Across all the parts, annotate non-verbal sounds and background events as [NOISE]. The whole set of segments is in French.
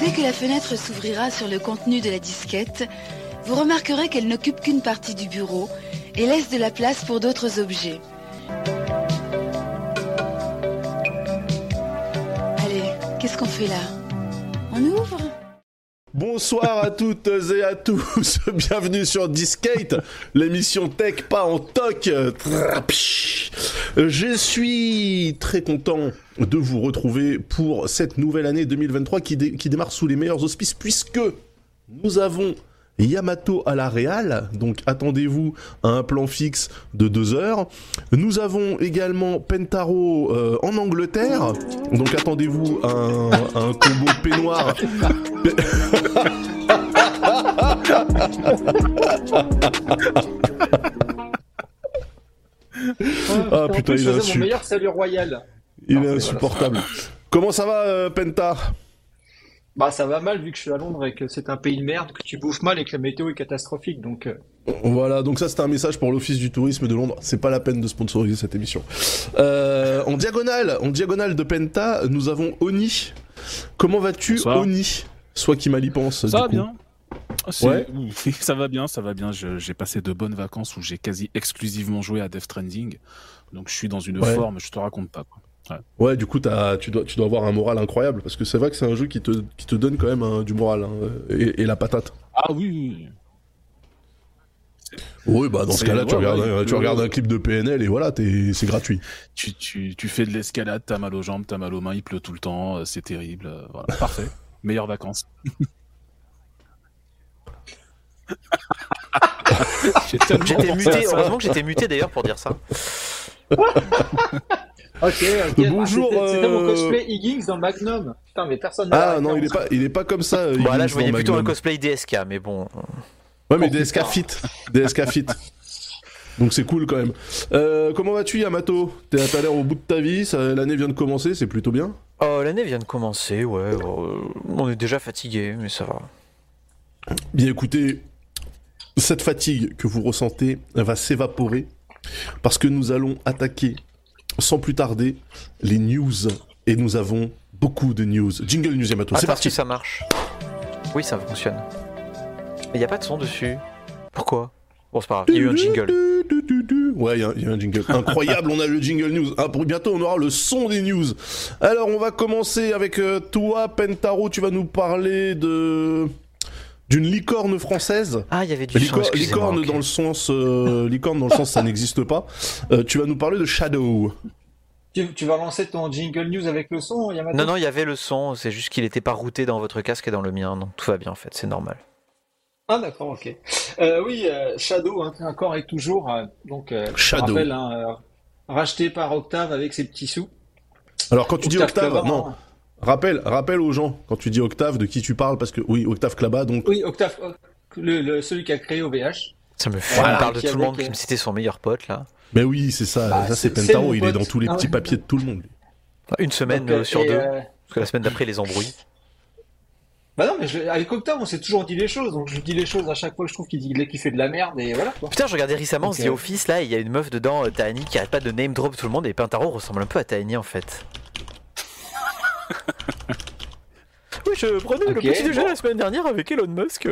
Dès que la fenêtre s'ouvrira sur le contenu de la disquette, vous remarquerez qu'elle n'occupe qu'une partie du bureau et laisse de la place pour d'autres objets. Allez, qu'est-ce qu'on fait là? On ouvre? Bonsoir à toutes et à tous, [LAUGHS] bienvenue sur Discate, l'émission tech pas en toc. Je suis très content de vous retrouver pour cette nouvelle année 2023 qui, dé- qui démarre sous les meilleurs auspices puisque nous avons Yamato à la Real, donc attendez-vous à un plan fixe de deux heures. Nous avons également Pentaro euh, en Angleterre, donc attendez-vous à un combo peignoir. [LAUGHS] Ah, En putain, il je a faisais su. mon meilleur salut royal. Il est insupportable. [LAUGHS] Comment ça va, euh, Penta? Bah ça va mal vu que je suis à Londres et que c'est un pays de merde, que tu bouffes mal et que la météo est catastrophique. Donc euh, Voilà, donc ça c'est un message pour l'Office du tourisme de Londres. C'est pas la peine de sponsoriser cette émission. Euh, en diagonale, en diagonale de Penta, nous avons Oni. Comment vas-tu. Oni? Soit qui mal y pense. Ça du va coup. bien. Ouais. Ça va bien, ça va bien. J'ai passé de bonnes vacances où j'ai quasi exclusivement joué à Death Stranding. Donc je suis dans une Ouais. forme, je te raconte pas. Quoi. Ouais, du coup, tu, dois, tu dois avoir un moral incroyable parce que c'est vrai que c'est un jeu qui te, qui te donne quand même hein, du moral hein, et, et la patate. Ah oui, oui, oui. Bah dans ce cas-là, tu, ouais, regardes, ouais, un, tu ouais, regardes ouais. un clip de PNL et voilà, c'est gratuit. Tu, tu, tu fais de l'escalade, t'as mal aux jambes, t'as mal aux mains, il pleut tout le temps, euh, c'est terrible. euh, voilà. Parfait. Meilleures vacances. [LAUGHS] J'étais muté, heureusement que j'étais muté d'ailleurs pour dire ça. [LAUGHS] ok, ok. Bonjour, Bah, C'était mon euh, cosplay Higgins dans Magnum. Putain mais personne. n'a Ah non, il est référence. pas, il est pas comme ça. Bon, là, je voyais plutôt un cosplay DSK, mais bon. Ouais, mais Oh, DSK putain. fit. DSK fit. Donc c'est cool quand même. Euh, comment vas-tu, Yamato? T'es- T'as l'air au bout de ta vie, l'année vient de commencer, c'est plutôt bien? Oh, l'année vient de commencer, ouais. euh, on est déjà fatigué, mais ça va. Bien écoutez, cette fatigue que vous ressentez va s'évaporer parce que nous allons attaquer sans plus tarder les news et nous avons beaucoup de news. Jingle News Yamato, c'est parti. si ça marche. Oui, ça fonctionne. Mais il y a pas de son dessus. Pourquoi? Bon, c'est pas grave, il y a eu un jingle. Ouais, il y y, a un jingle. [LAUGHS] Incroyable, on a le jingle news. Ah, pour bientôt, on aura le son des news. Alors, on va commencer avec euh, toi, Pentaro. Tu vas nous parler de d'une licorne française. Ah, il y avait du son, Licor- licorne dans le sens euh, licorne dans le sens ça n'existe pas. Euh, tu vas nous parler de Shadow. Tu, tu vas lancer ton jingle news avec le son, Yamato Non, non, il y avait le son, c'est juste qu'il était pas routé dans votre casque et dans le mien, donc tout va bien en fait, c'est normal. Ah d'accord, ok. Euh, oui, euh, Shadow, hein, encore et toujours. euh, donc, euh, je Shadow. rappelle, hein, euh, racheté par Octave avec ses petits sous. Alors quand tu dis Octave, non, hein. Rappelle, rappelle aux gens quand tu dis Octave de qui tu parles parce que oui, Octave Clabat donc Oui, Octave, euh, le, le- celui qui a créé OVH. Ça me fait, Voilà, on parle de tout le monde qui me citait son meilleur pote là. Ben oui, c'est ça, Bah, ça c'est Pentaro, il est dans tous les Ah petits ouais. papiers de tout le monde. lui. Une semaine Donc, euh, sur deux, euh, parce que la semaine d'après, les embrouilles. Bah non, mais je- avec Octave, on s'est toujours dit les choses, donc je dis les choses à chaque fois que je trouve qu'il dit qu'il fait de la merde, et voilà quoi. Putain, je regardais récemment Ok. The Office là, et il y a une meuf dedans, Tahani, qui arrête pas de name drop tout le monde, et Pintaro ressemble un peu à Tahani en fait. [LAUGHS] oui, je prenais le petit déjeuner bon. la semaine dernière avec Elon Musk.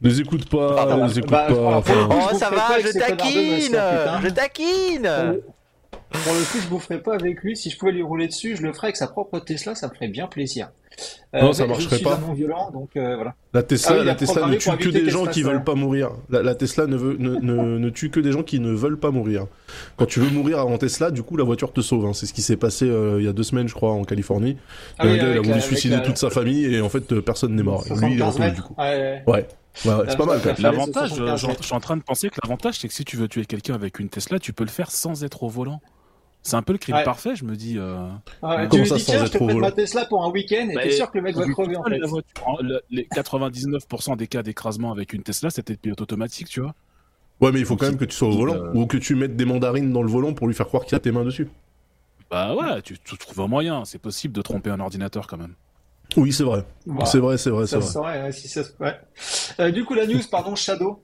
Les écoute pas, Pardon. les écoute Bah, pas. enfin, Oh, ça va, avec je taquine. Je taquine Pour le [LAUGHS] coup, je vous ferai pas avec lui. Si je pouvais lui rouler dessus, je le ferais avec sa propre Tesla, ça me ferait bien plaisir. Euh, Non, ça marcherait Je suis pas. violent, donc euh, voilà. La Tesla, Ah oui, la Tesla ne tue que des gens qui veulent pas mourir. La, la Tesla ne, veut, ne, ne, [LAUGHS] ne tue que des gens qui ne veulent pas mourir. Quand tu veux mourir avant Tesla, du coup, la voiture te sauve. hein. C'est ce qui s'est passé euh, il y a deux semaines, je crois, en Californie. Ah un gars, il a voulu suicider la- toute sa famille et en fait, euh, personne n'est mort. Lui, il est 75 retenu, mètres. du coup. Ouais, ouais. Ouais. Ouais, ouais, c'est pas mal. quand même. Fallait L'avantage, 75 je mètres. je suis en train de penser que l'avantage, c'est que si tu veux tuer quelqu'un avec une Tesla, tu peux le faire sans être au volant. C'est un peu le crime Ouais. parfait, je me dis. euh, Ouais, Comment tu lui ça, dis, tiens, je te prête ma Tesla pour un week-end et Bah, t'es sûr que le mec va crever en fait. la voiture, hein, le- les 99% des cas d'écrasement avec une Tesla, c'était de pilote automatique, tu vois. Ouais, mais il faut quand même que tu sois au volant euh, ou que tu mettes des mandarines dans le volant pour lui faire croire qu'il a tes mains dessus. Bah ouais, tu, tu trouves un moyen. C'est possible de tromper un ordinateur quand même. Oui, c'est vrai. Voilà. C'est vrai, c'est vrai, c'est vrai. ouais, si ça ouais. Euh, du coup, la news, pardon, Shadow.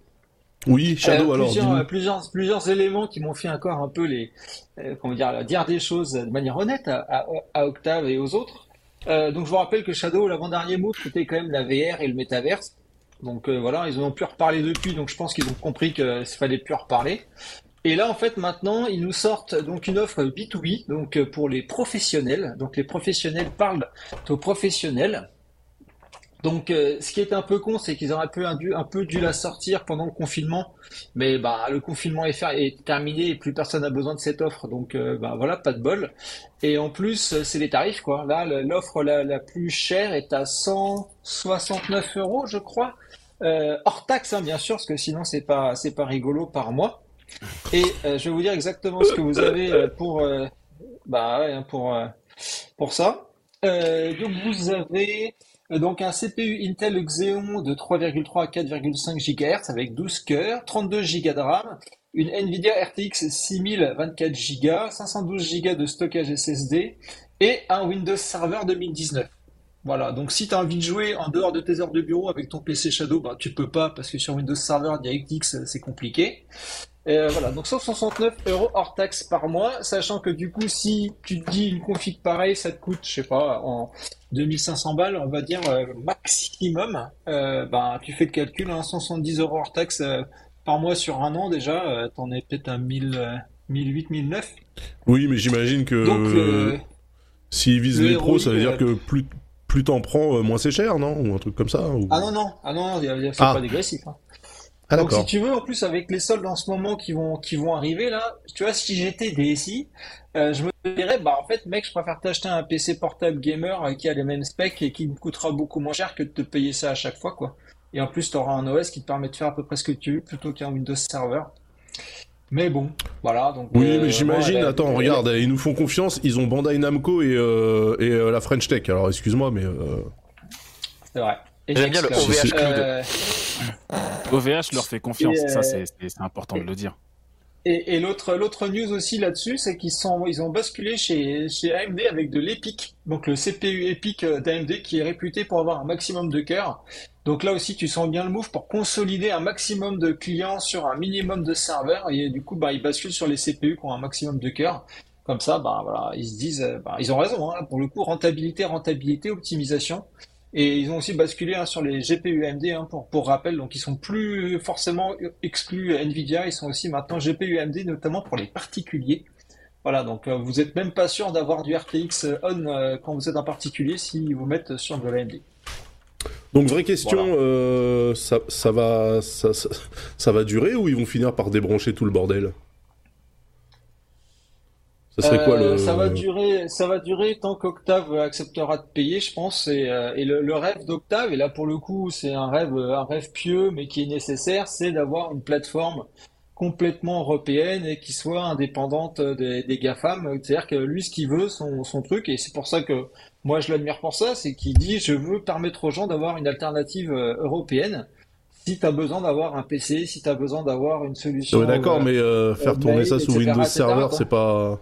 Oui, Shadow Euh, alors. plusieurs, dis-nous. euh, plusieurs, plusieurs éléments qui m'ont fait encore un peu les, euh, comment dire, dire des choses de manière honnête à, à- à Octave et aux autres. Euh, donc je vous rappelle que Shadow, l'avant-dernier mot, c'était quand même la VR et le métaverse. Donc voilà, ils en ont pu reparler depuis, donc je pense qu'ils ont compris qu'il fallait plus en reparler. Et là, en fait, maintenant, ils nous sortent donc une offre B2B, donc pour les professionnels. Donc les professionnels parlent aux professionnels. Donc, euh, ce qui est un peu con, c'est qu'ils auraient pu un, un peu dû la sortir pendant le confinement, mais bah le confinement est, terminé et plus personne n'a besoin de cette offre, donc euh, bah voilà, pas de bol. Et en plus, c'est les tarifs quoi. Là, l'offre la, plus chère est à 169 euros, je crois, euh, hors taxe hein, bien sûr, parce que sinon c'est pas c'est pas rigolo par mois. Et euh, je vais vous dire exactement ce que vous avez euh, pour bah ouais, hein, pour pour ça. Donc vous avez donc un CPU Intel Xeon de 3,3 à 4,5 GHz avec 12 cœurs, 32 Go de RAM, une Nvidia RTX 6000 24 Go, 512 Go de stockage SSD et un Windows Server 2019. Voilà, donc si tu as envie de jouer en dehors de tes heures de bureau avec ton PC Shadow, bah, tu peux pas parce que sur Windows Server DirectX c'est compliqué. Euh, voilà, donc 169 euros hors taxe par mois, sachant que du coup, si tu te dis une config pareille, ça te coûte, je sais pas, en 2500 balles, on va dire euh, maximum, euh, ben, tu fais le calcul, hein, 170 euros hors taxe euh, par mois sur un an déjà, euh, t'en es peut-être à 1000, euh, 1008, 1009. Oui, mais j'imagine que Donc, s'ils visent le les pros, ça veut dire que plus plus t'en prends, moins c'est cher, non? Ou un truc comme ça ou- ah non, non, ah non, non, y a- y a- c'est Ah. pas dégressif. Hein. Ah, Donc si tu veux, en plus avec les soldes en ce moment qui vont qui vont arriver là, tu vois, si j'étais DSI, euh, je me dirais, bah en fait, mec, je préfère t'acheter un PC portable gamer euh, qui a les mêmes specs et qui me coûtera beaucoup moins cher que de te payer ça à chaque fois, quoi. Et en plus, tu auras un OS qui te permet de faire à peu près ce que tu veux plutôt qu'un Windows Server. Mais bon, voilà. Donc Oui, euh, mais j'imagine. Attends, regarde, ils nous font confiance. Ils ont Bandai Namco et, et la French Tech. Alors, excuse-moi, mais C'est vrai. Et J'aime bien le. OVH Cloud. Euh, OVH leur fait confiance, Et, euh, ça c'est important de le dire. Et, et l'autre l'autre news aussi là-dessus, c'est qu'ils sont ils ont basculé chez chez AMD avec de l'EPIC, donc le CPU EPIC euh, d'AMD qui est réputé pour avoir un maximum de cœurs. Donc là aussi, tu sens bien le move pour consolider un maximum de clients sur un minimum de serveurs et du coup, bah ils basculent sur les CPU qui ont un maximum de cœurs. Comme ça, bah voilà, ils se disent, euh, bah, ils ont raison, hein, pour le coup, rentabilité, rentabilité, optimisation. Et ils ont aussi basculé hein, sur les GPU AMD hein, pour, pour rappel, donc ils sont plus forcément exclus Nvidia, ils sont aussi maintenant GPU AMD, notamment pour les particuliers. Voilà, donc euh, vous êtes même pas sûr d'avoir du RTX on euh, quand vous êtes un particulier si vous mettez sur de l'AMD. donc vraie question, Voilà. euh, ça, ça va ça, ça, ça va durer ou ils vont finir par débrancher tout le bordel? Ça serait quoi Euh, le Ça va durer, ça va durer tant qu'Octave acceptera de payer, je pense. Et, euh, et le, le rêve d'Octave, et là pour le coup, c'est un rêve, un rêve pieux, mais qui est nécessaire, c'est d'avoir une plateforme complètement européenne et qui soit indépendante des, des GAFAM. C'est-à-dire que lui, ce qu'il veut, son, son truc, et c'est pour ça que moi je l'admire pour ça, c'est qu'il dit, je veux permettre aux gens d'avoir une alternative euh, européenne. Si tu as besoin d'avoir un PC, si tu as besoin d'avoir une solution. Ouais, d'accord, euh, mais euh, faire tourner ça sous etc., Windows etc., Server, c'est pas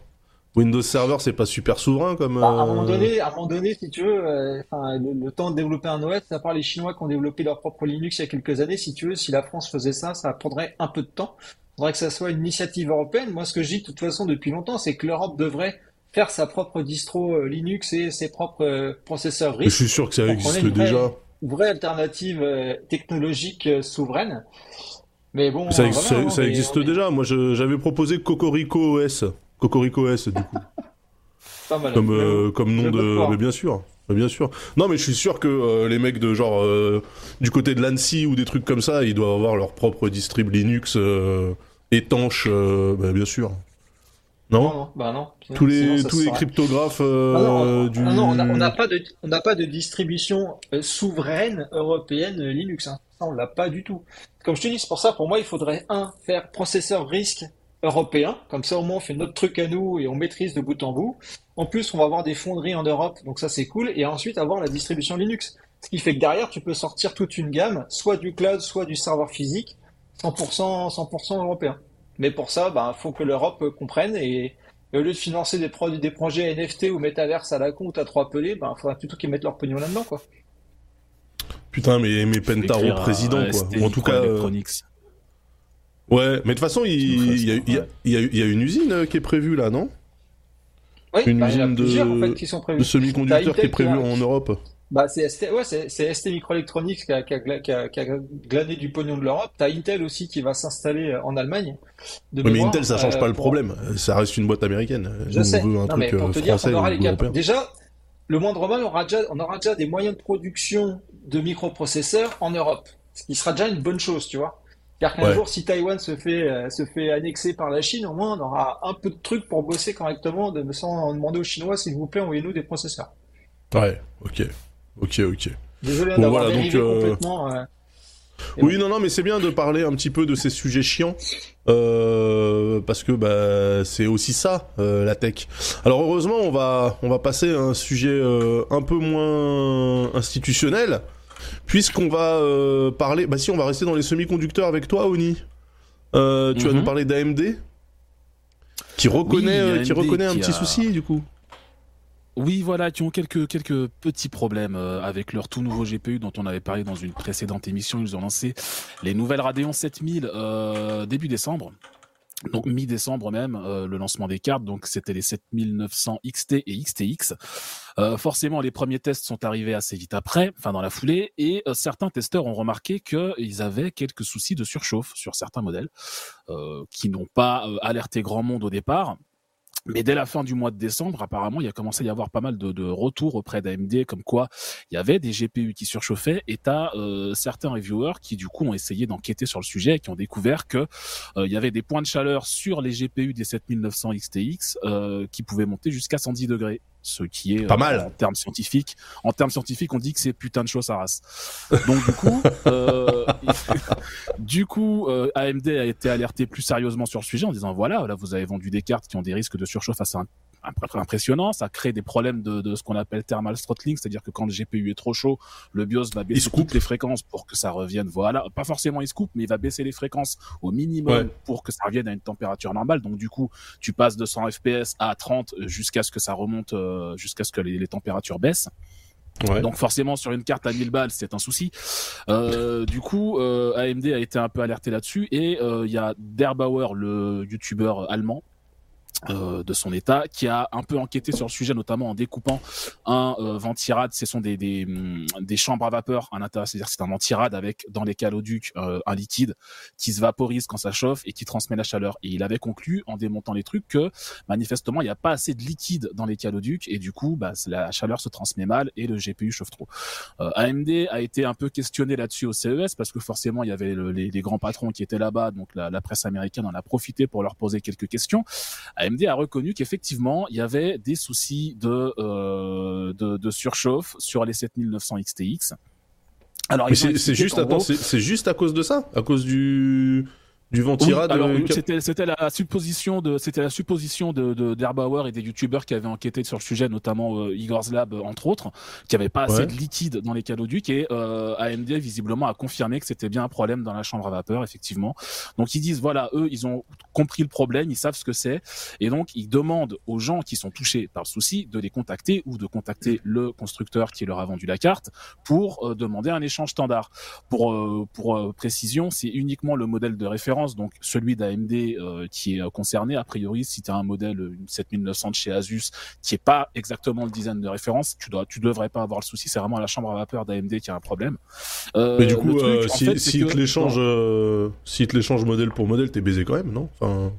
Windows Server, c'est pas super souverain comme. Bah, à un moment euh, donné, à un moment donné, si tu veux, euh, le, le temps de développer un OS, à part les Chinois qui ont développé leur propre Linux il y a quelques années, si tu veux, si la France faisait ça, ça prendrait un peu de temps. Il faudrait que ça soit une initiative européenne. Moi, ce que je dis de toute façon depuis longtemps, c'est que l'Europe devrait faire sa propre distro euh, Linux et ses propres euh, processeurs Je RISC, suis sûr que ça existe une vraie- déjà. une vraie alternative euh, technologique euh, souveraine. Mais bon, Ça, euh, ex- voilà, ça- hein, ça mais- existe mais déjà. Moi, je- j'avais proposé Cocorico OS. Cocorico OS, du coup. [LAUGHS] pas mal. comme, euh, comme nom de. Mais bien sûr. Bien sûr. Non, mais je suis sûr que euh, les mecs de genre euh, du côté de l'ANSI ou des trucs comme ça, ils doivent avoir leur propre distrib Linux étanche, bah, bien sûr. Non, Non, non, bah non. Tous les tous les cryptographes Ah non, on- du. ah non, on n'a on n'a pas de, on pas de distribution souveraine européenne Linux. Hein. Ça, on l'a pas du tout. Comme je te dis, c'est pour ça, pour moi, il faudrait, un, faire processeur risque européen. Comme ça, au moins, on fait notre truc à nous et on maîtrise de bout en bout. En plus, on va avoir des fonderies en Europe, donc ça, c'est cool. Et ensuite, avoir la distribution Linux. Ce qui fait que derrière, tu peux sortir toute une gamme, soit du cloud, soit du serveur physique, 100%, 100% européen. Mais pour ça, il bah, faut que l'Europe comprenne et, au lieu de financer des, produits, des projets NFT ou Metaverse à la con ou t'as trop appelé, il bah, faudra plutôt qu'ils mettent leur pognon là-dedans, quoi. Putain, mais, mais Pentaro président, quoi. en tout cas. Euh, ouais, mais de toute façon, il, y, a, une usine euh, qui est prévue là, non? Oui, une bah, usine de, qui sont de semi-conducteurs qui est prévue en Europe. Bah, c'est ST, ouais, c'est, ST Microelectronics qui a, qui, a, qui, a, glané du pognon de l'Europe. T'as Intel aussi qui va s'installer euh, en Allemagne. De mais Intel, ça change pas le problème. Ça reste une boîte américaine. Je sais. On veut un truc pour te dire aura les Déjà, le moindre mal, on aura, déjà, on aura déjà des moyens de production de microprocesseurs en Europe. Ce qui sera déjà une bonne chose, tu vois. Car qu'un jour, si Taïwan se fait, euh, se fait annexer par la Chine, au moins, on aura un peu de trucs pour bosser correctement, de, sans demander aux Chinois, s'il vous plaît, envoyez-nous des processeurs. Ouais, ok. Ok, ok. Désolé bon, d'avoir voilà, donc, euh... complètement. Euh... Oui, non, non, mais c'est bien de parler un petit peu de ces sujets chiants, euh, parce que bah, c'est aussi ça, la tech. Alors heureusement, on va, on va passer à un sujet un peu moins institutionnel, puisqu'on va parler... Bah si, on va rester dans les semi-conducteurs avec toi, Oni. Tu vas nous mhm. parler d'AMD qui reconnaît, qui reconnaît un petit souci, du coup. Oui, voilà, qui ont quelques, quelques petits problèmes euh, avec leur tout nouveau GPU dont on avait parlé dans une précédente émission. Ils ont lancé les nouvelles Radeon 7000 euh, début décembre. Donc mi-décembre même, euh, le lancement des cartes, donc c'était les 7900 XT et XTX. Euh, forcément, les premiers tests sont arrivés assez vite après, enfin dans la foulée, et certains testeurs ont remarqué qu'ils avaient quelques soucis de surchauffe sur certains modèles, qui n'ont pas alerté grand monde au départ, mais dès la fin du mois de décembre, apparemment, il y a commencé à y avoir pas mal de, retours auprès d'AMD, comme quoi il y avait des GPU qui surchauffaient, et t'as euh, certains reviewers qui du coup ont essayé d'enquêter sur le sujet et qui ont découvert que euh, il y avait des points de chaleur sur les GPU des 7900 XTX euh, qui pouvaient monter jusqu'à 110 degrés ce qui est pas mal en termes scientifiques. En termes scientifiques, on dit que c'est putain de chose à race. [LAUGHS] Donc du coup, euh, [LAUGHS] du coup, euh, AMD a été alerté plus sérieusement sur le sujet en disant voilà, là vous avez vendu des cartes qui ont des risques de surchauffe assez impressionnant. Ça crée des problèmes de, de ce qu'on appelle thermal throttling, c'est-à-dire que quand le GPU est trop chaud, le BIOS va baisser toutes les fréquences pour que ça revienne. Voilà, pas forcément il se coupe, mais il va baisser les fréquences au minimum pour que ça revienne à une température normale. Donc du coup, tu passes de 100 FPS à 30 jusqu'à ce que ça remonte, euh, jusqu'à ce que les, les températures baissent. Ouais. Donc forcément sur une carte à 1000 balles c'est un souci. Euh, du coup euh, AMD a été un peu alerté là-dessus et euh, il y a Derbauer le youtubeur allemand euh, de son état, qui a un peu enquêté sur le sujet, notamment en découpant un euh, ventirad. Ce sont des, des, mm, des, chambres à vapeur à l'intérieur, c'est-à-dire c'est un ventirad avec dans les caloducs euh, un liquide qui se vaporise quand ça chauffe et qui transmet la chaleur. Et il avait conclu en démontant les trucs que manifestement il n'y a pas assez de liquide dans les caloducs et du coup bah, la chaleur se transmet mal et le GPU chauffe trop. Euh, AMD a été un peu questionné là-dessus au CES parce que forcément il y avait les, grands patrons qui étaient là-bas, donc la, presse américaine en a profité pour leur poser quelques questions. AMD a reconnu qu'effectivement, il y avait des soucis de, euh, de, de, surchauffe sur les 7900 XTX. Alors, c'est juste, c'est juste à cause de ça, à cause du du ventirad. alors c'était c'était la supposition de c'était la supposition de, de d'Herbauer et des youtubeurs qui avaient enquêté sur le sujet, notamment euh, Igor's Lab entre autres, qui avait pas assez de liquide dans les caloducs et euh, AMD visiblement a confirmé que c'était bien un problème dans la chambre à vapeur effectivement. Donc ils disent voilà eux ils ont compris le problème, ils savent ce que c'est et donc ils demandent aux gens qui sont touchés par le souci de les contacter ou de contacter le constructeur qui leur a vendu la carte pour euh, demander un échange standard. Pour euh, pour euh, précision, c'est uniquement le modèle de référence donc celui d'AMD euh, qui est euh, concerné. A priori, si tu as un modèle une 7900 de chez Asus qui est pas exactement le design de référence, tu dois, tu devrais pas avoir le souci. C'est vraiment la chambre à vapeur d'AMD qui a un problème. Euh, Mais du coup, si, si, te l'échange, si te l'échange modèle pour modèle, t'es baisé quand même, non? Enfin...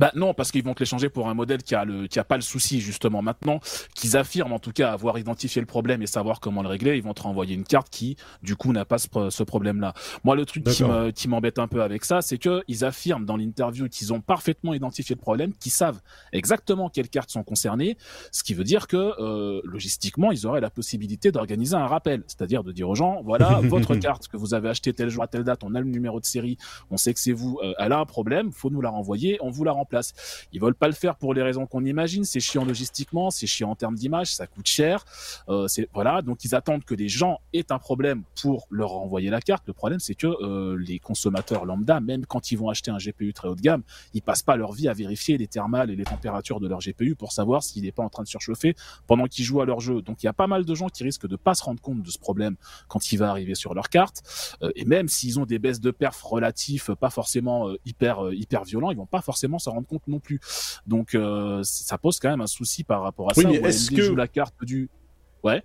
Bah non, parce qu'ils vont te les changer pour un modèle qui a le qui a pas le souci justement. Maintenant qu'ils affirment en tout cas avoir identifié le problème et savoir comment le régler, ils vont te renvoyer une carte qui du coup n'a pas ce, ce problème-là. Moi, le truc qui me qui m'embête un peu avec ça, c'est que ils affirment dans l'interview qu'ils ont parfaitement identifié le problème, qu'ils savent exactement quelles cartes sont concernées, ce qui veut dire que euh, logistiquement, ils auraient la possibilité d'organiser un rappel, c'est-à-dire de dire aux gens voilà [LAUGHS] votre carte que vous avez achetée tel jour à telle date, on a le numéro de série, on sait que c'est vous, euh, elle a un problème, faut nous la renvoyer, on vous la place. Ils veulent pas le faire pour les raisons qu'on imagine. C'est chiant logistiquement, c'est chiant en termes d'image, ça coûte cher. Euh, voilà, donc ils attendent que les gens aient un problème pour leur renvoyer la carte. Le problème, c'est que euh, les consommateurs lambda, même quand ils vont acheter un GPU très haut de gamme, ils passent pas leur vie à vérifier les thermales et les températures de leur GPU pour savoir s'il n'est pas en train de surchauffer pendant qu'ils jouent à leur jeu. Donc il y a pas mal de gens qui risquent de pas se rendre compte de ce problème quand il va arriver sur leur carte. Euh, et même s'ils ont des baisses de perf relatifs, pas forcément hyper hyper violents, ils vont pas forcément s'en rendre compte non plus. Donc euh, ça pose quand même un souci par rapport à Oui, ça. mais est-ce que- joue la carte du ouais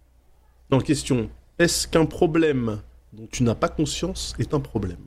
Dans question, est-ce qu'un problème dont tu n'as pas conscience est un problème?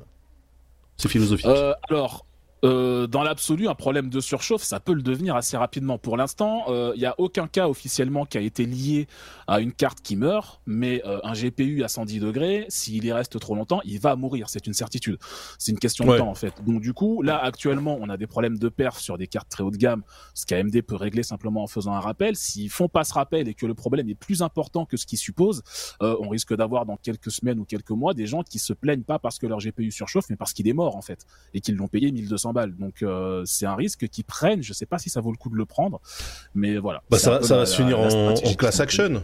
C'est philosophique. Euh, alors, euh, dans l'absolu, un problème de surchauffe, ça peut le devenir assez rapidement. Pour l'instant, il n'y a aucun cas officiellement qui a été lié à une carte qui meurt, mais euh, un GPU à 110 degrés, s'il y reste trop longtemps, il va mourir, c'est une certitude. C'est une question Ouais. de temps en fait. Donc du coup, là actuellement, on a des problèmes de perf sur des cartes très haut de gamme, ce qu'AMD peut régler simplement en faisant un rappel. S'ils font pas ce rappel et que le problème est plus important que ce qu'ils supposent, euh, on risque d'avoir dans quelques semaines ou quelques mois des gens qui se plaignent pas parce que leur GPU surchauffe, mais parce qu'il est mort en fait et qu'ils l'ont payé 1200 balles. Donc euh, c'est un risque qu'ils prennent. Je sais pas si ça vaut le coup de le prendre, mais voilà. bah, ça, va- ça se finir en, en class action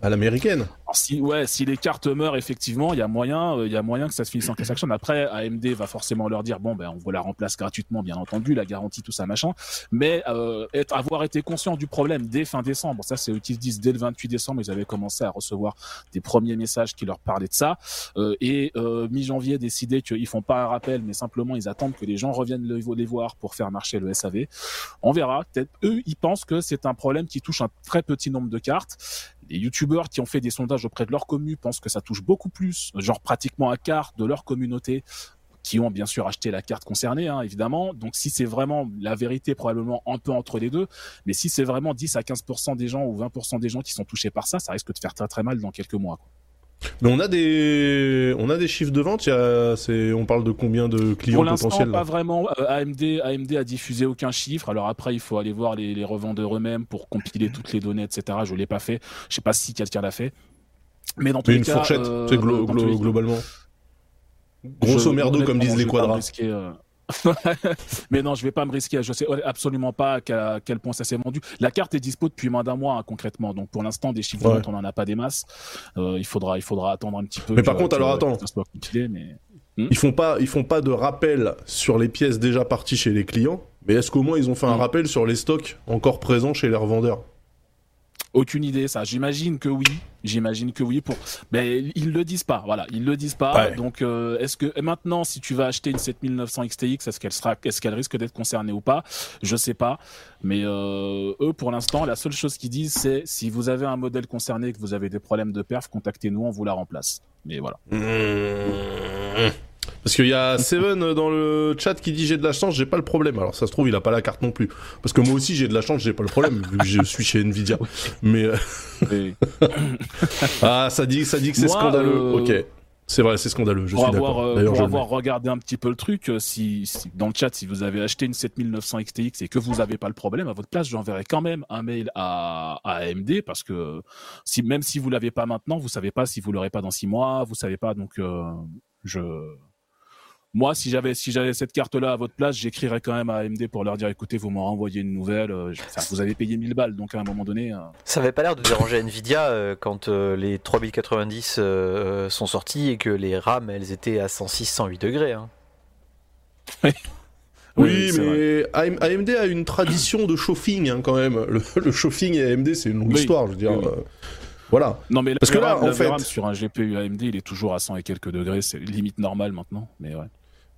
à l'américaine. si ouais, si les cartes meurent effectivement, il y a moyen, euh, il y a moyen que ça se finisse en class action. Après, AMD va forcément leur dire bon ben on vous la remplace gratuitement, bien entendu, la garantie tout ça machin. Mais euh, être, avoir été conscient du problème dès fin décembre, ça c'est eux qui se disent dès le 28 décembre, ils avaient commencé à recevoir des premiers messages qui leur parlaient de ça. Euh, et euh, mi-janvier décidé qu'ils font pas un rappel, mais simplement ils attendent que les gens reviennent le- les voir pour faire marcher le SAV. On verra. Peut-être eux, ils pensent que c'est un problème qui touche un très petit nombre de cartes. Les youtubeurs qui ont fait des sondages auprès de leur commu pensent que ça touche beaucoup plus, genre pratiquement un quart de leur communauté qui ont bien sûr acheté la carte concernée, hein, évidemment. Donc si c'est vraiment la vérité, probablement un peu entre les deux, mais si c'est vraiment 10 à 15% des gens ou 20% des gens qui sont touchés par ça, ça risque de faire très très mal dans quelques mois. Mais on a des, on a des chiffres de vente. il Y a, c'est, on parle de combien de clients Pour potentiels pas vraiment. Euh, AMD, AMD a diffusé aucun chiffre. Alors après, il faut aller voir les, les revendeurs eux-mêmes pour compiler toutes les données, etc. Je l'ai pas fait. Je sais pas si quelqu'un l'a fait. Mais dans tous les une cas, fourchette, euh, glo- glo- globalement. Grosso merdo, comme disent les quadras. Mais non, je vais pas me risquer. Je sais absolument pas à quel, point ça s'est vendu. La carte est dispo depuis moins d'un mois hein, concrètement. Donc pour l'instant, des chiffres Ouais. on en a pas des masses. Euh, il faudra, il faudra attendre un petit peu. Mais par contre, que- alors, attends. mais Ils font pas, ils font pas de rappel sur les pièces déjà parties chez les clients. Mais est-ce qu'au moins ils ont fait un Mm. rappel sur les stocks encore présents chez les revendeurs Aucune idée, ça. J'imagine que oui. J'imagine que oui. Pour, mais ils le disent pas. Voilà, ils le disent pas. Ouais. Donc, euh, est-ce que et maintenant, si tu vas acheter une 7900 XTX, est-ce qu'elle sera, est-ce qu'elle risque d'être concernée ou pas? Je sais pas. Mais euh, eux, pour l'instant, la seule chose qu'ils disent, c'est si vous avez un modèle concerné, que vous avez des problèmes de perf, contactez-nous, on vous la remplace. Mais voilà. Mmh. Parce qu'il y a Seven dans le chat qui dit j'ai de la chance, j'ai pas le problème. Alors ça se trouve il a pas la carte non plus. Parce que moi aussi j'ai de la chance, j'ai pas le problème vu que je suis chez Nvidia. Mais euh, [LAUGHS] ah ça dit ça dit que c'est scandaleux. euh, Ok, c'est vrai c'est scandaleux. Je pour suis avoir, d'accord. euh, pour je avoir regardé un petit peu le truc, si, si- dans le chat, si vous avez acheté une 7900 XTX et que vous n'avez pas le problème, à votre place, j'enverrai quand même un mail à, à AMD parce que si, même si vous l'avez pas maintenant, vous savez pas si vous l'aurez pas dans six mois, vous savez pas. Donc, je, moi, si j'avais si j'avais cette carte-là à votre place, j'écrirais quand même à AMD pour leur dire, écoutez, vous m'en renvoyez une nouvelle. euh, vous avez payé 1000 balles, donc à un moment donné. euh, Ça avait pas l'air de déranger Nvidia euh, quand euh, les 3090 euh, sont sortis et que les RAM elles étaient à 106, 108 degrés. hein. Oui, vrai. mais AM- AMD a une tradition de chauffing hein, quand même. Le, le chauffing et AMD c'est une longue Oui, histoire, je veux dire. oui, oui. voilà. Non mais Parce que là, en fait- VRAM sur un GPU AMD, il est toujours à 100 et quelques degrés, c'est limite normal maintenant, mais ouais.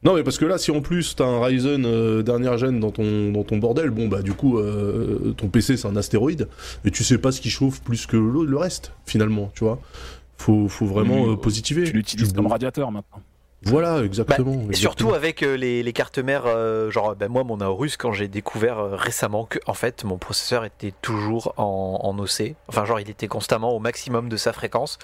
Non mais parce que là si en plus t'as un Ryzen euh, dernière gêne dans ton dans ton bordel, bon bah du coup euh, ton PC c'est un astéroïde et tu sais pas ce qui chauffe plus que le, le reste finalement, tu vois. Faut faut vraiment euh, positiver. Tu l'utilises comme radiateur maintenant. Voilà, exactement. Bah, et surtout avec euh, les, les cartes mères, euh, genre ben moi mon Aorus quand j'ai découvert euh, récemment que en fait mon processeur était toujours en, en OC, enfin genre il était constamment au maximum de sa fréquence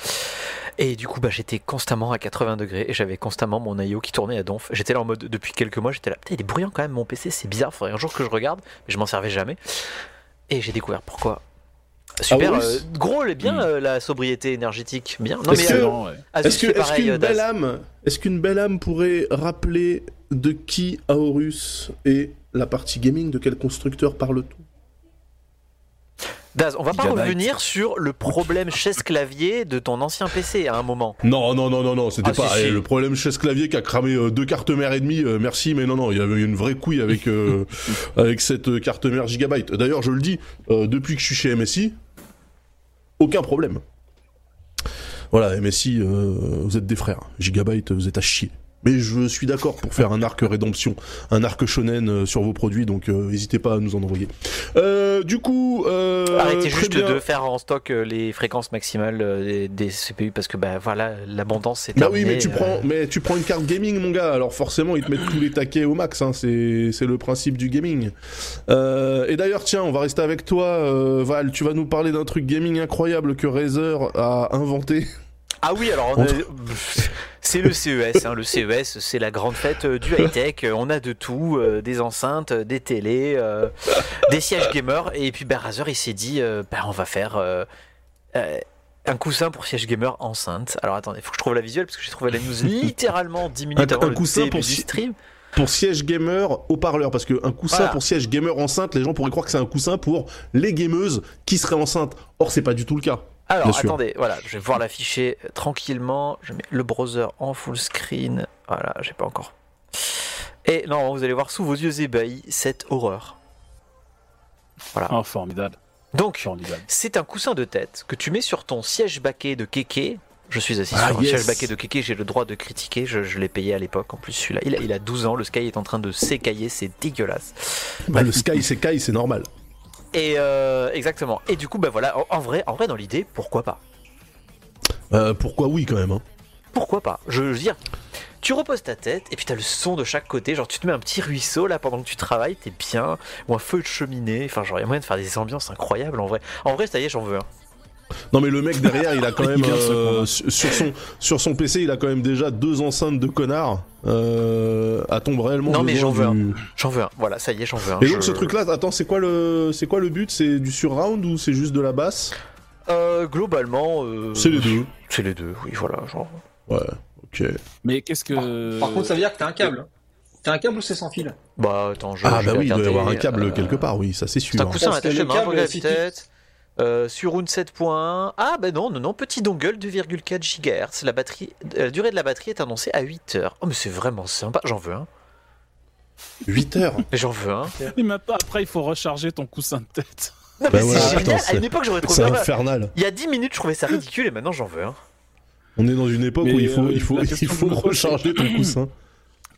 et du coup bah j'étais constamment à 80 degrés et j'avais constamment mon IO qui tournait à donf. J'étais là en mode depuis quelques mois j'étais là, putain il est bruyant quand même mon PC c'est bizarre, faudrait un jour que je regarde mais je m'en servais jamais et j'ai découvert pourquoi. Super, Aorus euh, gros, elle est bien Mm. euh, la sobriété énergétique, bien. Non Est-ce mais que- euh, Non, ouais. Asus, Est-ce que- c'est est-ce pareil, qu'une belle âme, est-ce qu'une belle âme pourrait rappeler de qui Aorus et la partie gaming, de quel constructeur parle-t-on? Daz, on va pas revenir sur le problème chaise-clavier de ton ancien PC à un moment. Non, non, non, non, non, c'était Ah, pas si, si. eh, le problème chez ce clavier qui a cramé euh, deux cartes mères et demie. euh, merci, mais non, non, il y avait une vraie couille avec euh, [LAUGHS] avec cette carte mère Gigabyte. D'ailleurs, je le dis, depuis que je suis chez MSI, aucun problème. Voilà, MSI, vous êtes des frères. Gigabyte, vous êtes à chier. Mais je suis d'accord pour faire un arc rédemption, un arc shonen euh, sur vos produits, donc euh, n'hésitez pas à nous en envoyer. Euh, du coup, euh, Arrêtez juste bien. de faire en stock euh, les fréquences maximales euh, des, des CPU parce que bah voilà, l'abondance c'est Bah terminé. oui, mais tu prends, mais tu prends une carte gaming, mon gars. Alors forcément, ils te mettent tous les taquets au max. Hein. C'est, c'est le principe du gaming. Euh, et d'ailleurs, tiens, on va rester avec toi, Val. Tu vas nous parler d'un truc gaming incroyable que Razer a inventé. Ah oui, alors [LAUGHS] c'est le CES. hein. Le CES, c'est la grande fête euh, du high tech. On a de tout, euh, des enceintes, euh, des télés, euh, des sièges gamer. Et puis bah, Razer, il s'est dit, euh, bah, on va faire. euh, euh, un coussin pour siège gamer enceinte. Alors attendez, faut que je trouve la visuelle parce que j'ai trouvé la news littéralement 10 minutes Un- avant un le coussin début pour du stream. Pour siège gamer haut-parleur, parce qu'un coussin Voilà. pour siège gamer enceinte, les gens pourraient croire que c'est un coussin pour les gameuses qui seraient enceintes. Or, c'est pas du tout le cas. Alors, Bien sûr. attendez, voilà, je vais voir l'afficher tranquillement. Je mets le browser en full screen. Voilà, j'ai pas encore. Et non, vous allez voir sous vos yeux ébahis cette horreur. Voilà. Oh, formidable. Donc, Formidable. c'est un coussin de tête que tu mets sur ton siège baquet de kéké. Je suis assis Ah, sur un yes. siège baquet de kéké, j'ai le droit de critiquer, je, je l'ai payé à l'époque en plus celui-là. Il a, il a 12 ans, le Sky est en train de s'écailler, c'est dégueulasse. Bah, le Sky, Sky, c'est normal. Et euh, exactement. Et du coup, bah voilà, en, en vrai, en vrai, dans l'idée, pourquoi pas? Euh, pourquoi oui, quand même. Hein. pourquoi pas? Je, je veux dire, tu reposes ta tête et puis t'as le son de chaque côté. Genre, tu te mets un petit ruisseau là pendant que tu travailles, t'es bien, ou un feu de cheminée. Enfin, genre, il y a moyen de faire des ambiances incroyables en vrai. En vrai, ça y est, j'en veux un. Non mais le mec derrière, il a quand [LAUGHS] même euh, sur son sur son PC, il a quand même déjà deux enceintes de connards. Euh, a-t-on réellement Non, mais j'en veux du- J'en veux un. Voilà, ça y est, j'en veux un. Et donc Je- ce truc-là, attends, c'est quoi le c'est quoi le but? C'est du surround ou c'est juste de la basse? Euh, globalement. euh, C'est les deux. C'est les deux, oui, voilà. Genre. Ouais. Ok. Mais qu'est-ce que. Par contre, ça veut dire que t'as un câble. T'as un câble ou c'est sans fil? Bah, attends, je. Ah je bah vais oui, il doit y avoir un câble euh, quelque part, oui, ça c'est sûr. C'est un coussin attaché le main, câble, Euh, sur une 7.1. Ah bah non, non, non, petit dongle 2,4 GHz. La, batterie, euh, la durée de la batterie est annoncée à 8 heures. Oh mais c'est vraiment sympa, j'en veux un. 8 heures. J'en veux un. Et maintenant, après, il faut recharger ton coussin de tête. Non Bah mais voilà, c'est attends, génial. à une époque j'aurais trouvé C'est infernal. Il y a 10 minutes je trouvais ça ridicule et maintenant j'en veux un. On est dans une époque Mais, où il faut euh, il faut [LAUGHS] il faut recharger ton coussin.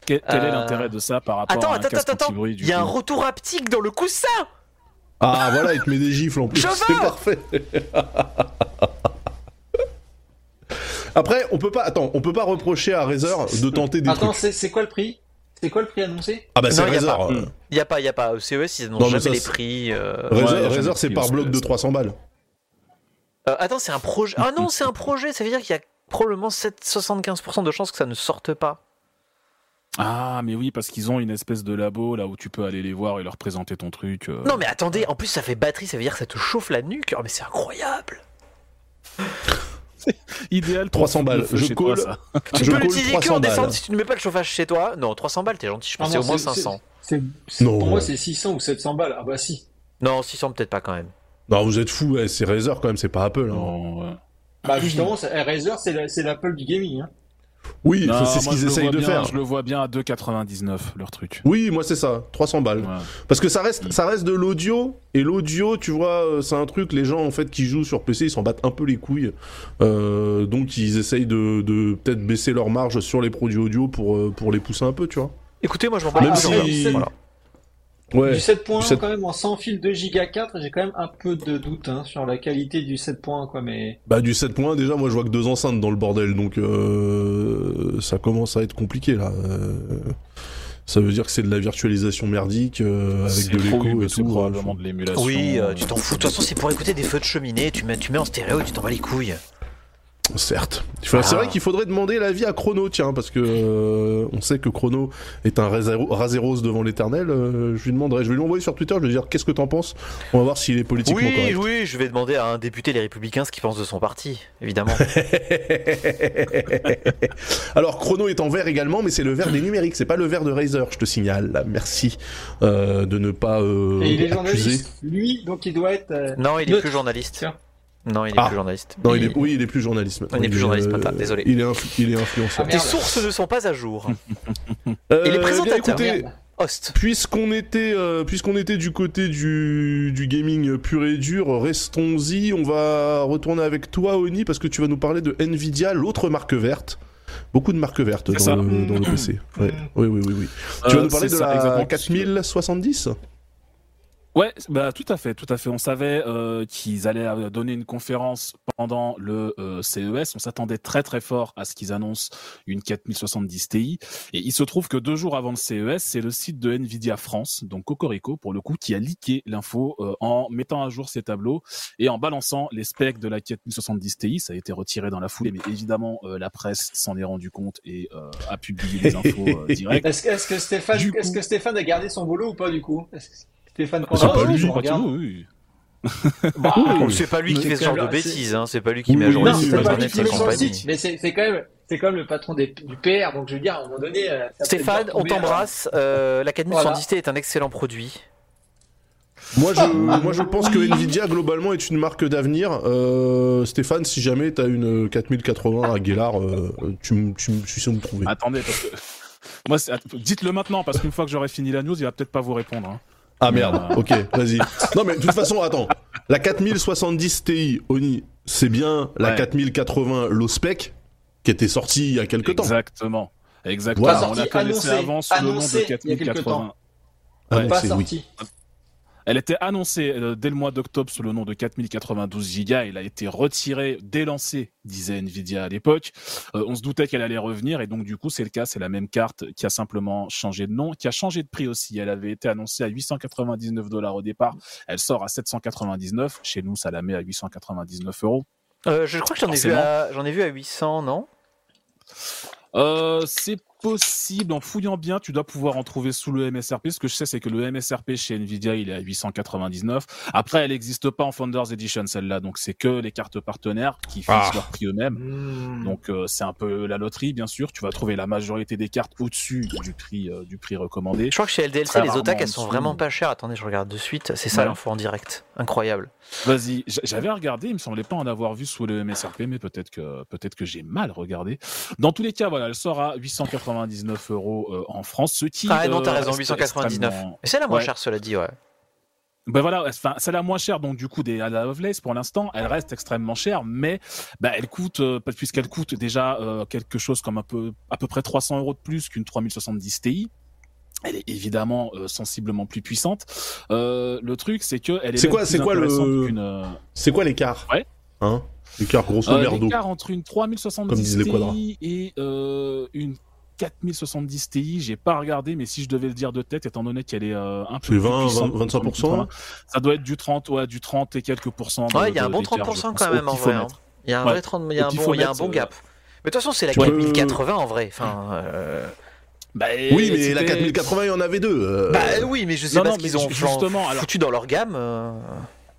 Quel, quel est Euh, l'intérêt de ça par rapport Attends, à un attends, casque attends, attends. Il y a un retour haptique dans le coussin. Ah voilà, il te met des gifles en plus, c'est parfait. Après, on peut pas attends, on peut pas reprocher à Razer de tenter des Attends, trucs. c'est c'est quoi le prix? C'est quoi le prix annoncé? Ah bah c'est Razer. pas. euh. Il y a pas, il y a pas. Au CES ils Non, annoncent mais jamais ça, les prix. euh. Razer, Ouais, jamais Razer, de c'est par bloc de CES. 300 balles. Euh, attends, c'est un projet. Ah non, c'est un projet. Ça veut dire qu'il y a probablement 7, 75% de chances que ça ne sorte pas. Ah, mais oui, parce qu'ils ont une espèce de labo là où tu peux aller les voir et leur présenter ton truc. euh. Non mais attendez, en plus ça fait batterie, ça veut dire que ça te chauffe la nuque. Oh mais c'est incroyable. [LAUGHS] Idéal pour 300 foutre le balles. Je colle. ça. [LAUGHS] Tu Je peux l'utiliser que 300 en descente balles. si tu ne mets pas le chauffage chez toi. Non, 300 balles, t'es gentil, je Ah pensais non, au moins c'est- 500. c'est- c'est- Non. Pour moi, c'est 600 ou 700 balles. Ah bah si. Non, 600 peut-être pas quand même. Non, vous êtes fous, c'est Razer quand même, c'est pas Apple. hein. Non, ouais. Bah justement, c'est- Razer, c'est la- c'est l'Apple du gaming. Hein. Oui, Non, c'est ce qu'ils essayent de bien- faire. Je le vois bien à 2,99 leur truc. Oui, moi c'est ça, 300 balles. Ouais. Parce que ça reste, ça reste de l'audio, et l'audio, tu vois, euh, c'est un truc, les gens en fait qui jouent sur PC, ils s'en battent un peu les couilles. Euh, donc ils essayent de, de peut-être baisser leur marge sur les produits audio pour, euh, pour les pousser un peu, tu vois. Écoutez, moi je m'en bats Même si-. Voilà. Ouais. Du 7 points du 7. quand même en sans fil 2 Go 4, j'ai quand même un peu de doute hein, sur la qualité du 7 points quoi mais Bah du 7 points déjà moi je vois que deux enceintes dans le bordel donc euh, ça commence à être compliqué là. Euh, ça veut dire que c'est de la virtualisation merdique euh, avec de l'écho et c'est tout. probablement de l'émulation. Oui, euh, tu t'en fous. De toute façon, c'est pour écouter des feux de cheminée. Tu mets, tu mets en stéréo, tu t'en bats les couilles. Certes. Enfin, C'est Ah. vrai qu'il faudrait demander l'avis à Chrono tiens parce que euh, on sait que Chrono est un Razeros devant l'éternel. euh, je lui demanderai, je vais lui envoyer sur Twitter, je vais lui dire qu'est-ce que t'en penses? On va voir s'il est politiquement Oui, correct. oui, je vais demander à un député Les Républicains ce qu'il pense de son parti, évidemment. [LAUGHS] Alors Chrono est en vert également, mais c'est le vert des numériques, c'est pas le vert de Razer, je te signale. Merci euh, de ne pas euh, et il est accuser. journaliste lui donc il doit être euh, non, il est plus journaliste. Tiens. Non, il est Ah. plus journaliste. Non, il est, oui, il est plus journaliste. Il n'est plus journaliste est, maintenant, désolé. Il est, influ- il est influenceur. Ah, Tes merde. sources ne sont pas à jour. [LAUGHS] Euh, Et les bien, présentateurs. écoutez. Host. Puisqu'on était, euh, puisqu'on était du côté du, du gaming pur et dur, restons-y. On va retourner avec toi, Oni, parce que tu vas nous parler de Nvidia, l'autre marque verte. Beaucoup de marques vertes dans le, dans le [CLEARS THROAT] PC. Ouais. Oui, oui, oui, oui. Euh, tu vas nous parler de ça, la exactement. 4070 Ouais, bah tout à fait, tout à fait. On savait euh, qu'ils allaient euh, donner une conférence pendant le euh, CES. On s'attendait très très fort à ce qu'ils annoncent une 4070 Ti. Et il se trouve que deux jours avant le CES, c'est le site de Nvidia France, donc Cocorico pour le coup, qui a leaké l'info euh, en mettant à jour ses tableaux et en balançant les specs de la 4070 Ti. Ça a été retiré dans la foulée, mais évidemment euh, la presse s'en est rendu compte et euh, a publié les [LAUGHS] infos euh, directes. Est-ce que, que Stéphane, est-ce coup- que Stéphane a gardé son boulot ou pas du coup? Stéphane c'est pas Condorcet, lui, je regarde. oui. Bah, Oui. C'est pas lui qui fait ce genre de bêtises, hein. c'est pas lui qui Oui, met à jour les sites pas internet et compagnie. mais c'est quand même, c'est quand même le patron des- du PR, donc je veux dire, à un moment donné. euh, Stéphane, on t'embrasse. Euh, la 4070 Voilà. Ti est un excellent produit. Moi je, moi, je pense que Nvidia, globalement, est une marque d'avenir. Euh, Stéphane, si jamais t'as une 4080 à Guélard, euh, tu, tu, tu sais où me trouver. Attendez, parce que dites-le maintenant, parce qu'une fois que j'aurai fini la news, il va peut-être pas vous répondre. hein. Ah merde, ok, vas-y. Non mais de toute façon, attends. La 4070 Ti, Oni, c'est bien la Ouais. 4080 low spec qui était sortie il y a quelques temps. Exactement. Exactement. Voilà. On la connaissait annoncé, avant sous le nom de il y a quelques 4080. temps. Ah, Ouais. non, Pas c'est- oui. Elle était annoncée euh, dès le mois d'octobre sous le nom de 4092 Go. Elle a été retirée, délancée, disait Nvidia à l'époque. Euh, on se doutait qu'elle allait revenir et donc du coup c'est le cas. C'est la même carte qui a simplement changé de nom, qui a changé de prix aussi. Elle avait été annoncée à 899 dollars au départ. Elle sort à 799. Chez nous, ça la met à 899 euros. Euh, je crois que j'en ai, vu à- j'en ai vu à 800, non? Euh, c'est possible, en fouillant bien, tu dois pouvoir en trouver sous le MSRP. Ce que je sais, c'est que le MSRP chez Nvidia, il est à 899. Après, elle n'existe pas en Founders Edition, celle-là. Donc, c'est que les cartes partenaires qui fixent Ah. leur prix eux-mêmes. Hmm. Donc, euh, c'est un peu la loterie, bien sûr. Tu vas trouver la majorité des cartes au-dessus du prix, euh, du prix recommandé. Je crois que chez LDLC, Très les en elles sont vraiment pas chères. Attendez, je regarde de suite. C'est ça Ouais. l'info en direct. Incroyable. Vas-y, j'avais regardé, il me semblait pas en avoir vu sous le MSRP, mais peut-être que peut-être que j'ai mal regardé. Dans tous les cas, voilà, elle sort à 899 euros euh, en France, ce qui Ah non, euh, t'as raison, reste 899. extrêmement- c'est la moins Ouais. chère, cela dit, ouais. Ben voilà, enfin, c'est la moins chère, donc du coup des à la Lovelace pour l'instant, elle reste extrêmement chère, mais bah, elle coûte, euh, puisqu'elle coûte déjà euh, quelque chose comme un peu à peu près 300 euros de plus qu'une 3070 Ti. Elle est évidemment euh, sensiblement plus puissante. Euh, le truc, c'est que elle est. C'est quoi- plus c'est quoi le- euh, C'est quoi l'écart Ouais. Hein L'écart grosso Euh, merdo. L'écart entre une Comme 3070 disent les quadras. Ti et euh, une 4070 Ti, j'ai pas regardé, mais si je devais le dire de tête, étant donné qu'elle est euh, un peu C'est plus 20, puissante 20, 25%? ça doit être du 30, ouais, du 30 et quelques pourcents. Ouais, il y a un bon d'écart, 30% je quand même en vrai. hein. Il y a un Ouais. vrai 30, il y a un bon, il y a un bon pifomètre, gap. Mais de toute façon, c'est la Ouais. 4080 en vrai. Enfin, euh, Bah, Oui, mais la c'était- 4080, il y en avait deux. euh, Bah oui, mais je sais Non, pas non, ce qu'ils ont ju- justement, alors- foutu dans leur gamme.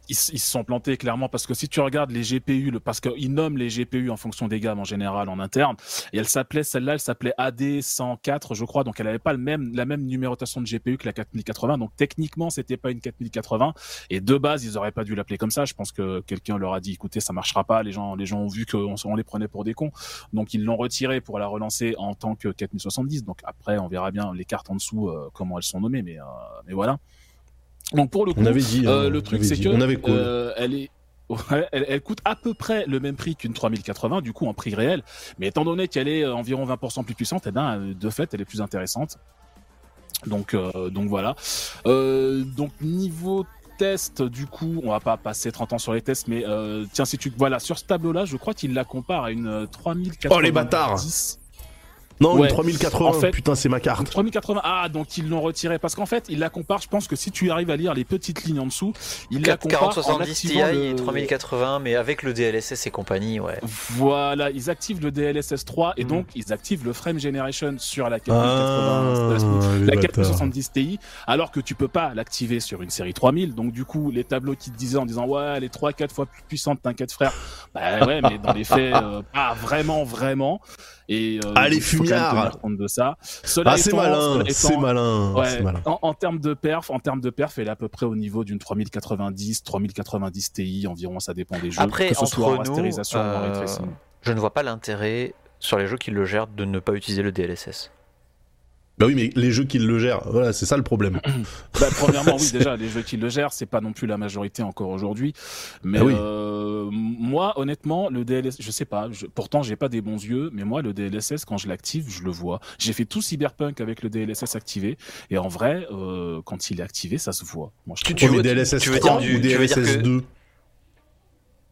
Ils, se sont plantés clairement parce que si tu regardes les GPU, le, parce qu'ils nomment les GPU en fonction des gammes en général en interne, et elle s'appelait celle-là, elle s'appelait AD104, je crois, donc elle avait pas le même la même numérotation de GPU que la 4080, donc techniquement c'était pas une 4080, et de base ils auraient pas dû l'appeler comme ça. Je pense que quelqu'un leur a dit, écoutez, ça marchera pas, les gens les gens ont vu qu'on on les prenait pour des cons, donc ils l'ont retiré pour la relancer en tant que 4070. Donc après on verra bien les cartes en dessous euh, comment elles sont nommées, mais euh, mais voilà. Donc pour le coup, On avait dit. euh, le truc, c'est que On avait call. elle est. ouais, elle, elle coûte à peu près le même prix qu'une 3080, du coup en prix réel. Mais étant donné qu'elle est euh, environ 20% plus puissante, eh ben, euh, de fait, elle est plus intéressante. Donc, euh, donc voilà. Euh, donc niveau test, du coup, on va pas passer 30 ans sur les tests, mais euh, tiens, si tu voilà sur ce tableau-là, je crois qu'il la compare à une euh, 3090. Oh, les bâtards Non, Ouais. une 3080, En fait- putain, c'est ma carte. 3080. Ah, donc ils l'ont retiré parce qu'en fait, il la compare. Je pense que si tu arrives à lire les petites lignes en dessous, il la compare en 4070 Ti et le- 3080, mais avec le DLSS et compagnie, ouais. Voilà, ils activent le DLSS 3 et donc ils activent le frame generation sur la Ah, 4080, les la bâtards. 470 Ti, alors que tu peux pas l'activer sur une série 3000. Donc du coup, les tableaux qui te disaient en disant ouais, elle est 3 4 fois plus puissante, t'inquiète frère. Bah ouais, mais dans les faits, euh, pas vraiment, vraiment. Et euh, Allez, donc, il faut quand même fumiard. tenir compte de ça. Cela Ah, c'est malin, c'est malin, Ouais, c'est malin. en, en termes de perf, en termes de perf, elle est à peu près au niveau d'une 3090, 3090 Ti environ, ça dépend des jeux. Après, que ce soit en entre ou en euh, je ne vois pas l'intérêt sur les jeux qui le gèrent de ne pas utiliser le DLSS. Bah oui, mais les jeux qui le gèrent, voilà, c'est ça le problème. [CLEARS THROAT] Bah, premièrement, oui, déjà, les jeux qui le gèrent, c'est pas non plus la majorité encore aujourd'hui. Mais Ah oui. euh, moi, honnêtement, le DLSS, je sais pas. Je, pourtant, j'ai pas des bons yeux, mais moi, le DLSS, quand je l'active, je le vois. J'ai fait tout Cyberpunk avec le DLSS activé, et en vrai, euh, quand il est activé, ça se voit. Moi, je Tu-. Tu veux- mais DLSS tu veux 3 dire du- ou tu veux dire DLSS que- 2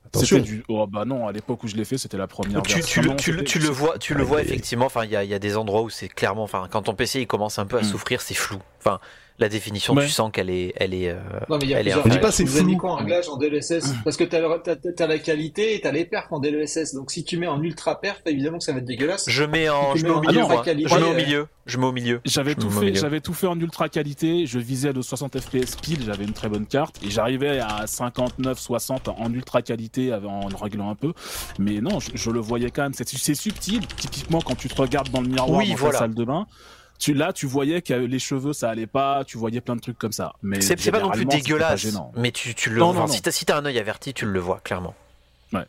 Attention. C'était du. Oh bah non, à l'époque où je l'ai fait, c'était la première Tu, tu le- Non, tu tu le vois, tu le vois effectivement. Enfin, il y a, il y a des endroits où c'est clairement, enfin, quand ton PC il commence un peu à Mm. souffrir, c'est flou. Enfin, la définition, Ouais. tu sens qu'elle est, elle est. euh, Non, mais il y a Elle plusieurs pas c'est Vous avez quoi en réglage en DLSS Parce que t'as, t'as la qualité et t'as les perfs en DLSS. Donc si tu mets en ultra perf, évidemment que ça va être dégueulasse. Je mets en, je mets au milieu, ultra moi. qualité, Je mets au euh, milieu. Je mets au milieu. J'avais tout fait, j'avais tout fait en ultra qualité. Je visais le 60 FPS pile, j'avais une très bonne carte et j'arrivais à 59, 60 en ultra qualité en réglant un peu. Mais non, je, je le voyais quand même. C'est, c'est subtil. Typiquement, quand tu te regardes dans le miroir Oui, dans voilà. ta salle de bain, tu là, tu voyais que les cheveux ça allait pas. Tu voyais plein de trucs comme ça. Mais C'est pas non plus pas dégueulasse, mais tu, tu le Non, vois. non, Si non. t'as si t'as un œil averti, tu le vois clairement.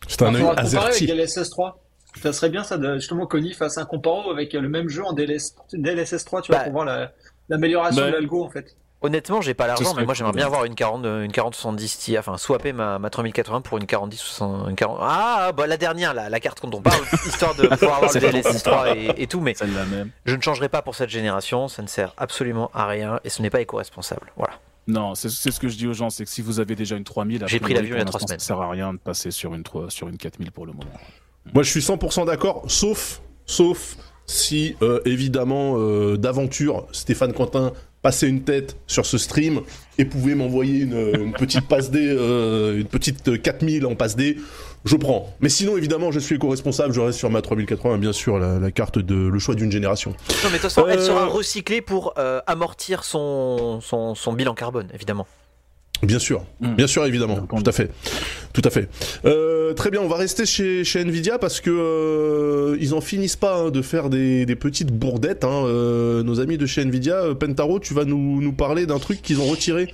C'est un Il œil comparer avec averti. DLSS 3. Ça serait bien ça, de, justement, Connie fasse un comparo avec le même jeu en DLS, DLSS 3, tu vois, Bah. pour voir la- l'amélioration Bah. de l'algo en fait. Honnêtement, j'ai pas l'argent, mais moi j'aimerais bien avoir une 40, euh, une 4070 Ti, enfin swapper ma, ma 3080 pour une 4010 60, une 40. Ah, bah la dernière, la, la carte dont on parle, [LAUGHS] histoire de pouvoir avoir le DLSS 3 et, et tout, mais Celle-là même. je ne changerai pas pour cette génération, ça ne sert absolument à rien et ce n'est pas éco-responsable. Voilà. Non, c'est, ce que je dis aux gens, c'est que si vous avez déjà une 3000, a J'ai pris l'avion il y a pour trois l'instant, semaines. Ça sert à rien de passer sur une 3, sur une 4000 pour le moment. Moi, je suis 100% d'accord, sauf, sauf si, euh, évidemment, euh, d'aventure, Stéphane Quentin passait une tête sur ce stream et pouvait m'envoyer une, une petite passe D, euh, une petite 4000 en passe D, je prends. Mais sinon, évidemment, je suis éco-responsable, je reste sur ma 3080, bien sûr, la, la carte de le choix d'une génération. Non, mais de toute façon, elle Euh. sera recyclée pour euh, amortir son, son, son bilan carbone, évidemment. Bien sûr, Mm. bien sûr, évidemment, tout à fait, tout à fait. Euh, très bien, on va rester chez, chez Nvidia parce que euh, ils en finissent pas hein, de faire des, des petites bourdettes. hein. Euh, nos amis de chez Nvidia, euh, Pentaro, tu vas nous, nous parler d'un truc qu'ils ont retiré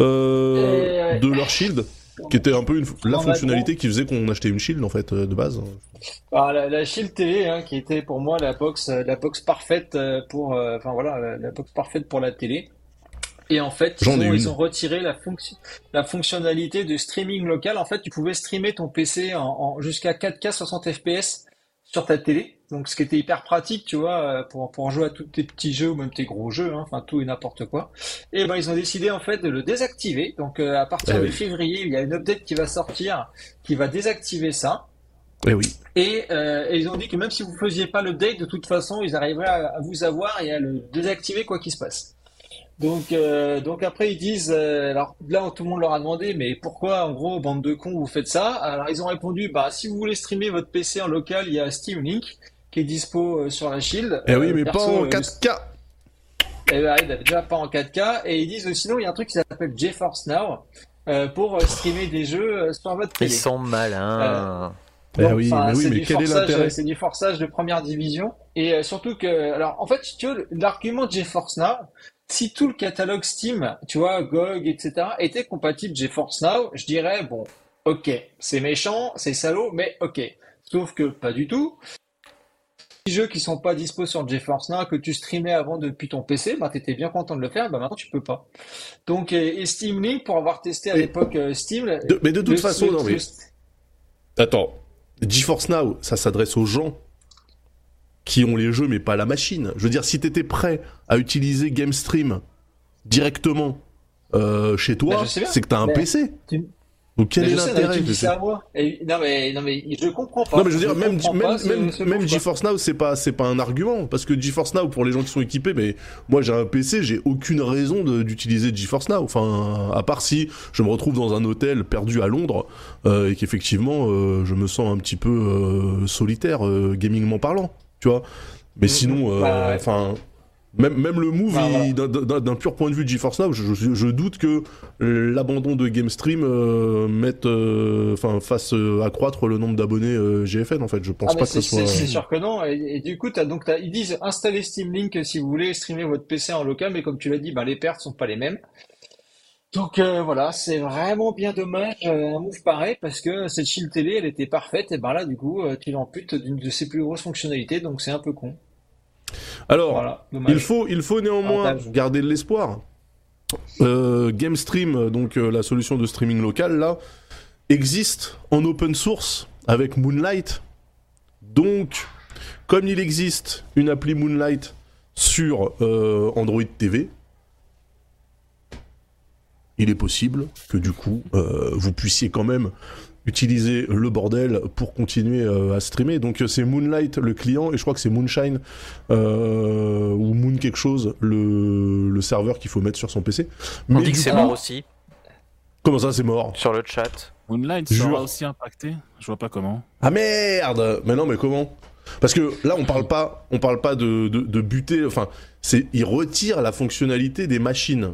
euh, Euh, de leur shield, qui était un peu une, la fonctionnalité qui faisait qu'on achetait une shield en fait euh, de base. Alors, la, la Shield télé, hein, qui était pour moi la box, la box parfaite pour, euh, enfin voilà, la, la box parfaite pour la télé. Et en fait, ils ont, une. ils ont retiré la, fonction, la fonctionnalité de streaming local. En fait, tu pouvais streamer ton PC en, en- jusqu'à 4K 60 FPS sur ta télé. Donc, ce qui était hyper pratique, tu vois, euh, pour, pour jouer à tous tes petits jeux ou même tes gros jeux, hein, enfin tout et n'importe quoi. Et ben, ils ont décidé en fait de le désactiver. Donc, euh, à partir Eh de oui. février, il y a une update qui va sortir qui va désactiver ça. Eh oui. Et, euh, et ils ont dit que même si vous faisiez pas l'update, de toute façon, ils arriveraient à, à vous avoir et à le désactiver quoi qu'il se passe. Donc, euh, donc après ils disent, euh, alors là tout le monde leur a demandé, mais pourquoi en gros bande de cons vous faites ça? Alors ils ont répondu, bah si vous voulez streamer votre PC en local, il y a Steam Link qui est dispo euh, sur la Shield. Eh oui, mais perso, pas en euh, 4K. eh ben, déjà pas en 4K. Et ils disent sinon il y a un truc qui s'appelle GeForce Now euh, pour streamer des jeux sur votre Ils télé. sont malins. Eh Donc, oui, mais oui, quel est forçage, l'intérêt? C'est du forçage de première division. Et euh, surtout que, alors, en fait, si tu veux, l'argument de GeForce Now, si tout le catalogue Steam, tu vois, GOG, etc., était compatible GeForce Now, je dirais, bon, ok, c'est méchant, c'est salaud, mais ok. Sauf que pas du tout. Les jeux qui sont pas dispo sur GeForce Now, que tu streamais avant depuis ton PC, bah, t'étais bien content de le faire, bah, maintenant tu peux pas. Donc, et, et Steam Link, pour avoir testé à l'époque euh, Steam, De- mais de toute le- façon, le- non mais attends, GeForce Now, ça s'adresse aux gens qui ont les jeux mais pas la machine. Je veux dire, si t'étais prêt à utiliser GameStream directement euh, chez toi, Bah, je c'est que t'as un Mais PC. tu- Donc quel Mais est je l'intérêt je. Et- non, mais, non, mais je comprends pas. Non mais je veux dire même comprends même pas ce- même, ce même quoi. GeForce Now c'est pas c'est pas un argument parce que GeForce Now pour les gens qui sont équipés mais moi j'ai un PC j'ai aucune raison d'utiliser GeForce Now enfin à part si je me retrouve dans un hôtel perdu à Londres euh, et qu'effectivement euh, je me sens un petit peu euh, solitaire euh, gamingment parlant tu vois mais Mhm. sinon euh, Bah, enfin même, même le move, Bah, d'un- pur point de vue de GeForce Now, je, je- je doute que l'abandon de GameStream euh, mette, euh, fasse euh, accroître le nombre d'abonnés GFN. En fait, je pense Ah, pas que ce soit. c'est- sûr que non. Et, et du coup, t'as, donc, ils disent installez Steam Link si vous voulez streamer votre PC en local, mais comme tu l'as dit, ben, les pertes sont pas les mêmes. Donc euh, voilà, c'est vraiment bien dommage euh, un move pareil parce que cette Shield télé, elle était parfaite et ben là du coup, euh, tu l'amputes d'une de ses plus grosses fonctionnalités, donc c'est un peu con. Alors, Voilà, il faut, il faut néanmoins Avantage. garder de l'espoir. Euh, GameStream, donc euh, la solution de streaming local là, existe en open source avec Moonlight. Donc, comme il existe une appli Moonlight sur euh, Android TV, il est possible que du coup euh, vous puissiez quand même utiliser le bordel pour continuer euh, à streamer. Donc euh, c'est Moonlight le client et je crois que c'est Moonshine euh, ou Moon quelque chose le, le serveur qu'il faut mettre sur son PC. On Mais dit que du c'est coup- mort aussi Comment ça c'est mort? Sur le chat. Moonlight Jure. sera aussi impacté? Je vois pas comment. Ah merde Mais non mais comment? Parce que là on parle pas on parle pas de, de, de buter enfin c'est ils retirent la fonctionnalité des machines.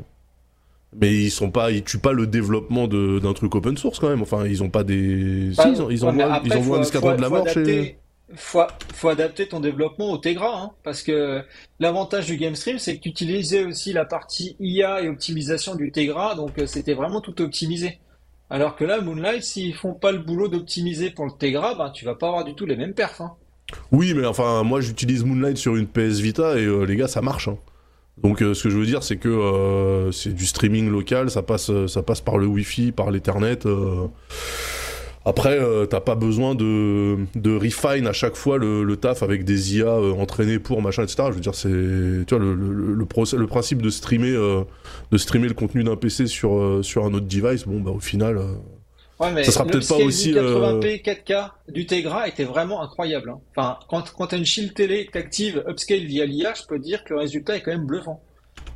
Mais ils sont pas ils tuent pas le développement de- d'un truc open source quand même. Enfin ils ont pas des Bah, si, ils, ont- ils envoient après, ils envoient faut- un escadron faut- de la mort chez Faut, faut adapter ton développement au Tegra, hein, parce que l'avantage du GameStream, c'est que tu utilisais aussi la partie IA et optimisation du Tegra, donc euh, c'était vraiment tout optimisé. Alors que là, Moonlight, s'ils font pas le boulot d'optimiser pour le Tegra, ben tu vas pas avoir du tout les mêmes perfs. Hein. Oui, mais enfin, moi j'utilise Moonlight sur une PS Vita et euh, les gars, ça marche. hein. Donc euh, ce que je veux dire, c'est que euh, c'est du streaming local, ça passe, euh, ça passe par le Wi-Fi, par l'Ethernet. euh. Après, euh, t'as pas besoin de, de refine à chaque fois le, le taf avec des IA euh, entraînés pour machin, etc. Je veux dire, c'est, tu vois, le, le, le, le principe de streamer, de streamer le contenu d'un PC sur, sur un autre device, bon, bah au final. Euh, Ouais, mais Ça sera peut-être pas aussi, 1080p 4K du Tegra était vraiment incroyable. hein. Enfin, quand, quand tu as une shield télé que t'actives upscale via l'IA, je peux te dire que le résultat est quand même bluffant.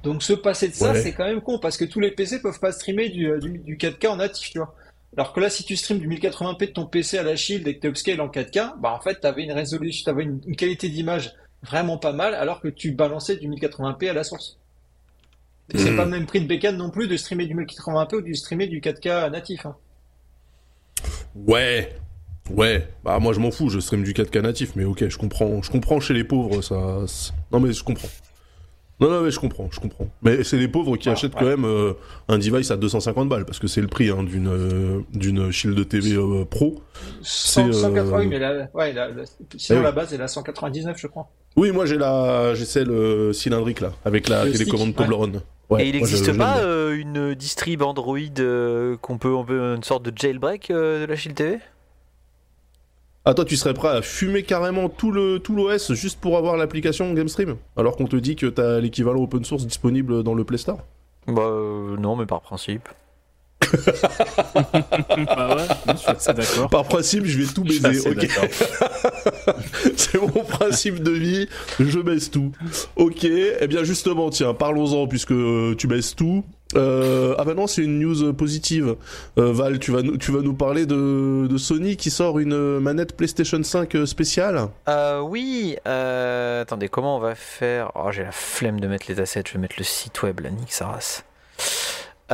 Donc se passer de ça, Ouais. c'est quand même con parce que tous les PC peuvent pas streamer du, euh, du, du 4K en natif, tu vois. Alors que là, si tu streams du 1080p de ton PC à la shield et que tu upscale en 4K, bah en fait, t'avais une résolution, t'avais une, une qualité d'image vraiment pas mal, alors que tu balançais du 1080p à la source. Et c'est Mhm. pas le même prix de bécane non plus de streamer du 1080p ou de streamer du 4K natif. hein. Ouais, ouais. Bah moi je m'en fous, je stream du 4K natif, mais ok, je comprends, je comprends chez les pauvres, ça. Non mais je comprends. Non non mais je comprends, je comprends. Mais c'est les pauvres qui Ah, achètent ouais. quand même euh, un device à 250 balles parce que c'est le prix hein, d'une euh, d'une Shield TV euh, Pro. 100, C'est, 180, euh, oui, mais la, ouais, la- la- sinon Eh la base est la 199, je crois. Oui, moi j'ai la, j'ai celle cylindrique là, avec la Le télécommande stick. Toblerone. Ouais, Et il n'existe pas euh, une distrib Android euh, qu'on peut, on peut une sorte de jailbreak euh, de la Shield TV Ah toi tu serais prêt à fumer carrément tout le tout l'OS juste pour avoir l'application GameStream alors qu'on te dit que t'as l'équivalent open source disponible dans le Play Store? Bah non, mais par principe. Bah ouais, je suis assez d'accord. Par principe, je vais tout baiser. [LAUGHS] C'est mon principe de vie, je baisse tout. Ok, eh bien justement, tiens, parlons-en puisque euh, tu baisses tout. Euh, ah bah non, c'est une news positive. Euh, Val, tu vas, nous- tu vas nous parler de, de Sony qui sort une manette PlayStation 5 spéciale. Euh, oui, euh, attendez, comment on va faire? Oh, j'ai la flemme de mettre les assets, je vais mettre le site web, la Saras.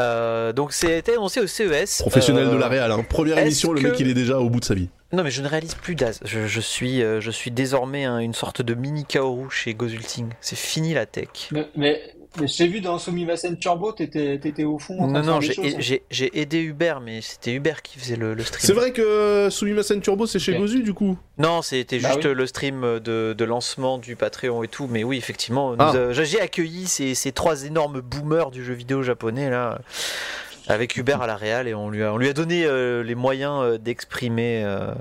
Euh, donc, c'était annoncé au CES. Professionnel Euh, de la Real, hein. première émission, le que- mec il est déjà au bout de sa vie. Non, mais je ne réalise plus d'as. Je, je suis, euh, je suis désormais un- une sorte de mini Kaoru chez Gozulting. C'est fini la tech. Mais, mais, mais je t'ai vu dans Sumimasen Turbo, t'étais, t'étais au fond. en train Non, de faire non, des j'ai hein. j'ai- j'ai aidé Hubert, mais c'était Hubert qui faisait le, le stream. C'est vrai que Sumimasen Turbo c'est chez Ok. Gozu du coup. Non, c'était Bah juste oui. le stream de, de lancement du Patreon et tout. Mais oui, effectivement, nous, Ah. euh, j'ai accueilli ces, ces trois énormes boomers du jeu vidéo japonais là, avec Hubert à la réal et on lui a, on lui a donné euh, les moyens euh, d'exprimer euh,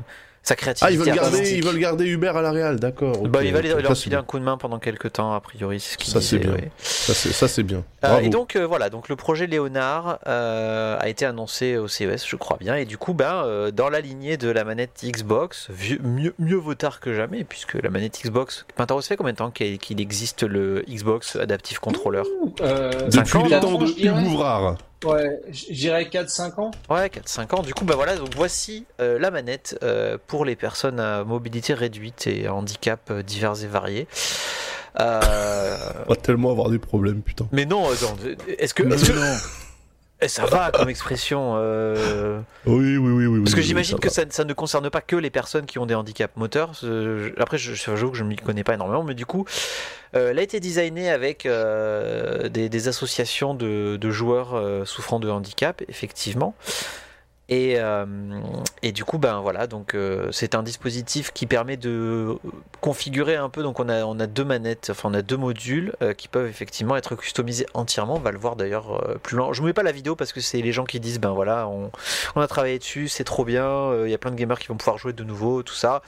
sa créativité. Ah, ils veulent, garder, ils veulent garder Hubert à la Real, d'accord. Bah, il va les- leur filer bien. un coup de main pendant quelques temps, a priori, c'est ce qu'il Ça, c'est disait, bien. ouais. Ça, c'est- bien. Euh, et donc euh, voilà, donc le projet Léonard euh, a été annoncé au CES, je crois bien, et du coup, ben, euh, dans la lignée de la manette Xbox, vieux- mieux, mieux vaut tard que jamais, puisque la manette Xbox, Pintaros, ça fait combien de temps qu'il existe le Xbox Adaptive Controller? Euh, Depuis ans, le temps de. Hugues Ouvrard. Ouais, je dirais 4-5 ans. Ouais, 4-5 ans. Du coup, bah voilà, donc voici euh, la manette euh, pour les personnes à mobilité réduite et handicap euh, divers et variés. Euh, [LAUGHS] On va tellement avoir des problèmes, putain. mais non, attends, est-ce que, Mais est-ce que- non. Eh, ça va comme expression euh, Oui, oui, oui, oui. Parce que oui, j'imagine ça que ça, ça ne concerne pas que les personnes qui ont des handicaps moteurs. Après, je, je- j'avoue que je ne m'y connais pas énormément, mais du coup, euh, elle a été designée avec euh, des, des associations de, de joueurs euh, souffrant de handicap, effectivement. Et, euh, et du coup, ben voilà, donc euh, c'est un dispositif qui permet de configurer un peu. Donc on a, on a deux manettes, enfin on a deux modules euh, qui peuvent effectivement être customisés entièrement. On va le voir d'ailleurs plus loin. Je ne mets pas la vidéo parce que c'est les gens qui disent ben voilà, on, on a travaillé dessus, c'est trop bien. Il y a plein de gamers qui vont pouvoir jouer de nouveau, tout ça.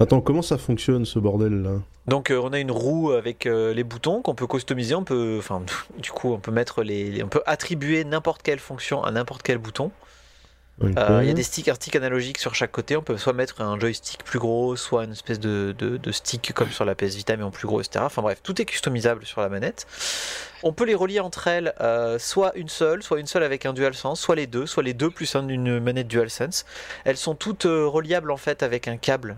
Attends, comment ça fonctionne ce bordel là? Donc euh, on a une roue avec euh, les boutons qu'on peut customiser. On peut, enfin [LAUGHS] du coup, on peut mettre les, les- on peut attribuer n'importe quelle fonction à n'importe quel bouton. Euh, Il y a des sticks, un stick analogique sur chaque côté. On peut soit mettre un joystick plus gros, soit une espèce de, de- de stick comme sur la PS Vita mais en plus gros, etc. Enfin bref, tout est customisable sur la manette. On peut les relier entre elles, euh, soit une seule, soit une seule avec un DualSense, soit les deux, soit les deux plus un d'une manette DualSense. Elles sont toutes euh, reliables en fait avec un câble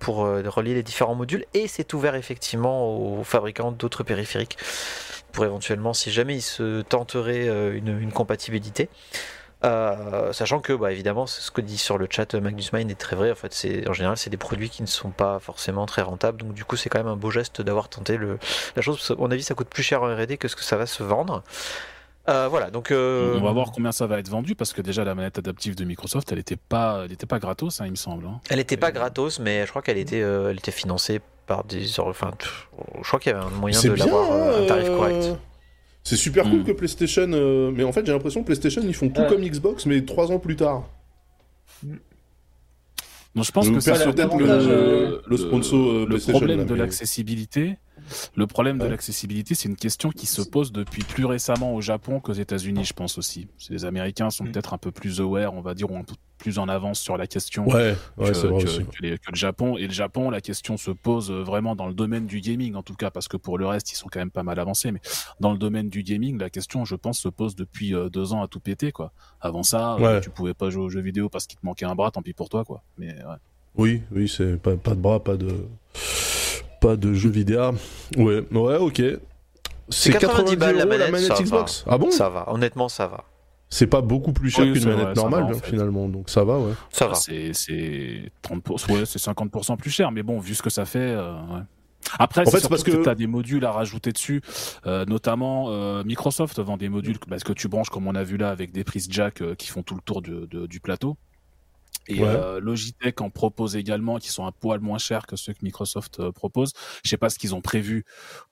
pour relier les différents modules et c'est ouvert effectivement aux fabricants d'autres périphériques pour éventuellement, si jamais ils se tenteraient une, une compatibilité. Euh, sachant que, bah, évidemment, ce que dit sur le chat euh, Magnus Mine est très vrai. En fait, c'est en général, c'est des produits qui ne sont pas forcément très rentables. Donc, du coup, c'est quand même un beau geste d'avoir tenté le, la chose. parce que, À mon avis, ça coûte plus cher en R&D que ce que ça va se vendre. Euh, voilà. Donc, euh, On va voir combien ça va être vendu parce que déjà la manette adaptive de Microsoft, elle était pas, elle était pas gratos, hein, il me semble. hein. Elle n'était pas gratos, mais je crois qu'elle était, euh, elle était financée par des, enfin, je crois qu'il y avait un moyen de l'avoir euh, un tarif correct. C'est super cool Mm. que PlayStation. euh, Mais en fait, j'ai l'impression que PlayStation, ils font tout Ouais. comme Xbox, mais trois ans plus tard. Donc je pense Je que c'est peut-être que le- le sponsor, euh, le PlayStation, problème là, de l'accessibilité. Le problème de l'accessibilité, c'est une question qui se pose depuis plus récemment au Japon qu'aux États-Unis, je pense aussi. Les Américains sont Mm. peut-être un peu plus aware, on va dire, ou un peu plus en avance sur la question. Ouais, ouais, que, vrai que- aussi. que les- que le Japon. Et le Japon, la question se pose vraiment dans le domaine du gaming, en tout cas, parce que pour le reste, ils sont quand même pas mal avancés. Mais dans le domaine du gaming, la question, je pense, se pose depuis euh, deux ans à tout péter, quoi. Avant ça, euh, Ouais. tu pouvais pas jouer aux jeux vidéo parce qu'il te manquait un bras, tant pis pour toi, quoi. Mais ouais. Oui, oui, c'est pas, pas de bras, pas de. Pas de jeux vidéo. Ouais, ouais, ok. C'est 90 balles la manette, va. Xbox. Ah bon? Ça va, honnêtement, ça va. C'est pas beaucoup plus cher Oui, qu'une manette normale, va, en hein, fait. finalement, donc ça va, ouais. Ça Ah, va. C'est c'est 30%, ouais, c'est 50% plus cher, mais bon, vu ce que ça fait. euh, ouais. Après, En c'est parce que, que- tu as des modules à rajouter dessus, euh, notamment euh, Microsoft vend des modules parce que tu branches, comme on a vu là, avec des prises jack euh, qui font tout le tour du, de- du plateau. Et Ouais. euh, Logitech en propose également, qui sont un poil moins chers que ceux que Microsoft euh, propose. Je sais pas ce qu'ils ont prévu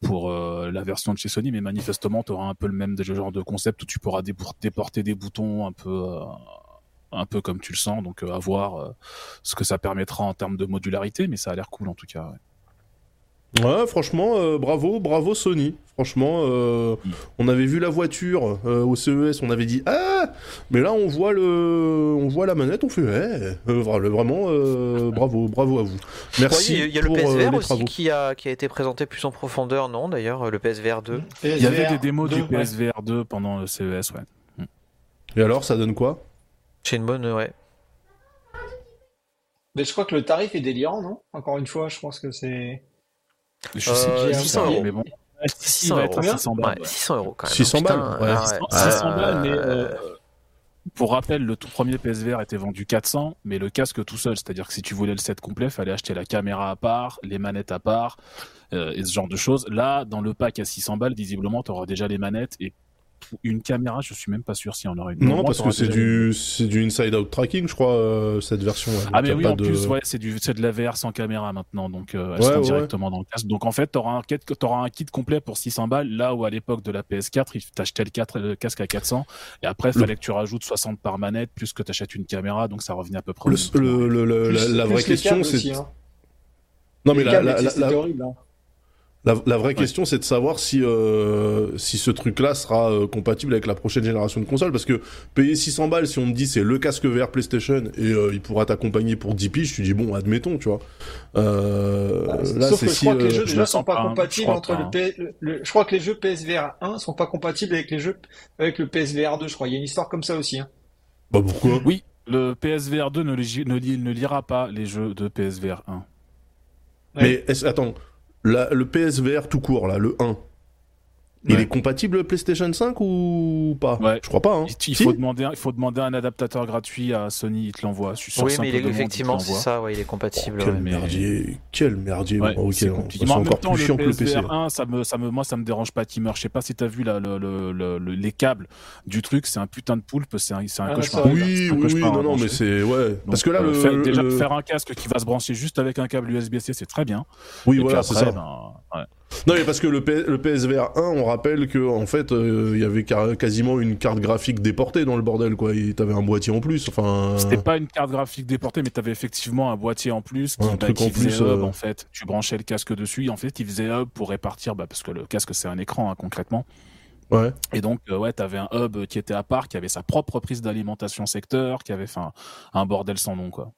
pour euh, la version de chez Sony, mais manifestement, tu auras un peu le même genre de concept où tu pourras dépor- déporter des boutons un peu, euh, un peu comme tu le sens. Donc, euh, à voir euh, ce que ça permettra en termes de modularité, mais ça a l'air cool en tout cas. ouais. Ouais, franchement, euh, bravo, bravo Sony. Franchement, euh, on avait vu la voiture euh, au CES, on avait dit ah, mais là on voit le, on voit la manette, on fait eh, euh, vra- vraiment euh, bravo, bravo à vous. Merci. Ouais, il y a- il y a le pour, PSVR aussi travaux. qui a, qui a été présenté plus en profondeur, non D'ailleurs, le PSVR 2. Il y avait des démos du 2, ouais. PSVR 2 pendant le CES, ouais. Et alors, ça donne quoi? C'est une bonne, ouais. Mais je crois que le tarif est délirant, non? Encore une fois, je pense que c'est. Je Euh, sais plus, 600 hein, euros. mais bon. Ouais, si, 600 il va être à euros. 600 balles. Ouais, 600 euros quand même. 600 Putain, balles, ouais. ah 600, ouais. 600 balles, mais Euh, euh, pour rappel, le tout premier PSVR était vendu 400, mais le casque tout seul, c'est-à-dire que si tu voulais le set complet, fallait acheter la caméra à part, les manettes à part, euh, et ce genre de choses. Là, dans le pack à 600 balles, visiblement, tu auras déjà les manettes et une caméra, je suis même pas sûr s'il y en aurait une. Non, parce que c'est déjà du, c'est du inside-out tracking, je crois, euh, cette version. là. Ah mais a oui, pas en de- plus, ouais, c'est du, c'est de la VR sans caméra maintenant, donc euh, elle Ouais, directement dans le casque. Donc en fait, t'auras un kit, t'auras un kit complet pour 600 balles, là où à l'époque de la PS4, il t'achetais le, 4 le casque à 400, et après, il Le- fallait que tu rajoutes 60 par manette, plus que t'achètes une caméra, donc ça revenait à peu près. au Le, même prix. le- le- le- la, Plus- la vraie question, c'est. hein. Non, mais la, la, c'est- la, c'était la- horrible. hein. La- la vraie question, c'est de savoir si, euh, si ce truc-là sera euh, compatible avec la prochaine génération de consoles. Parce que payer 600 balles, si on me dit c'est le casque VR PlayStation et euh, il pourra t'accompagner pour 10 piges, je dis bon, admettons, tu vois. Euh, là, Sauf que je si. crois que les euh, jeux je déjà le sont sens pas pas. Je compatibles crois entre pas, le, P- le- le- Je crois que les jeux PSVR 1 sont pas compatibles avec les jeux avec le PSVR 2. Je crois. Il y a une histoire comme ça aussi. hein. Bah pourquoi? Oui, le PSVR 2 ne, li- ne, li- ne lira pas les jeux de PSVR 1. Mais est-ce- attends, le PSVR tout court, là, le 1, il est compatible PlayStation 5 ou pas Ouais. Je crois pas. Hein. Il, il Si faut demander, un- il faut demander un adaptateur gratuit à Sony, il te l'envoie. Oui, mais il est- effectivement, c'est ça, ouais, il est compatible. Quel ouais. mais- merdier, quel merdier. Ouais, Bon, ok, c'est encore temps, plus chiant le que le PC. PSVR 1, ça me, ça me, moi, ça me dérange pas qu'il meure. Je sais pas si t'as vu là, le, le, le- le- les câbles du truc, c'est un putain de poulpe, c'est un, c'est un Ah, cauchemar. Oui, oui, non, non, brancher. mais c'est ouais. Parce que là, euh, le, déjà le- faire un casque qui va se brancher juste avec un câble USB-C, c'est très bien. oui, voilà, c'est ça. Non, mais parce que le, P- le PSVR 1, on rappelle que en fait, euh, il y avait quasiment une carte graphique déportée dans le bordel, quoi. T'avais un boîtier en plus, enfin. C'était pas une carte graphique déportée, mais t'avais effectivement un boîtier en plus qui, un bah, truc qui en faisait plus, hub euh. en fait. Tu branchais le casque dessus, et en fait, il faisait hub pour répartir, bah, parce que le casque c'est un écran hein, concrètement. Ouais. Et donc, euh, ouais, t'avais un hub qui était à part, qui avait sa propre prise d'alimentation secteur, qui avait fait un, un bordel sans nom, quoi.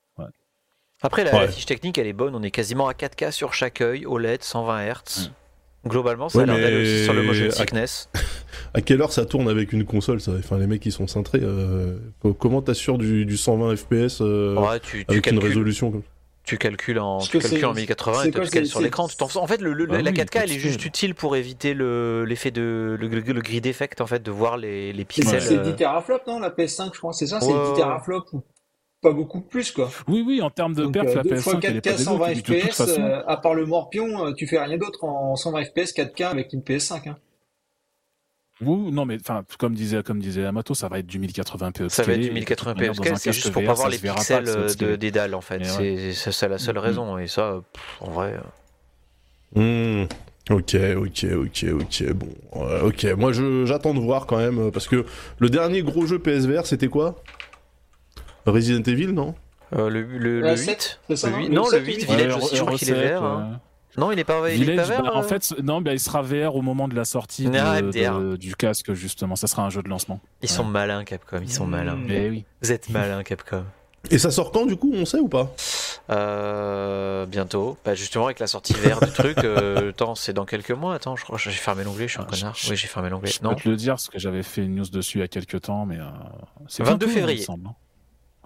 Après, la, Ouais. la fiche technique, elle est bonne. On est quasiment à 4K sur chaque œil, OLED, 120 Hz. Globalement, ça Ouais, a l'air d'aller aussi sur le motion à- sickness. [LAUGHS] À quelle heure ça tourne avec une console, ça? Enfin, les mecs, ils sont cintrés. euh, co- Comment t'assures du, du 120 FPS euh, Ouais, tu, tu avec une résolution comme tu calcules en, tu calcules c'est- en 1080 c'est et tu c'est- sur c'est- l'écran. En fait, le, le- Ah la oui, 4K, elle est juste utile pour éviter le- l'effet de le, le- le grid effect en fait, de voir les, les C'est pixels. c'est euh, 10 teraflops, non La PS5, je crois. C'est ça, c'est Ouais, 10 ouais. teraflops. ou Pas beaucoup plus, quoi. Oui, oui, en termes de Donc, perf, euh, la deux fois PS5, elle est pas 4K dégueu. 120 puis de toute FPS, façon, euh, à part le morpion, euh, tu fais rien d'autre en 120 FPS 4K avec une PS5. Hein. Oui, non, mais enfin, comme disait, comme disait Amato, ça va être du 1080p Ça va être du et de 1080 toute manière, p dans un upscale, c'est juste pour VR, pas voir ça les pas pixels de, des dalles en fait. C'est c'est la seule Mhm. raison. Et ça, pff, en vrai. Hmm, Ok, ok, ok, ok. Bon, euh, ok. Moi, j'attends de voir quand même parce que le dernier gros jeu PSVR, c'était quoi? Resident Evil, non euh, le, le, La le 7, 8 c'est ça, le non 8 Le Non, le 7 ou 8, 8? Village Ouais, aussi, je crois qu'il est vert. hein. Non, il est pas, il est pas vert. bah, euh en fait, non, bah, il sera VR au moment de la sortie de- MDR. de- du casque, justement. Ça sera un jeu de lancement. Ils sont malins, Capcom. Ils sont malins. Mais oui. Vous êtes malins, Capcom. Et ça sort quand du coup On sait ou pas Euh, bientôt. Bah, justement, avec la sortie vert du truc, euh, temps, c'est dans quelques mois. Attends, je crois que j'ai fermé l'onglet, je suis un Ah, connard. je- Oui, j'ai fermé l'onglet. Je Non. peux te le dire parce que j'avais fait une news dessus il y a quelques temps, mais euh, c'est 22 bientôt, février. il me semble, hein.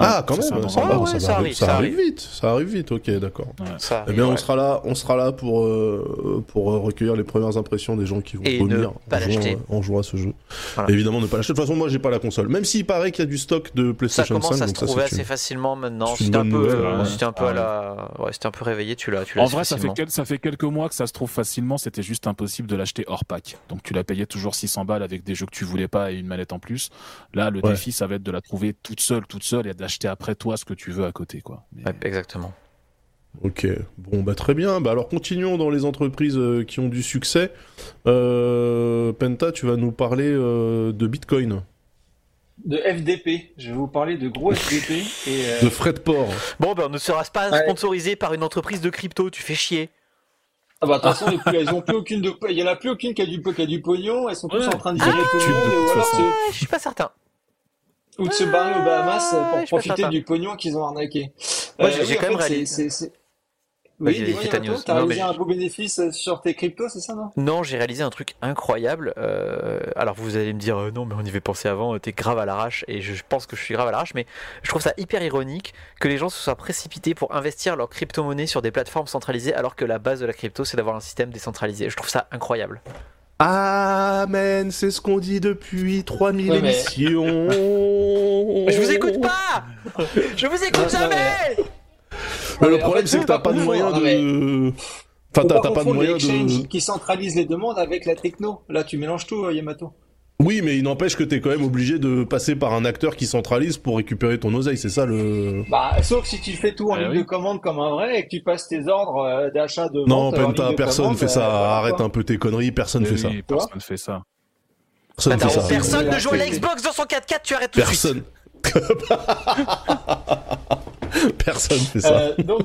Ah, quand même. ça, Ça, va, ouais, ça, ça va- arrive, ça ça arrive vite. Ça arrive vite. Ok, d'accord. Ça, Eh bien, ouais. on sera là, on sera là pour euh, pour euh, recueillir les premières impressions des gens qui vont en l'acheter. euh, en jouant à ce jeu. Voilà. Évidemment, ne pas l'acheter. De toute façon, moi, j'ai pas la console. Même s'il paraît qu'il y a du stock de Ça PlayStation commence 5, à se donc ça, trouver assez une- facilement maintenant. t'es un peu, euh, un Ah à la, ouais, un peu réveillé, tu l'as, tu l'as En vrai, ça fait, quel- ça fait quelques mois que ça se trouve facilement. C'était juste impossible de l'acheter hors pack. Donc tu l'as payé toujours 600 balles avec des jeux que tu voulais pas et une manette en plus. Là, le défi, ça va être de la trouver toute seule, toute seule et d'acheter après toi ce que tu veux à côté, quoi. Mais- Ouais, exactement. Ok, bon bah très bien. Bah alors continuons dans les entreprises euh, qui ont du succès. Euh, Penta, tu vas nous parler euh, de Bitcoin, De FDP. Je vais vous parler de gros FDP. Et, euh, de frais de port. Bon, ben, on ne sera pas Ouais. sponsorisé par une entreprise de crypto. Tu fais chier. Ah bah de toute façon, les plus- elles ont plus aucune de... il y en a plus aucune qui a du, qui a du pognon, elles sont tous Ouais. en train de virer tout le monde, je suis pas certain. Ou de se barrer aux Bahamas pour profiter du pognon qu'ils ont arnaqué. Moi, Euh, j'ai- oui, quand même réalisé- Oui, news. t'as Non, réalisé un beau bénéfice euh, sur tes cryptos, c'est ça, non? Non, j'ai réalisé un truc incroyable. euh, alors vous allez me dire euh, non, mais on y avait pensé avant. T'es grave à l'arrache et je pense que je suis grave à l'arrache, mais je trouve ça hyper ironique que les gens se soient précipités pour investir leur crypto-monnaie sur des plateformes centralisées alors que la base de la crypto c'est d'avoir un système décentralisé. Je trouve ça incroyable. Amen, c'est ce qu'on dit depuis 3000 Ouais, mais- émissions. Je vous écoute pas [LAUGHS] Je vous écoute jamais Mais le en problème, fait, c'est que t'as pas de moyen de. Enfin, t'as pas t'as pas de moyen de. qui centralisent les demandes avec la techno. Là, tu mélanges tout, euh, Yamato. Oui, mais il n'empêche que t'es quand même obligé de passer par un acteur qui centralise pour récupérer ton oseille, c'est ça le. Bah, sauf si tu fais tout en Ah ligne oui. de commande comme un vrai et que tu passes tes ordres euh, d'achat de Non, vente, en ligne Penta, de personne commande, fait ça. euh, Arrête un peu tes conneries, personne fait ça. Oui, personne fait ça. Personne fait ça. personne Oui, ne joue à la oui. Xbox dans son 4x4, tu arrêtes tout de suite. Personne. [LAUGHS] personne fait ça. Euh, donc,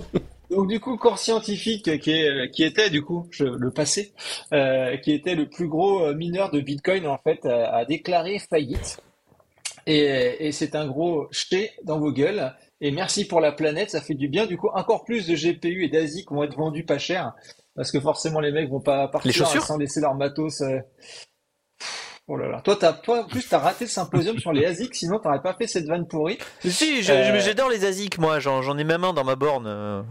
donc du coup, corps scientifique qui, est, qui était du coup je, le passé, euh, qui était le plus gros euh, mineur de Bitcoin en fait, a, a déclaré faillite. Et, et c'est un gros jeté dans vos gueules. Et merci pour la planète, ça fait du bien. Du coup, encore plus de GPU et d'ASIC vont être vendus pas cher, parce que forcément les mecs vont pas partir chaussures sans laisser leur matos. euh. Oh là là. Toi, t'as, toi, en plus, t'as raté le symposium sur les ASIC, sinon t'aurais pas fait cette vanne pourrie. Si, Euh, j'adore les ASIC, moi, j'en j'en ai même un dans ma borne.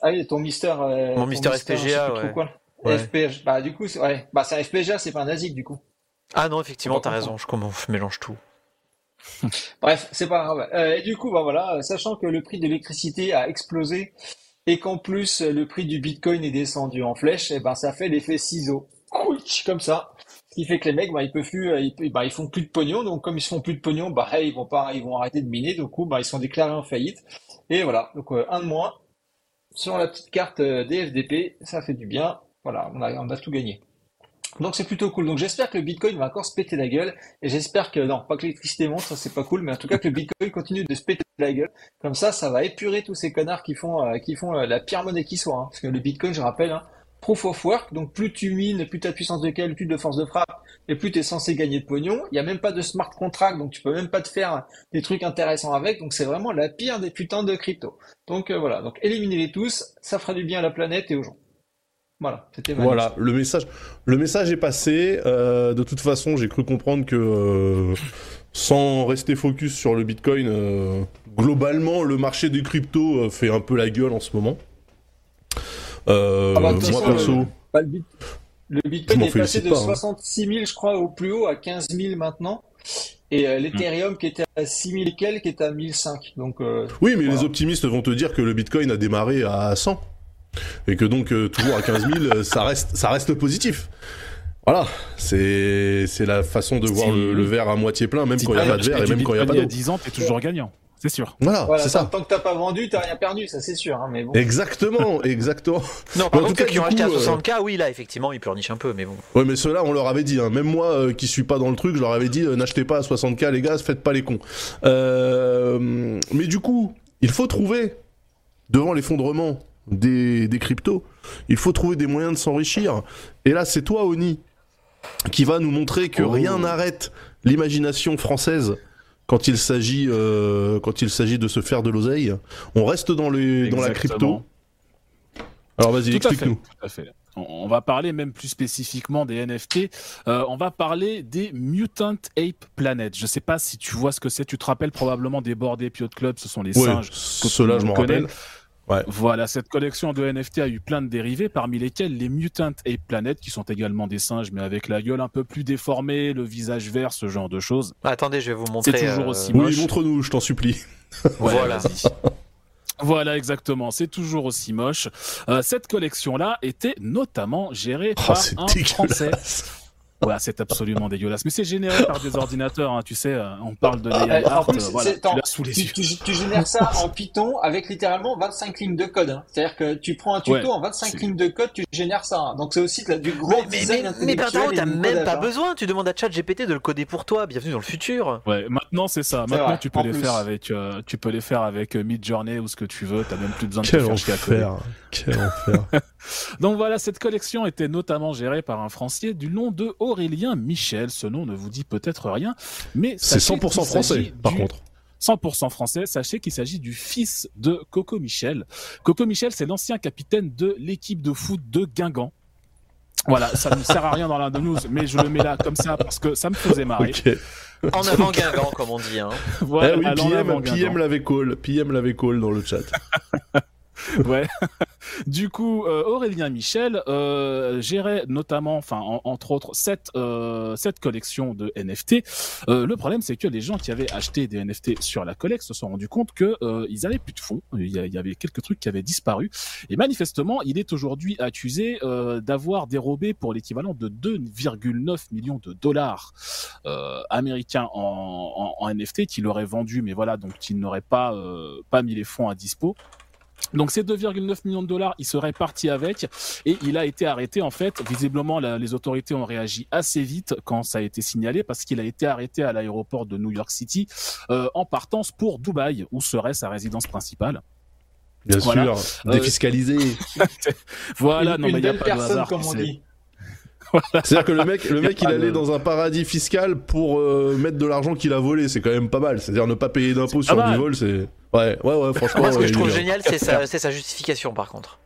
Ah oui, ton Mister. euh, Mon ton Mister FPGA, ouais. quoi. Ouais. FPGA. Bah, du coup, c'est- ouais. Bah, c'est un FPGA, c'est pas un ASIC, du coup. Ah non, effectivement, t'as raison, je, comment, je mélange tout. [LAUGHS] Bref, c'est pas grave. Euh, et du coup, bah voilà, euh, sachant que le prix de l'électricité a explosé et qu'en plus le prix du Bitcoin est descendu en flèche, et ben ça fait l'effet ciseau. Comme ça. Ce qui fait que les mecs, bah, ils peuvent plus, ils, bah, ils font plus de pognon. Donc, comme ils font plus de pognon, bah, ils vont pas, ils vont arrêter de miner. Du coup, bah, ils sont déclarés en faillite. Et voilà. Donc, euh, un de moins sur la petite carte euh, DFDP. Ça fait du bien. Voilà. On a, tout gagné. Donc, c'est plutôt cool. Donc, j'espère que le Bitcoin va encore se péter la gueule. Et j'espère que, non, pas que l'électricité monte, ça c'est pas cool, mais en tout cas que le Bitcoin continue de se péter la gueule. Comme ça, ça va épurer tous ces connards qui font, euh, euh, la pire monnaie qui soit. hein. Parce que le Bitcoin, je rappelle, hein, proof of work, donc plus tu mines, plus ta puissance de calcul, de force de frappe, et plus tu es censé gagner de pognon. Il y a même pas de smart contract, donc tu peux même pas te faire des trucs intéressants avec. Donc c'est vraiment la pire des putains de crypto. Donc euh, voilà, donc éliminez-les tous, ça fera du bien à la planète et aux gens. Voilà, c'était Voilà, le message, le message est passé. Euh, de toute façon, j'ai cru comprendre que euh, sans rester focus sur le Bitcoin, euh, globalement, le marché des cryptos euh, fait un peu la gueule en ce moment. Euh, Ah bah, moi perso, le, bit- le Je Bitcoin est passé de pas, hein. 66 000, je crois, au plus haut à 15 000 maintenant. Et euh, l'Ethereum qui était à 6 000 et quelques est à 1005. Donc, euh, oui, mais Voilà. les optimistes vont te dire que le Bitcoin a démarré à 100 et que donc euh, toujours à 15 000, euh, ça reste, ça reste positif. Voilà, c'est c'est la façon de voir le, le verre à moitié plein, même Si quand il n'y a pas de verre et même quand il n'y a pas d'eau. il y a 10 ans, t'es toujours gagnant. C'est sûr. Voilà, voilà, c'est tant, ça. tant que t'as pas vendu, t'as rien perdu, ça c'est sûr. Hein, mais bon. Exactement, [LAUGHS] exactement. Non, par en contre, tout cas, ceux qui ont acheté à coup, euh, 60K, oui, là, effectivement, ils pleurnichent un peu, mais bon. Ouais, mais ceux-là, on leur avait dit. Hein. Même moi, euh, qui suis pas dans le truc, je leur avais dit euh, n'achetez pas à 60K, les gars, faites pas les cons. Euh, mais du coup, il faut trouver devant l'effondrement des, des cryptos, il faut trouver des moyens de s'enrichir. Et là, c'est toi, Oni, qui va nous montrer que Oh. rien n'arrête l'imagination française. Quand il s'agit, euh, quand il s'agit de se faire de l'oseille, on reste dans les, dans la crypto. Alors vas-y, explique-nous. Tout à fait. On- va parler même plus spécifiquement des NFT. Euh, on va parler des Mutant Ape Planet. Je sais pas si tu vois ce que c'est. Tu te rappelles probablement des des Piot Club. Ce sont les Ouais, singes. le je m'en rappelle. Ouais. Voilà, cette collection de NFT a eu plein de dérivés, parmi lesquels les Mutant Ape Planet, qui sont également des singes, mais avec la gueule un peu plus déformée, le visage vert, ce genre de choses. Ah, attendez, je vais vous montrer. toujours euh, aussi Oui, moche. montre-nous, je t'en supplie. [LAUGHS] Ouais, Voilà. vas-y. Voilà, exactement. C'est toujours aussi moche. Euh, cette collection-là était notamment gérée Oh, par c'est un Français. Voilà, c'est absolument dégueulasse. Mais c'est généré par des ordinateurs, hein, tu sais. euh, On parle de Ah, l'AI en art, plus, euh, voilà, tu l'as sous les Tu, yeux. tu- tu génères ça en Python avec littéralement 25 lignes de code. hein. C'est-à-dire que tu prends un tuto Ouais, en 25 c'est- lignes de code, tu génères ça. hein. Donc c'est aussi de du gros Mais, design mais, mais intellectuel t'as même pas besoin, tu demandes à ChatGPT de le coder pour toi. Bienvenue dans le futur. Ouais, maintenant c'est ça. Maintenant vrai, tu peux les plus. faire avec, euh, tu peux les faire avec euh, Midjourney ou ce que tu veux. T'as même plus besoin de te Quel faire à coder. enfer. Quel enfer. [LAUGHS] Donc voilà, cette collection était notamment gérée par un Français du nom de Aurélien Michel. Ce nom ne vous dit peut-être rien, mais C'est sachez 100% qu'il s'agit français, par du- contre. 100% français, sachez qu'il s'agit du fils de Coco Michel. Coco Michel, c'est l'ancien capitaine de l'équipe de foot de Guingamp. Voilà, ça ne sert à rien dans la news, mais je le mets là comme ça parce que ça me faisait marrer. En avant Guingamp, comme on dit. Hein. [LAUGHS] Voilà, eh oui. PM l'avait call. PM l'avait call dans le chat. [LAUGHS] Ouais. Du coup, euh, Aurélien Michel euh, gérait notamment, enfin entre autres, cette euh, cette collection de NFT. Le problème, c'est que les gens qui avaient acheté des NFT sur la collecte se sont rendus compte que ils avaient plus de fonds. Il y, avait quelques trucs qui avaient disparu. Et manifestement, il est aujourd'hui accusé d'avoir dérobé pour l'équivalent de 2,9 millions de dollars américains en, NFT qu'il aurait vendu, mais voilà, donc il n'aurait pas pas mis les fonds à dispo. Donc ces 2,9 millions de dollars, il serait parti avec et il a été arrêté en fait. Visiblement, la- les autorités ont réagi assez vite quand ça a été signalé parce qu'il a été arrêté à l'aéroport de New York City euh, en partance pour Dubaï où serait sa résidence principale. Bien Voilà. sûr, Euh, défiscalisé. [LAUGHS] Voilà, une non une mais il y a pas de personne, hasard. comme on c'est- dit. [LAUGHS] C'est-à-dire que le mec, le mec, il allait de- dans un paradis fiscal pour euh, mettre de l'argent qu'il a volé. C'est quand même pas mal. C'est-à-dire ne pas payer d'impôts C'est sur du mal. vol, c'est. Ouais, ouais, ouais, franchement. Moi, ce que je trouve génial, c'est sa, c'est sa justification, par contre.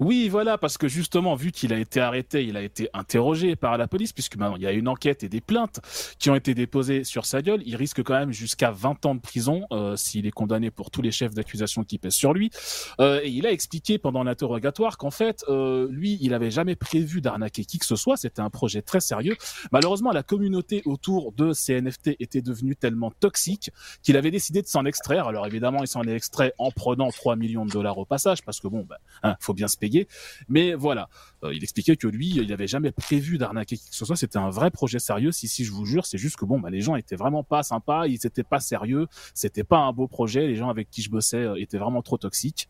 Oui, voilà, parce que justement, vu qu'il a été arrêté, il a été interrogé par la police, puisque maintenant il y a une enquête et des plaintes qui ont été déposées sur sa gueule. Il risque quand même jusqu'à 20 ans de prison euh, s'il est condamné pour tous les chefs d'accusation qui pèsent sur lui. Euh, et il a expliqué pendant l'interrogatoire qu'en fait, euh, lui, il avait jamais prévu d'arnaquer qui que ce soit. C'était un projet très sérieux. Malheureusement, la communauté autour de ces NFT était devenue tellement toxique qu'il avait décidé de s'en extraire. Alors évidemment, il s'en est extrait en prenant 3 millions de dollars au passage, parce que bon, bah, hein, faut bien se payer. Mais voilà, Euh, il expliquait que lui, il n'avait jamais prévu d'arnaquer qui que ce soit. C'était un vrai projet sérieux. Si, si, je vous jure, c'est juste que bon, bah, les gens étaient vraiment pas sympas, ils étaient pas sérieux, c'était pas un beau projet. Les gens avec qui je bossais euh, étaient vraiment trop toxiques.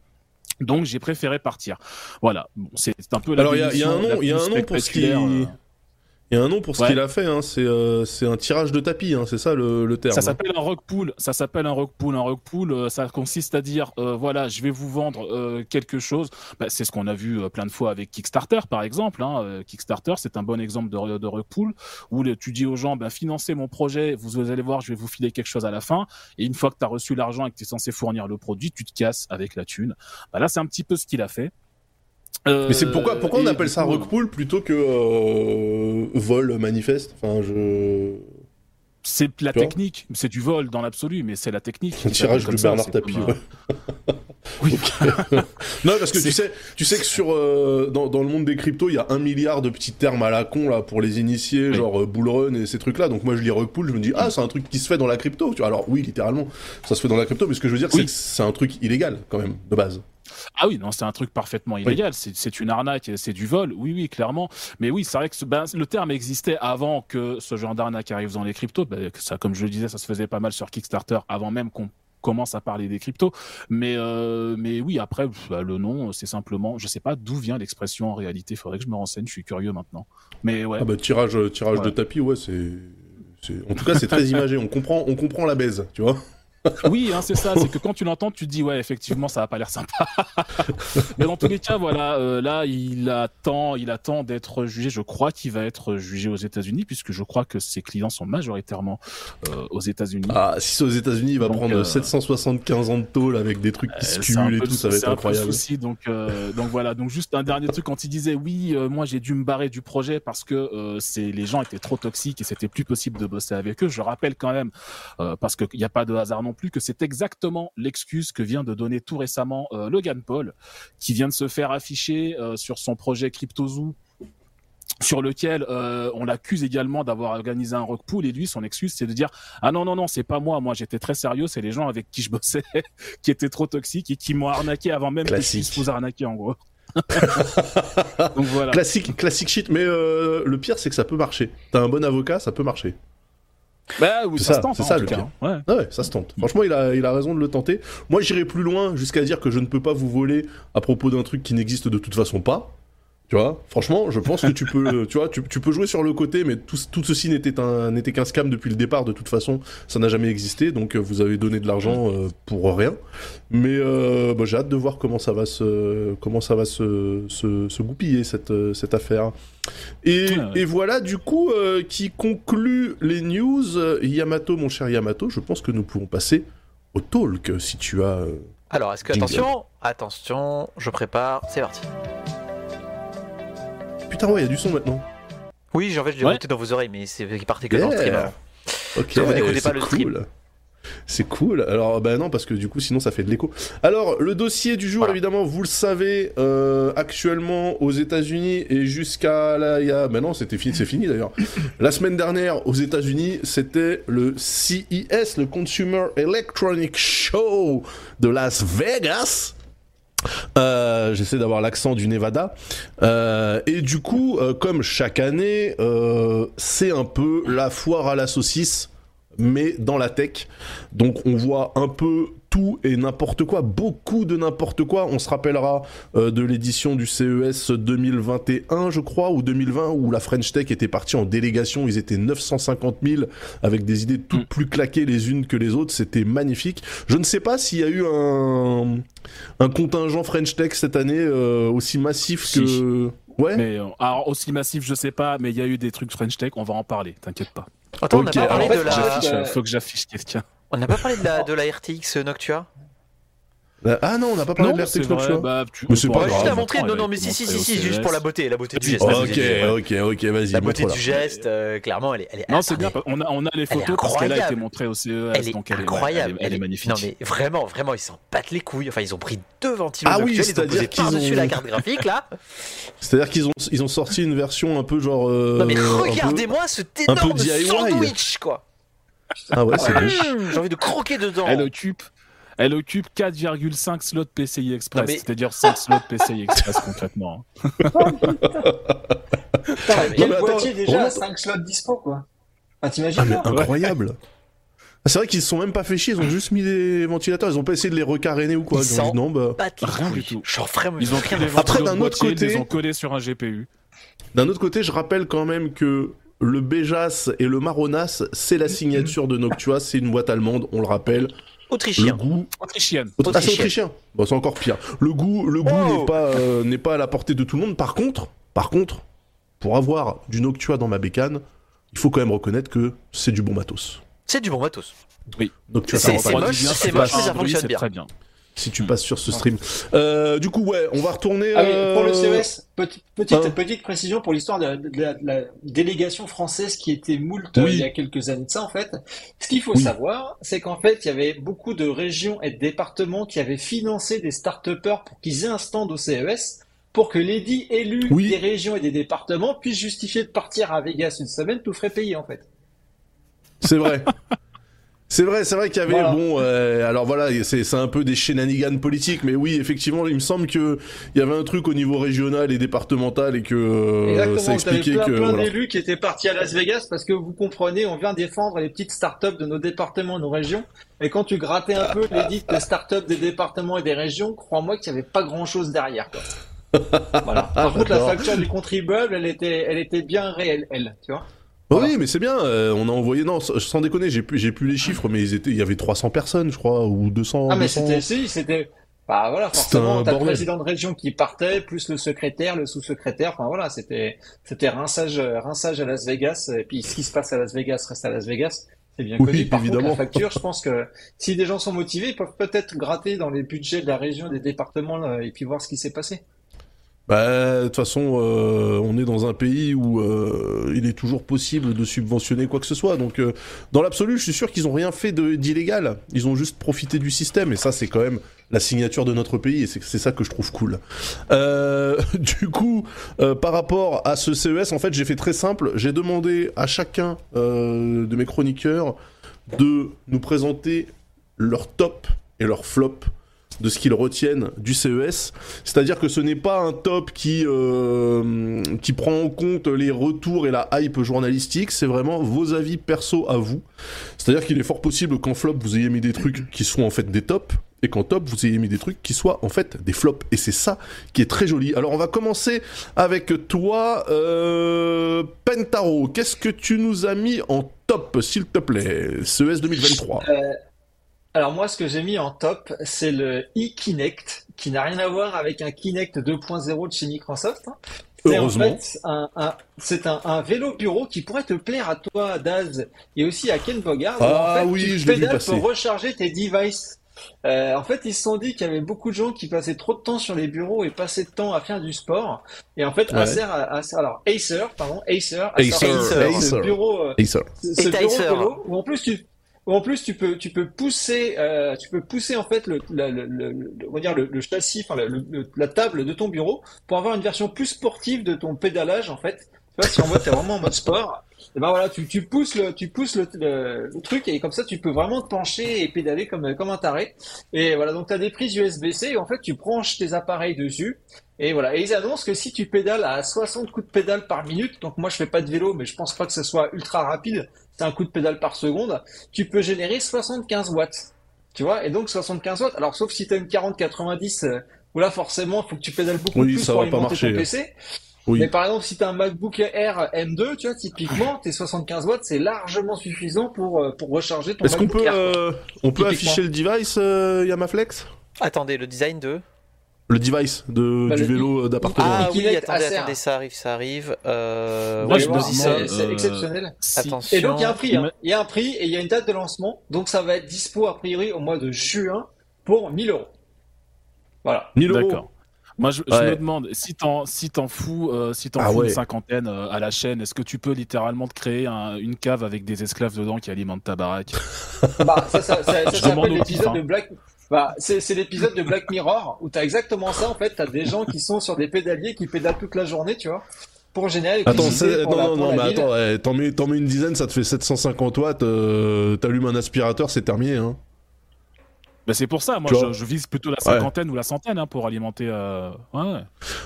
Donc j'ai préféré partir. Voilà, bon, c'est un peu la Alors, il y a- il y a un nom- il y a un nom pour ce qui- Il y a un nom pour ce Ouais. qu'il a fait. Hein. C'est euh, un tirage de tapis. Hein. C'est ça le, le terme. Ça s'appelle un rug pull. Ça s'appelle un rug pull. Un rug pull, euh, ça consiste à dire, euh, voilà, je vais vous vendre euh, quelque chose. Bah, c'est ce qu'on a vu euh, plein de fois avec Kickstarter, par exemple. Hein. Euh, Kickstarter, c'est un bon exemple de, de rug pull où le- tu dis aux gens, ben, financez mon projet. Vous, vous allez voir, je vais vous filer quelque chose à la fin. Et une fois que tu as reçu l'argent et que tu es censé fournir le produit, tu te casses avec la thune. Bah, là, c'est un petit peu ce qu'il a fait. Euh, Mais c'est pourquoi, pourquoi on appelle ça coup, pull plutôt que euh, vol manifeste? Enfin, je. C'est la technique, c'est du vol dans l'absolu, mais c'est la technique. Un tirage de ça, Bernard Tapie. comme, ouais. Oui, [LAUGHS] Non, parce que tu sais, tu sais que sur euh, dans, dans le monde des cryptos, il y a un milliard de petits termes à la con là pour les initiés, Oui. genre euh, bull run et ces trucs-là. Donc moi je lis rug pull, je me dis ah c'est un truc qui se fait dans la crypto. Alors oui littéralement, ça se fait dans la crypto, mais ce que je veux dire c'est que c'est un truc illégal quand même de base. Ah oui, non, c'est un truc parfaitement illégal. C'est- C'est une arnaque, c'est du vol. Oui, oui, clairement. Mais oui, c'est vrai que ce- ben, le terme existait avant que ce genre d'arnaque arrive dans les cryptos. Ben, ça, comme je le disais, ça se faisait pas mal sur Kickstarter avant même qu'on commence à parler des cryptos. Mais, euh, mais oui, après, bah, le nom, c'est simplement, je sais pas d'où vient l'expression en réalité. Il faudrait que je me renseigne. Je suis curieux maintenant. Mais ouais. Ah bah tirage tirage Ouais. de tapis, ouais c'est. c'est- En tout cas, c'est très [LAUGHS] imagé. On comprend, on comprend la baise, tu vois. [LAUGHS] Oui, hein, c'est ça. C'est que quand tu l'entends, tu te dis ouais, effectivement, ça va pas l'air sympa. [LAUGHS] Mais dans tous les cas, voilà, euh, là, il attend, il attend d'être jugé. Je crois qu'il va être jugé aux États-Unis, puisque je crois que ses clients sont majoritairement euh, aux États-Unis. Ah, si c'est aux États-Unis, il va Donc, prendre euh, 775 ans de tôle avec des trucs qui se Euh, cumulent et tout, ça va être incroyable. souci, donc, euh, donc voilà. Donc juste un dernier truc quand il disait oui, euh, moi j'ai dû me barrer du projet parce que euh, c'est les gens étaient trop toxiques et c'était plus possible de bosser avec eux. Je rappelle quand même euh, parce qu'il n'y a pas de hasard non plus que c'est exactement l'excuse que vient de donner tout récemment euh, Logan Paul, qui vient de se faire afficher euh, sur son projet CryptoZoo sur lequel euh, on l'accuse également d'avoir organisé un rock pool et lui son excuse c'est de dire ah non non non c'est pas moi moi j'étais très sérieux c'est les gens avec qui je bossais [LAUGHS] qui étaient trop toxiques et qui m'ont arnaqué avant même Classique. que je puisse vous arnaquer en gros [LAUGHS] donc voilà Classique, classique shit, mais euh, le pire c'est que ça peut marcher. T'as un bon avocat, ça peut marcher. Bah oui ça, ça, se tente c'est hein, ça, en tout cas, hein. ouais. Ah ouais, ça se tente. Franchement, il a, il a raison de le tenter. Moi, j'irai plus loin jusqu'à dire que je ne peux pas vous voler à propos d'un truc qui n'existe de toute façon pas. Tu vois, franchement, je pense que tu peux, [LAUGHS] tu vois, tu, tu peux jouer sur le côté, mais tout, tout ceci n'était un, n'était qu'un scam depuis le départ. De toute façon, ça n'a jamais existé, donc euh, vous avez donné de l'argent euh, pour rien. Mais euh, bah, j'ai hâte de voir comment ça va se, comment ça va se, se, se goupiller cette, cette affaire. Et, Ouais, ouais. et voilà, du coup, euh, qui conclut les news. Yamato, mon cher Yamato, je pense que nous pouvons passer au talk si tu as. euh, Alors, est-ce que, Jingle. attention, attention, je prépare, c'est parti. Putain, ouais, il y a du son maintenant. Oui, en fait, je l'ai Ouais. monté dans vos oreilles, mais c'est il partait que dans le stream. Ok, Donc, vous n'écoutez pas le stream. C'est cool. Alors, bah non, parce que du coup, sinon, ça fait de l'écho. Alors, le dossier du jour, Voilà. évidemment, vous le savez, euh, actuellement aux États-Unis et jusqu'à là, il y a. Bah non, c'était fini, c'est fini d'ailleurs. [LAUGHS] La semaine dernière, aux États-Unis, c'était le CES, le Consumer Electronic Show de Las Vegas. Euh, J'essaie d'avoir l'accent du Nevada. Euh, et du coup, comme chaque année, c'est un peu la foire à la saucisse, mais dans la tech. Donc on voit un peu tout et n'importe quoi, beaucoup de n'importe quoi. On se rappellera euh, de l'édition du CES 2021, je crois, ou 2020, où la French Tech était partie en délégation. Ils étaient 950 000 avec des idées toutes Mm. plus claquées les unes que les autres. C'était magnifique. Je ne sais pas s'il y a eu un, un contingent French Tech cette année euh, aussi massif Si. que. Ouais. Mais euh, alors aussi massif, je sais pas, mais il y a eu des trucs French Tech, on va en parler, t'inquiète pas. Attends, on n'a pas parlé alors, de la. Euh, faut que j'affiche quelqu'un. On n'a pas parlé de la, de la RTX Noctua? Ah non, on n'a pas parlé de c'est l'RTX Noctua. vrai, bah, tu- Mais c'est pas grave. Juste le à montrer, non, non, mais si, si, si, si, juste CES. pour la beauté, la beauté du geste. Ok, Ok, ok, vas-y. La beauté du geste, euh, clairement, elle est, elle est Non, c'est bien, on a, on a les photos parce qu'elle a été montrée au CES, Elle est donc elle est, ouais, incroyable. elle est- elle est magnifique. Non, mais vraiment, vraiment, ils s'en battent les couilles. Enfin, ils ont pris deux ventilos Ah oui, ils ont c'est-à-dire posé qu'ils par-dessus ont- la carte graphique, là. [LAUGHS] C'est-dire qu'ils ont, ils ont sorti une version un peu genre. euh, Non, mais regardez-moi un énorme sandwich, quoi. Ah ouais, c'est J'ai envie de croquer dedans. Elle occupe, elle occupe 4,5 slots PCI Express, mais- c'est-à-dire 5 slots PCI Express concrètement. [LAUGHS] a attends, boîtier déjà à remonte- 5 slots dispo, quoi. Ah, t'imagines pas incroyable. Ah, C'est vrai qu'ils se sont même pas fait chier, ils ont juste mis des ventilateurs, ils ont pas essayé de les recaréner ou quoi. Ils Ils ont dit non, bah. Rien du tout. Genre vraiment, Ils ont pris les Après, d'un autre ils côté- les ont collés sur un GPU. D'un autre côté, je rappelle quand même que le Béjas et le Maronas, c'est la signature de Noctua, c'est une boîte allemande, on le rappelle. Le Autrichien. goût. Autrichienne. Ah, c'est Autrichien. autrichien. Bon, c'est encore pire. Le goût, le goût Oh n'est pas, euh, n'est pas à la portée de tout le monde. Par contre, par contre, pour avoir du Noctua dans ma bécane, il faut quand même reconnaître que c'est du bon matos. C'est du bon matos. Noctua, C'est- moche, c'est moche, mais ça fonctionne c'est bien. Très bien. Si tu passes sur ce stream. Euh, du coup, ouais, on va retourner. Ah oui, euh, pour le CES, petite, petite, Hein petite précision pour l'histoire de, de la, de la délégation française qui était moult euh, Oui. il y a quelques années de ça en fait. Ce qu'il faut Oui. savoir, c'est qu'en fait, il y avait beaucoup de régions et de départements qui avaient financé des start-upers pour qu'ils aient un stand au CES pour que les dits élus Oui. des régions et des départements puissent justifier de partir à Vegas une semaine tout frais payé en fait. C'est vrai. [LAUGHS] C'est vrai, c'est vrai qu'il y avait Voilà. bon. euh, alors voilà, c'est c'est un peu des shenanigans politiques, mais oui, effectivement, il me semble que il y avait un truc au niveau régional et départemental et que euh, ça expliquait plein, que. plein voilà. d'élus qui étaient partis à Las Vegas parce que vous comprenez, on vient défendre les petites startups de nos départements, nos régions. Et quand tu grattais un peu les dites startups des départements et des régions, crois-moi qu'il n'y avait pas grand-chose derrière. Quoi. Voilà. Par contre, la facture du contribuable, elle était, elle était bien réelle, elle, tu vois. Voilà. Oui, mais c'est bien. euh, on a envoyé. Non, sans déconner, j'ai plus, j'ai plus les chiffres, mais ils étaient, il y avait 300 personnes, je crois, ou 200. Ah, mais 200. c'était, si, c'était, bah voilà, C'était forcément, t'as le président de région qui partait, plus le secrétaire, le sous-secrétaire, enfin voilà, c'était, c'était rinçage, rinçage à Las Vegas, et puis ce qui se passe à Las Vegas reste à Las Vegas. C'est bien Oui, connu. Par évidemment. contre, la facture, je pense que si des gens sont motivés, ils peuvent peut-être gratter dans les budgets de la région, des départements, là, et puis voir ce qui s'est passé. Bah, de toute façon, euh, on est dans un pays où euh, il est toujours possible de subventionner quoi que ce soit. Donc, euh, dans l'absolu, je suis sûr qu'ils ont rien fait d'illégal. Ils ont juste profité du système. Et ça, c'est quand même la signature de notre pays. Et c'est c'est ça que je trouve cool. Euh, [LAUGHS] du coup, euh, par rapport à ce CES, en fait, j'ai fait très simple. J'ai demandé à chacun euh, de mes chroniqueurs de nous présenter leur top et leur flop de ce qu'ils retiennent du CES. C'est-à-dire que ce n'est pas un top qui, euh, qui prend en compte les retours et la hype journalistique, c'est vraiment vos avis perso à vous. C'est-à-dire qu'il est fort possible qu'en flop, vous ayez mis des trucs qui soient en fait des tops, et qu'en top, vous ayez mis des trucs qui soient en fait des flops. Et c'est ça qui est très joli. Alors on va commencer avec toi, euh, Pentaro. Qu'est-ce que tu nous as mis en top, s'il te plaît? CES 2023. Alors moi, ce que j'ai mis en top, c'est le e-Kinect, qui n'a rien à voir avec un Kinect 2.0 de chez Microsoft. hein. C'est en Heureusement. fait un, un- c'est un, un vélo bureau qui pourrait te plaire à toi, Daz, et aussi à Ken Bogard. Ah en fait, oui, tu je l'ai vu passer. pour recharger tes devices. Euh, en fait, ils se sont dit qu'il y avait beaucoup de gens qui passaient trop de temps sur les bureaux et passaient de temps à faire du sport. Et en fait, Ouais. Acer, a- a- alors Acer, pardon, Acer, Acer, sorti ce- Acer. ce bureau, euh, ce Et bureau Acer. vélo où en plus tu En plus, tu peux, tu peux pousser, euh, tu peux pousser en fait le, le, le, le- on va dire le, le châssis, enfin la table de ton bureau pour avoir une version plus sportive de ton pédalage en fait. Tu vois, si en mode t'es vraiment en mode sport, et ben voilà, tu, tu pousses le, tu pousses le, le, le truc et comme ça tu peux vraiment te pencher et pédaler comme comme un taré. Et voilà, donc t'as des prises USB-C et en fait tu branches tes appareils dessus. Et voilà, et ils annoncent que si tu pédales à 60 coups de pédale par minute, donc moi je fais pas de vélo, mais je pense pas que ce soit ultra rapide, c'est un coup de pédale par seconde, tu peux générer 75 watts. Tu vois, et donc 75 watts, alors sauf si tu as une 40-90, euh, où là forcément il faut que tu pédales beaucoup Oui, plus ça pour va pas alimenter marcher. ton PC. Oui. Mais par exemple, si tu as un MacBook Air M2, tu vois, typiquement, [LAUGHS] tes 75 watts, c'est largement suffisant pour, euh, pour recharger ton Est-ce qu'on MacBook peut, Air. euh, on peut afficher le device euh, Yamaflex? Attendez, le design de. Le device de, Bah, du le- vélo d'appartement. Ah oui, attendez, Acer. attendez, ça arrive, ça arrive. Euh, Moi, ouais, je vous me dis, ça. c'est euh, exceptionnel. Si- Attention. Et donc il y a un prix, hein. Il y a un prix et il y a une date de lancement, donc ça va être dispo a priori au mois de juin pour 1000 euros. Voilà. 1000 euros. D'accord. Moi, je, me demande si t'en si t'en fous, euh, si t'en Ah fous ouais. une cinquantaine euh, à la chaîne, est-ce que tu peux littéralement te créer un- une cave avec des esclaves dedans qui alimentent ta baraque? Bah, ça, ça, ça, ça s'appelle l'épisode hein. de Black. Bah, c'est c'est l'épisode de Black Mirror où t'as exactement ça en fait. T'as des gens qui sont sur des pédaliers qui pédalent toute la journée, tu vois, pour générer Attends, pour non, la- non, non, mais ville. attends, ouais, t'en mets, t'en mets une dizaine, ça te fait 750 watts, euh, t'allumes un aspirateur, c'est terminé, hein. Bah, c'est pour ça, moi je, je vise plutôt la cinquantaine ou la centaine hein, pour alimenter. euh, Ouais, ouais.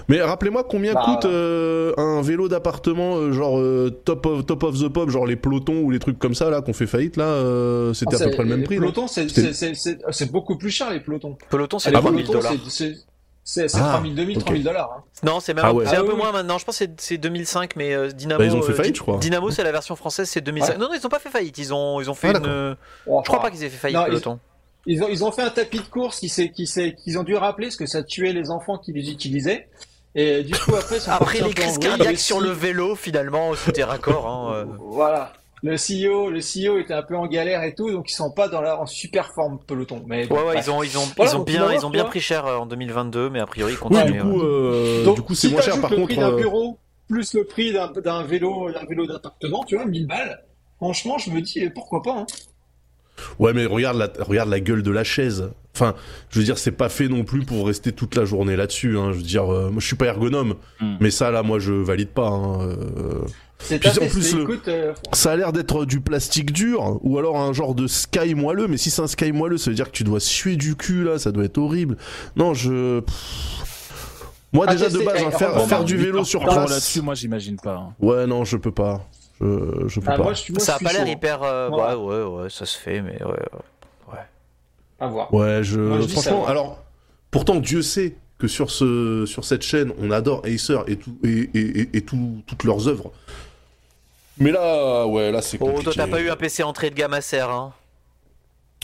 Mais rappelez-moi combien Bah, coûte euh, un vélo d'appartement, euh, genre euh, top, of, top of the pop, genre les pelotons ou les trucs comme ça, là, qu'on fait faillite, là, euh, c'était à Ah, peu c'est- près le même les prix, non pelotons, c'est beaucoup plus cher les pelotons. Peloton, c'est Ah, les 3000 pelotons, dollars. c'est- Ah, 3000, 2000, ok. 3000 dollars. hein. Non, c'est même Ah un- ouais. un Ah peu oui, moins maintenant. Je pense que c'est- c'est 2005, mais euh, Dynamo. Bah, ils ont fait euh, faillite, Di- je crois. Dynamo, c'est la version française, c'est 2005. Ouais. Non, non, ils ont pas fait faillite. Ils ont, ils ont fait Ah, une. euh, Oh, Je crois enfin, pas qu'ils aient fait faillite, Non, Peloton. Ils ont, ils ont fait un tapis de course qui s'est, qui s'est, qu'ils ont dû rappeler parce que ça tuait les enfants qui les utilisaient. Et du coup, après, ils Après les crises cardiaques Le sur le vélo, finalement, c'était raccord. Hein, euh. Voilà. Le CEO, le CEO était un peu en galère et tout, donc ils sont pas dans la, en super forme peloton. Mais bon, Ouais, ouais, ils ont, ils ont, Voilà, ils ont bien, ils ont bien vois. pris cher euh, en 2022, mais a priori, ils continuent. du coup, ouais. euh, Donc, du coup, c'est si moins cher, par le contre. prix d'un euh, bureau plus le prix d'un, d'un vélo, d'un vélo d'appartement, tu vois, 1000 balles. Franchement, je me dis, pourquoi pas, hein. Ouais, mais regarde la, regarde la gueule de la chaise. Enfin, je veux dire, c'est pas fait non plus pour rester toute la journée là-dessus. Hein. Je veux dire, euh, moi, je suis pas ergonome, Hmm. mais ça, là, moi, je valide pas. Hein. euh. C'est en plus, le- écoute, euh, Ça a l'air d'être du plastique dur, ou alors un genre de sky moelleux. Mais si c'est un sky moelleux, ça veut dire que tu dois suer du cul là. Ça doit être horrible. Non, je. pff. Moi, Ah, déjà de base, eh, hein, faire, faire du vélo sur place. là-dessus, moi j'imagine pas. hein. Ouais, non, je peux pas. Je, je peux ah, pas. moi, je suis, moi, Ça je a pas l'air hein. hyper. euh, Ouais. Ouais, ouais, ouais, ça se fait, mais ouais. ouais. À voir. Ouais, je. Moi, je dis Franchement, ça. alors, pourtant, Dieu sait que sur ce, sur cette chaîne, on adore Acer et tout, et, et, et, et tout- toutes leurs œuvres. Mais là, ouais, là, c'est Oh, compliqué. toi, t'as pas eu un PC entrée de gamme Acer, hein?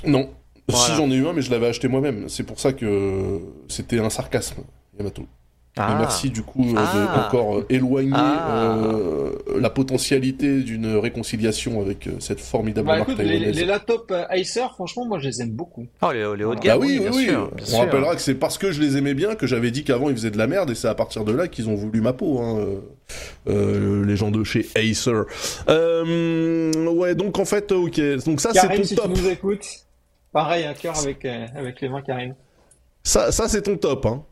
Non. Si j'en ai eu un, mais je l'avais acheté moi-même. C'est pour ça que c'était un sarcasme, Yamato. Et Ah. merci du coup euh, de Ah. encore euh, éloigner Ah. euh, la potentialité d'une réconciliation avec euh, cette formidable Bah marque écoute, les, les laptops euh, Acer, franchement, moi, je les aime beaucoup. Oh, les, les hauts de Bah gamme, oui, oui, bien oui. sûr. bien On sûr. rappellera que c'est parce que je les aimais bien que j'avais dit qu'avant ils faisaient de la merde et c'est à partir de là qu'ils ont voulu ma peau, hein, euh, les gens de chez Acer. Euh, ouais, donc en fait, ok. Donc ça, c'est ton si top. tu nous écoutes, pareil, un cœur avec, euh, avec les mains, Karim. Ça, ça c'est ton top, hein.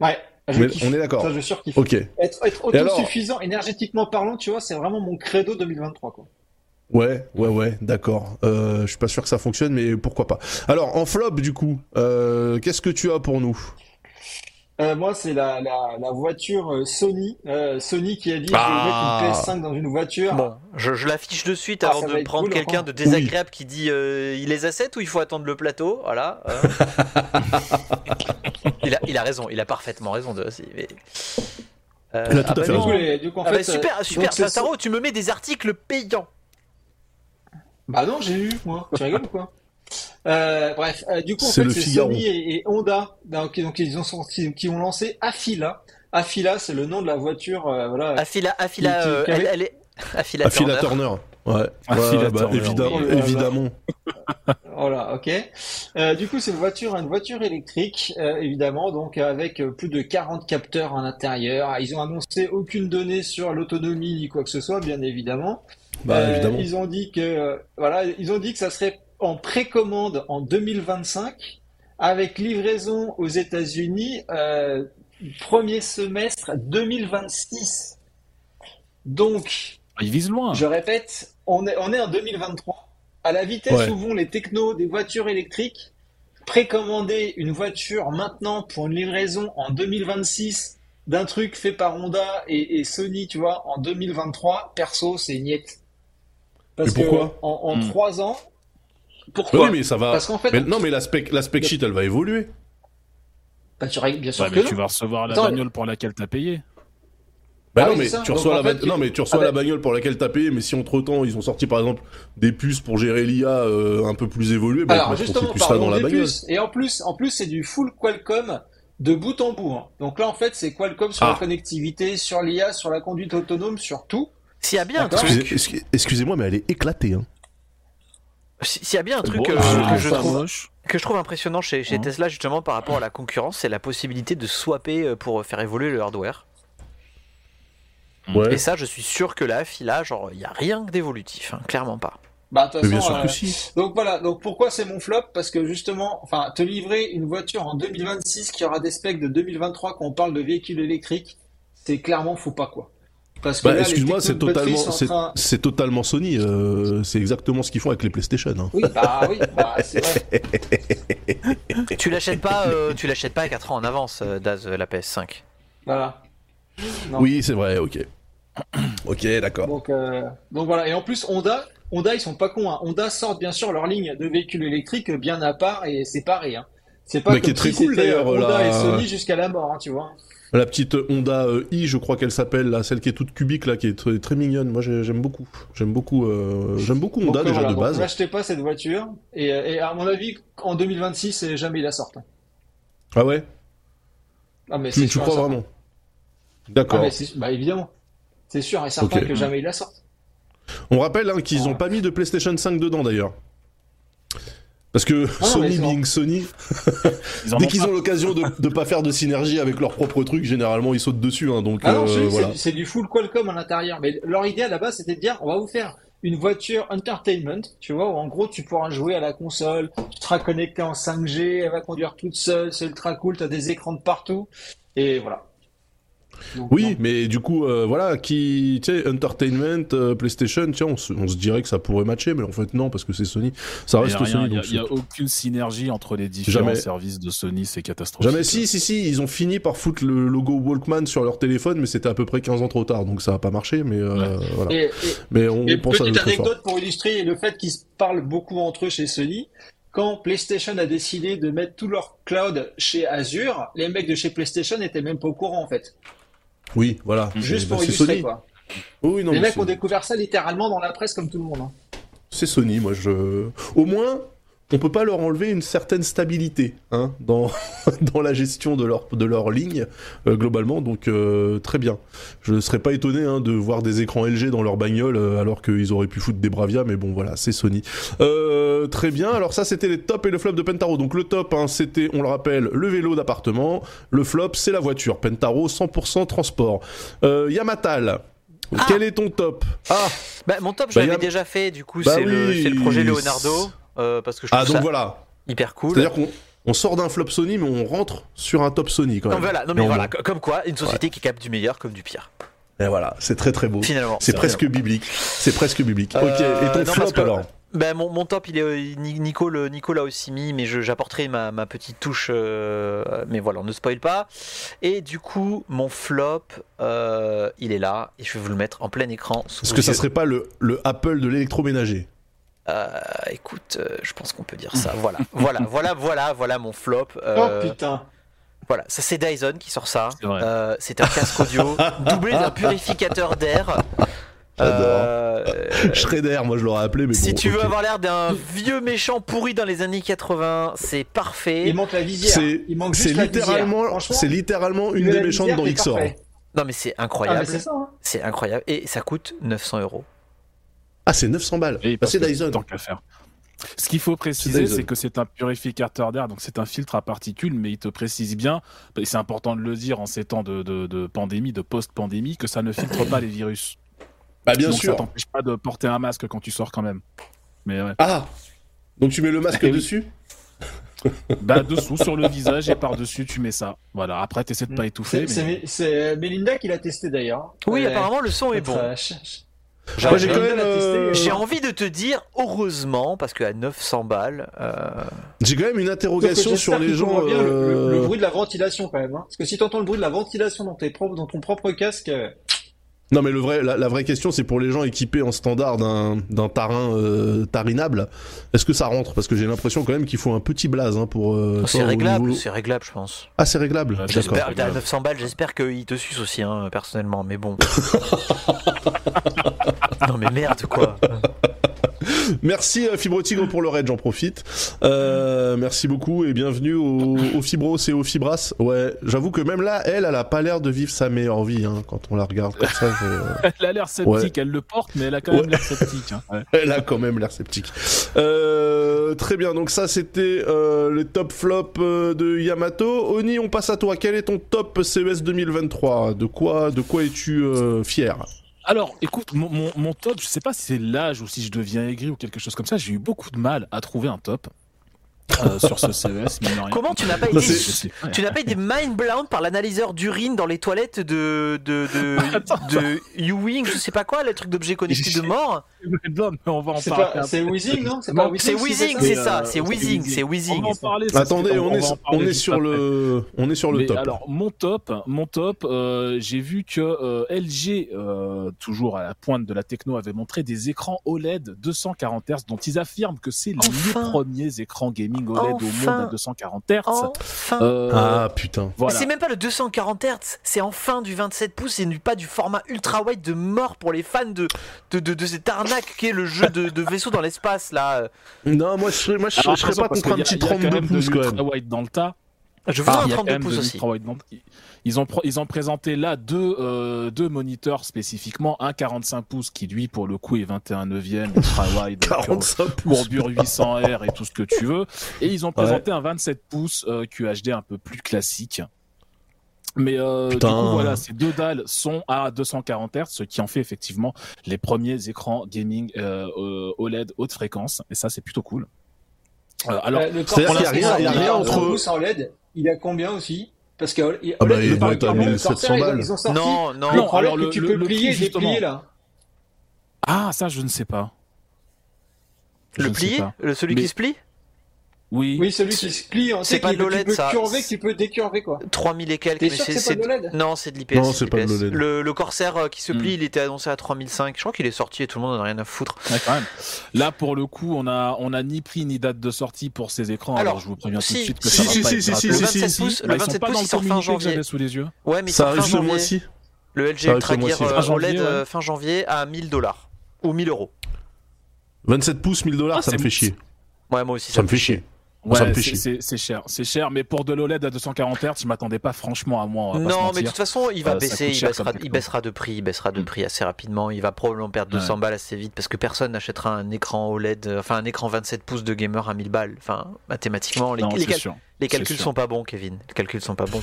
Ouais, je Mais kiffe. on est d'accord. Ça, je surkiffe. Ok. Être, être Et alors autosuffisant, énergétiquement parlant, tu vois, c'est vraiment mon credo 2023, quoi. Ouais, ouais, ouais, d'accord. Euh, je suis pas sûr que ça fonctionne, mais pourquoi pas. Alors, en flop, du coup, euh, qu'est-ce que tu as pour nous? Euh, moi, c'est la, la, la voiture euh, Sony. Euh, Sony qui a dit, Ah. je vais mettre une PS5 dans une voiture. Bon, je, je l'affiche de suite Ah, avant de prendre cool, quelqu'un de désagréable qui dit euh, il les a 7 ou il faut attendre le plateau? Voilà. euh. [LAUGHS] il, a, il a raison, il a parfaitement raison de aussi. Mais... Euh, Il a tout à bah fait en Ah bah super, super. tu me mets des articles payants. Bah non, j'ai eu, moi. Tu rigoles ou quoi? Euh, Bref, euh, du coup, en fait, c'est. Sony et, et Honda donc, donc, ils ont sorti, qui ont lancé Afila. Afila, c'est le nom de la voiture, euh, voilà. Afila, Afila, Qui- qui- euh, qui avait- elle, elle est. Afila, Affila Turner. Turner. Ouais, bah, Turner, évidemment, oui. évidemment. Voilà, ok. Euh, du coup, c'est une voiture, une voiture électrique, euh, évidemment, donc avec euh, plus de 40 capteurs à l'intérieur. Ils ont annoncé aucune donnée sur l'autonomie ni quoi que ce soit, bien évidemment. Bah, Euh, évidemment. Ils ont dit que euh, voilà, ils ont dit que ça serait en précommande en 2025 avec livraison aux États-Unis euh, premier semestre 2026. Donc, Ils visent loin. je répète, on est on est en 2023. À la vitesse Ouais. où vont les technos des voitures électriques, précommander une voiture maintenant pour une livraison en 2026 d'un truc fait par Honda et, et Sony, tu vois, en 2023, perso, c'est niette. Parce pourquoi que en, en Hmm. trois ans, pourquoi oui, mais ça va. Parce qu'en fait, Mais non, mais la spec, la spec sheet, elle va évoluer. bah, tu règles bien sûr Ouais, que mais non. tu vas recevoir la Attends, bagnole pour laquelle t'as payé. Bah Ah non, oui, mais ça. tu reçois Donc, la en ba- fait, non, mais tu reçois ah, la bagnole pour laquelle t'as payé, mais si entre temps ils ont sorti par exemple des puces pour gérer l'IA euh, un peu plus évoluées, bah, Alors justement, puces-là dans parlons la bagnole. puces. Et en plus, en plus, c'est du full Qualcomm de bout en bout. hein. Donc là, en fait, c'est Qualcomm sur Ah. la connectivité, sur l'IA, sur la conduite autonome, sur tout. S'il y a bien Excusez- Excusez-moi, mais elle est éclatée. Hein. Si- s'il y a bien un truc Bon, euh, ah, que, je trouve, moche. que je trouve impressionnant chez, chez Hein. Tesla justement par rapport à la concurrence, c'est la possibilité de swapper euh, pour faire évoluer le hardware. Ouais. Et ça, je suis sûr que là, là, genre, il y a rien d'évolutif, hein, clairement pas. Bah, de toute Mais bien façon, sûr euh, que si. Donc voilà, donc pourquoi c'est mon flop? Parce que justement, enfin, te livrer une voiture en 2026 qui aura des specs de 2023 quand on parle de véhicules électriques, c'est clairement faut pas quoi. Parce que Bah, excuse-moi, c'est totalement, train- c'est Sony. euh, c'est exactement ce qu'ils font avec les PlayStation. hein. Oui, bah oui, bah, c'est vrai. [LAUGHS] tu l'achètes pas, euh, tu l'achètes pas à 4 ans en avance, euh, Daz, euh, la PS5. Voilà. Non. Oui, c'est vrai. Ok. [COUGHS] Ok, d'accord. Donc, euh, donc voilà. Et en plus, Honda, Honda, ils sont pas cons. Hein. Honda sort bien sûr leur ligne de véhicules électriques bien à part et séparés. Hein. C'est pas Mais qui comme est très si cool, d'ailleurs, Honda et Sony jusqu'à la mort, hein, tu vois. La petite Honda euh, i, je crois qu'elle s'appelle, là, celle qui est toute cubique, là, qui est très, très mignonne. Moi, j'ai- j'aime beaucoup. J'aime beaucoup. euh, J'aime beaucoup Honda Donc, déjà voilà, de donc, base. N'achetez pas cette voiture. Et, euh, et à mon avis, en 2026, euh, jamais ils la sortent. hein. Ah ouais? Ah, mais Tu, c'est tu crois vraiment? Ah, D'accord. mais c'est- bah, évidemment. C'est sûr et certain que jamais ils la sortent. On rappelle hein, qu'ils Ah. ont pas mis de PlayStation 5 dedans d'ailleurs. Parce que Ah Sony being Sony, dès qu'ils ont l'occasion de, de pas faire de synergie avec leur propre truc, généralement ils sautent dessus. Hein, donc Ah non, euh, voilà. du- c'est du full Qualcomm à l'intérieur. Mais leur idée à la base, c'était de dire, on va vous faire une voiture entertainment, tu vois, où en gros, tu pourras jouer à la console, tu seras connecté en 5G, elle va conduire toute seule, c'est ultra cool, t'as des écrans de partout. Et voilà. Donc, Oui, non. mais du coup, euh, voilà, qui, tu sais, Entertainment, euh, PlayStation, tiens, on se, on se dirait que ça pourrait matcher, mais en fait non, parce que c'est Sony. Ça reste y a rien, Sony. il y a- donc il y a c'est- aucune synergie entre les différents Jamais. services de Sony, c'est catastrophique. Jamais, si, si, si, ils ont fini par foutre le logo Walkman sur leur téléphone, mais c'était à peu près 15 ans trop tard, donc ça a pas marché, mais euh, voilà. Et, et- Mais on Et pense petite très fort. anecdote pour illustrer le fait qu'ils se parlent beaucoup entre eux chez Sony. Quand PlayStation a décidé de mettre tout leur cloud chez Azure, les mecs de chez PlayStation n'étaient même pas au courant en fait. Oui, voilà. Juste Bah, pour c'est illustrer Sony. quoi. Oui, non, les mecs ont découvert ça littéralement dans la presse comme tout le monde. hein. C'est Sony, moi je. Au moins, on peut pas leur enlever une certaine stabilité hein, dans, [LAUGHS] dans la gestion de leur, de leur ligne, euh, globalement, donc euh, très bien. Je ne serais pas étonné hein, de voir des écrans LG dans leur bagnole euh, alors qu'ils auraient pu foutre des Bravia, mais bon voilà, c'est Sony. Euh, très bien, alors ça c'était les tops et le flop de Pentaro. Donc le top, hein, c'était, on le rappelle, le vélo d'appartement, le flop, c'est la voiture. Pentaro, 100% transport. Euh, Yamatal. Ah. Quel est ton top? Ah, Bah, mon top, je Bah, l'avais a- déjà fait, du coup, Bah c'est le, oui. c'est le projet Leonardo, euh, parce que je trouve ah donc ça voilà. hyper cool. C'est-à-dire qu'on on sort d'un flop Sony, mais on rentre sur un top Sony quand Non, même. voilà, non, mais Néanmoins. voilà, co- comme quoi, une société qui capte du meilleur comme du pire, Et voilà, c'est très très beau. finalement. C'est presque biblique. C'est presque biblique. Euh, ok, et ton non, flop que- alors Ben, mon, mon top, il est, euh, Ni- Nico, le, Nico l'a aussi mis, mais j'apporterai ma, ma petite touche. euh, mais voilà, on ne spoil pas. Et du coup, mon flop, euh, il est là, et je vais vous le mettre en plein écran. Est-ce que ça yeux. serait pas le, le Apple de l'électroménager Euh, écoute, euh, je pense qu'on peut dire ça. [LAUGHS] Voilà, voilà, voilà, voilà, voilà mon flop. Euh, Oh putain. Voilà, ça c'est Dyson qui sort ça. C'est. Euh, un casque audio [LAUGHS] doublé d'un purificateur d'air. Euh, [LAUGHS] Shredder, moi je l'aurais appelé, mais si bon, tu veux avoir l'air d'un vieux méchant pourri dans les années 80, c'est parfait. Il manque la visière. C'est Il manque c'est juste la visière. littéralement, Franchement, c'est littéralement il une des méchantes c'est XOR. parfait. Non mais c'est Ah, incroyable. c'est ça. hein. c'est incroyable et ça coûte 900 euros. Ah, c'est 900 balles. Et Bah, c'est Dyson. Tant qu'à faire. Ce qu'il faut préciser, c'est que c'est un purificateur d'air, donc c'est un filtre à particules, mais il te précise bien, et c'est important de le dire en ces temps de, de- de pandémie, de post-pandémie, que ça ne filtre pas les virus. Bah bien Donc sûr. ça t'empêche pas de porter un masque quand tu sors quand même. Mais ouais. Ah Donc tu mets le masque Eh dessus? [LAUGHS] Bah dessous sur le visage et par dessus tu mets ça. Voilà. Après t'essaies de pas étouffer. C'est Mais... Melinda qui l'a testé d'ailleurs. Oui, Euh, apparemment le son est bon. Euh, J'ai- euh, J'ai envie de te dire, heureusement, parce qu'à 900 balles, euh, J'ai quand même une interrogation sur les gens. bien le, le- le euh, bruit de la ventilation quand même. hein. Parce que si t'entends le bruit de la ventilation dans, tes propres- dans ton propre casque, euh, Non mais le vrai, la, la vraie question c'est pour les gens équipés en standard d'un d'un tarin euh, tarinable. Est-ce que ça rentre? Parce que j'ai l'impression quand même qu'il faut un petit blaze hein, pour. euh, c'est ça, au réglable, niveau- c'est réglable, je pense. Ah c'est réglable. D'accord. J'espère, à 900 balles, j'espère qu'il te suce aussi, hein, personnellement, mais bon. [LAUGHS] non mais merde, quoi. [LAUGHS] Merci euh, Fibre Tigre pour le raid, j'en profite. Euh, merci beaucoup et bienvenue au, au Fibros et au Fibras. Ouais, j'avoue que même là, elle, elle a pas l'air de vivre sa meilleure vie hein, quand on la regarde comme ça. je- [LAUGHS] Elle a l'air sceptique, Ouais. elle le porte, mais elle a quand même Ouais. l'air sceptique. hein. Ouais. Elle a quand même l'air sceptique. Euh, très bien, donc ça c'était euh, le top flop euh, de Yamato. Oni, on passe à toi. Quel est ton top CES 2023 De quoi, de quoi es-tu euh, fier? Alors, écoute, mon, top, je sais pas si c'est l'âge ou si je deviens aigri ou quelque chose comme ça, j'ai eu beaucoup de mal à trouver un top euh, sur ce CES, de rien. Comment tu n'as pas été, tu n'as pas été mind blown par l'analyseur d'urine dans les toilettes de de de, [LAUGHS] Attends, de Ewing, je sais pas quoi, le truc d'objet connecté de mort. Non, mais on va en c'est parler. c'est Wheezing, non C'est Wheezing C'est ça c'est Mais, ça, euh, c'est c'est Wheezing, c'est On va Wheezing. en parler. ça, Attendez, on, va est, on est sur le, on est sur le Mais top. alors mon top, mon top, euh, j'ai vu que euh, LG, euh, toujours à la pointe de la techno, avait montré des écrans OLED 240 Hz dont ils affirment que c'est Enfin. les premiers écrans gaming OLED au Enfin. monde à 240 Hz. Enfin. Euh, Ah putain. Voilà. C'est même pas le 240 Hz, c'est enfin du 27 pouces et pas du format ultra wide de mort pour les fans de, de, de, de cette arnaque qui est le jeu de, de vaisseau dans l'espace là. Non, moi je serais, moi, je, Alors, je serais pas contre un petit il y a 32 quand même pouces de quand l'ultra même. wide dans le tas. Je Ah, un il y a quand 32 même pouces de aussi. l'ultra wide dans- Ils ont, ils ont présenté là deux, euh, deux moniteurs spécifiquement, un 45 pouces qui lui pour le coup est 21 neuvième ultra [LAUGHS] wide, avec, euh, 45 pouces. courbure 800R et tout ce que tu veux. Et ils ont présenté un 27 pouces euh, QHD un peu plus classique. Mais euh, du coup, voilà, ces deux dalles sont à 240 Hz, ce qui en fait effectivement les premiers écrans gaming euh, euh, OLED haute fréquence. Et ça, c'est plutôt cool. Euh, alors, Euh, le c'est-à-dire Corsair, qu'il y a rien- il y a il rien a entre- 30 pouces en LED, il a combien aussi? Parce que euh, Ah bah, le doit par- être à pardon, le 1700 Corsair, ils ont- balles. Ils ont sorti Non, non. Non, l'écran LED alors que le- tu peux le plier et prix, justement. déplier là. ah, ça, je ne sais pas. Je Le le, Celui Mais- qui se plie? Oui. Oui, celui qui se plie, c'est pas de l'OLED, ça. curver, que tu peux décurver quoi. 3000 et quelques, mais c'est. l'OLED Non, c'est de l'IPS. Non, c'est pas de l'OLED. Le, le Corsair euh, qui se plie, Hmm. il était annoncé à 3005. Je crois qu'il est sorti et tout le monde en a rien à foutre. Ouais, quand même. Là, pour le coup, on a, on a ni prix ni date de sortie pour ces écrans. Alors, Alors, je vous préviens tout si, de suite que si, ça va si, pas si, être Le si, 27 si. pouces, le ils sont 27 pas dans pouces, le il sort fin janvier. sous les yeux. Ouais, mais Ça arrive ce janvier. mois-ci. Le LG Ultra ce Gear mois-ci. Fin janvier, OLED fin janvier à 1000 dollars. Ou 1000 euros. 27 pouces, 1000 dollars, Ah, ça me fait chier. Ouais, moi aussi, Ça me fait chier. Ouais, c'est- cher, c'est cher, mais pour de l'OLED à 240 Hz, je m'attendais pas franchement à moi. on va pas se Non, mais de toute façon, il va Euh, baisser, il baissera, il de prix, il baissera de Mm. prix assez rapidement. Il va probablement perdre 200 balles assez vite parce que personne n'achètera un écran OLED, euh, enfin un écran 27 pouces de gamer à 1000 balles. Enfin, mathématiquement, les, Non, les cal- sûr. Les calculs sont pas bons, Kevin. Les calculs sont pas bons.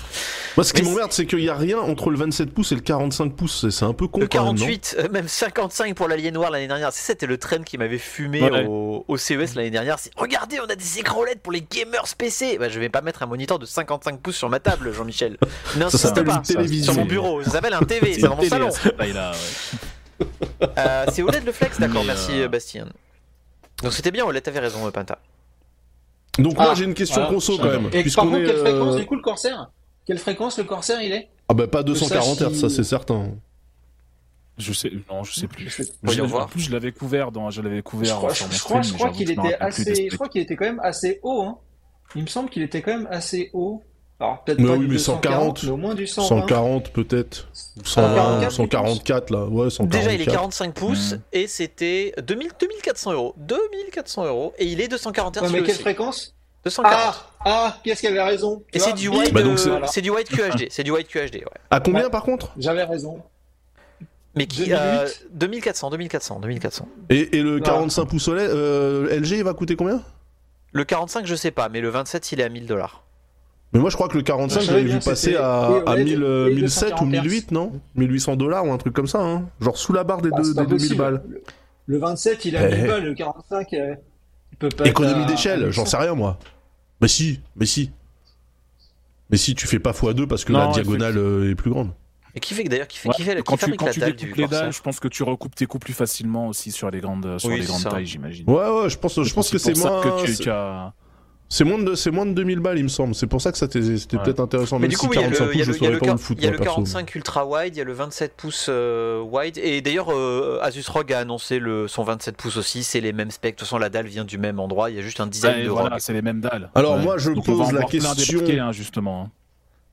Moi, ce qui m'emmerde, c'est qu'il y a rien entre le 27 pouces et le 45 pouces. C'est- un peu con Le quand même, non 48, euh, même 55 pour l'Alien Noir l'année dernière. C'est- C'était le trend qui m'avait fumé Ouais. au, au CES l'année dernière. C'est regardez, on a des écrans OLED pour les gamers PC. Bah, je vais pas mettre un moniteur de 55 pouces sur ma table, Jean-Michel. Non, [LAUGHS] Ça ça s'appelle pas. une télévision. Sur mon bureau, ça s'appelle un TV, C'est dans une mon télé salon. Euh, c'est OLED le flex, d'accord, merci euh, euh, Bastien. Donc c'était bien, OLED, t'avais raison, euh, Donc, moi, Ah, j'ai une question voilà. conso quand même. Et par contre, est. quelle euh, fréquence du coup le Corsair Quelle fréquence le Corsair il est? Ah, bah, pas 240 ça, Hz, si- ça, c'est certain. Je sais, non, je sais plus. Je- voir. En plus, je l'avais couvert dans, je l'avais Je couvert crois, sur mon je crois, stream, je crois qu'il était assez, je crois qu'il était quand même assez haut. Hein. Il me semble qu'il était quand même assez haut. Alors peut-être Mais pas oui, du mais 240, 140, mais au moins du 120. 140 peut-être. Ou 120, 144, 144 là. Ouais, 144. Déjà, il est 45 pouces Mm. et c'était 2000, 2400 euros. 2400 euros et il est 240 Hz. Ouais, mais quelle aussi. fréquence? 240. Ah, ah, qu'est-ce qu'elle avait raison? Et Tu c'est vois, du white, Bah, donc euh, c'est- voilà. c'est du white QHD. [LAUGHS] C'est du white QHD, ouais. À combien Ouais. par contre? J'avais raison. Mais qui 2008. euh, 2400, 2400, 2400. et, et le Voilà. 45 pouces OLED, euh, LG, il va coûter combien? Le 45, je sais pas, mais le 27, il est à 1000 dollars. Mais moi, je crois que le 45, Je j'avais savais vu passer à, oui, à OLED 1000, euh, et 1007 ou 240 1008, non? 1800 dollars ou un truc comme ça, hein. Genre sous la barre des, Ah, deux- des 2000 possible. balles. Le, le 27, il a Eh. 1000 balles, le 45, euh, il peut pas. Économie d'échelle, j'en 800. sais rien, moi. Mais si, mais si. Mais si, tu fais pas x2 parce que Non, la diagonale euh, est plus grande. Et qui fait que d'ailleurs, qui fait, Ouais, qui fait, quand qui tu, quand la tu dalle découpes du les dalles, je pense que tu recoupes tes coups plus facilement aussi sur les grandes, sur Oui, les grandes ça. tailles, j'imagine. Ouais, ouais, je pense, je pense que c'est moins. que tu- c'est- moins de, c'est moins de 2000 balles, il me semble. C'est pour ça que ça c'était Ouais. peut-être intéressant. Mais Même du coup, si y a 45 le, il y a pouces, le- y a le pas où le 40 foutre, il y a moi, le perso. 45 ultra wide, il y a le 27 pouces euh, wide, et d'ailleurs euh, Asus ROG a annoncé le, son 27 pouces aussi, c'est les mêmes specs, de toute façon la dalle vient du même endroit, il y a juste un design Ouais, de voilà, c'est les mêmes dalles. Alors, Ouais. moi, je Donc, pose la question- hein, justement. hein.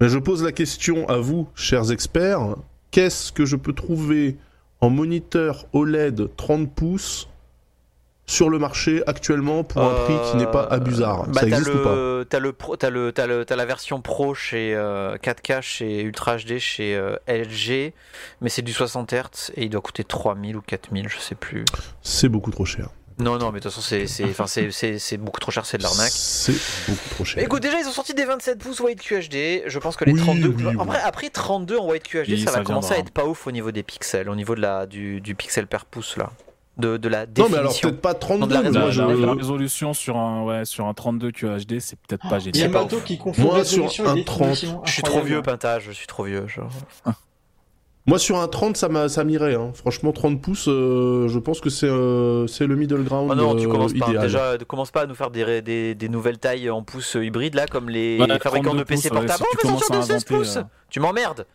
Mais je pose la question à vous, chers experts. Qu'est-ce que je peux trouver en moniteur OLED 30 pouces sur le marché actuellement pour un prix qui n'est pas Euh, abusard bah, Ça t'as existe ou pas t'as le pro, t'as le, t'as le, t'as la version pro chez euh, 4K chez Ultra HD chez euh, LG, mais c'est du 60 Hz et il doit coûter 3000 ou 4000, je sais plus. C'est beaucoup trop cher. Non, non, mais de toute façon c'est, c'est, enfin c'est, c'est, c'est beaucoup trop cher, c'est de l'arnaque. C'est beaucoup trop cher. Mais écoute, déjà ils ont sorti des 27 pouces Wide QHD. Je pense que les Oui, 32. oui, oui. après, après 32 en Wide QHD, Oui, ça va commencer à être pas ouf au niveau des pixels, au niveau de la, du, du pixel per pouce là. De, de la Non, définition. mais alors peut-être pas 32, de la mais raison, je. la- la résolution sur un, ouais, sur un 32 QHD, c'est peut-être pas Il y a génial. pas Mato ouf. qui confond Moi, résolution sur un 30, définition. Je suis trop vieux, Pintage, je suis trop vieux. genre. Moi sur un 30, ça m'a- ça m'irait. Hein. Franchement, 30 pouces, euh, je pense que c'est euh, c'est le middle ground Oh non, tu euh, commences pas. idéal. Déjà, ne commence pas à nous faire des, des, des nouvelles tailles en pouces hybrides là, comme les Ouais, fabricants de 32 PC pouces, ouais, portables. si Oh, tu on va sortir commences de à 16 inventer, pouces euh, Tu m'emmerdes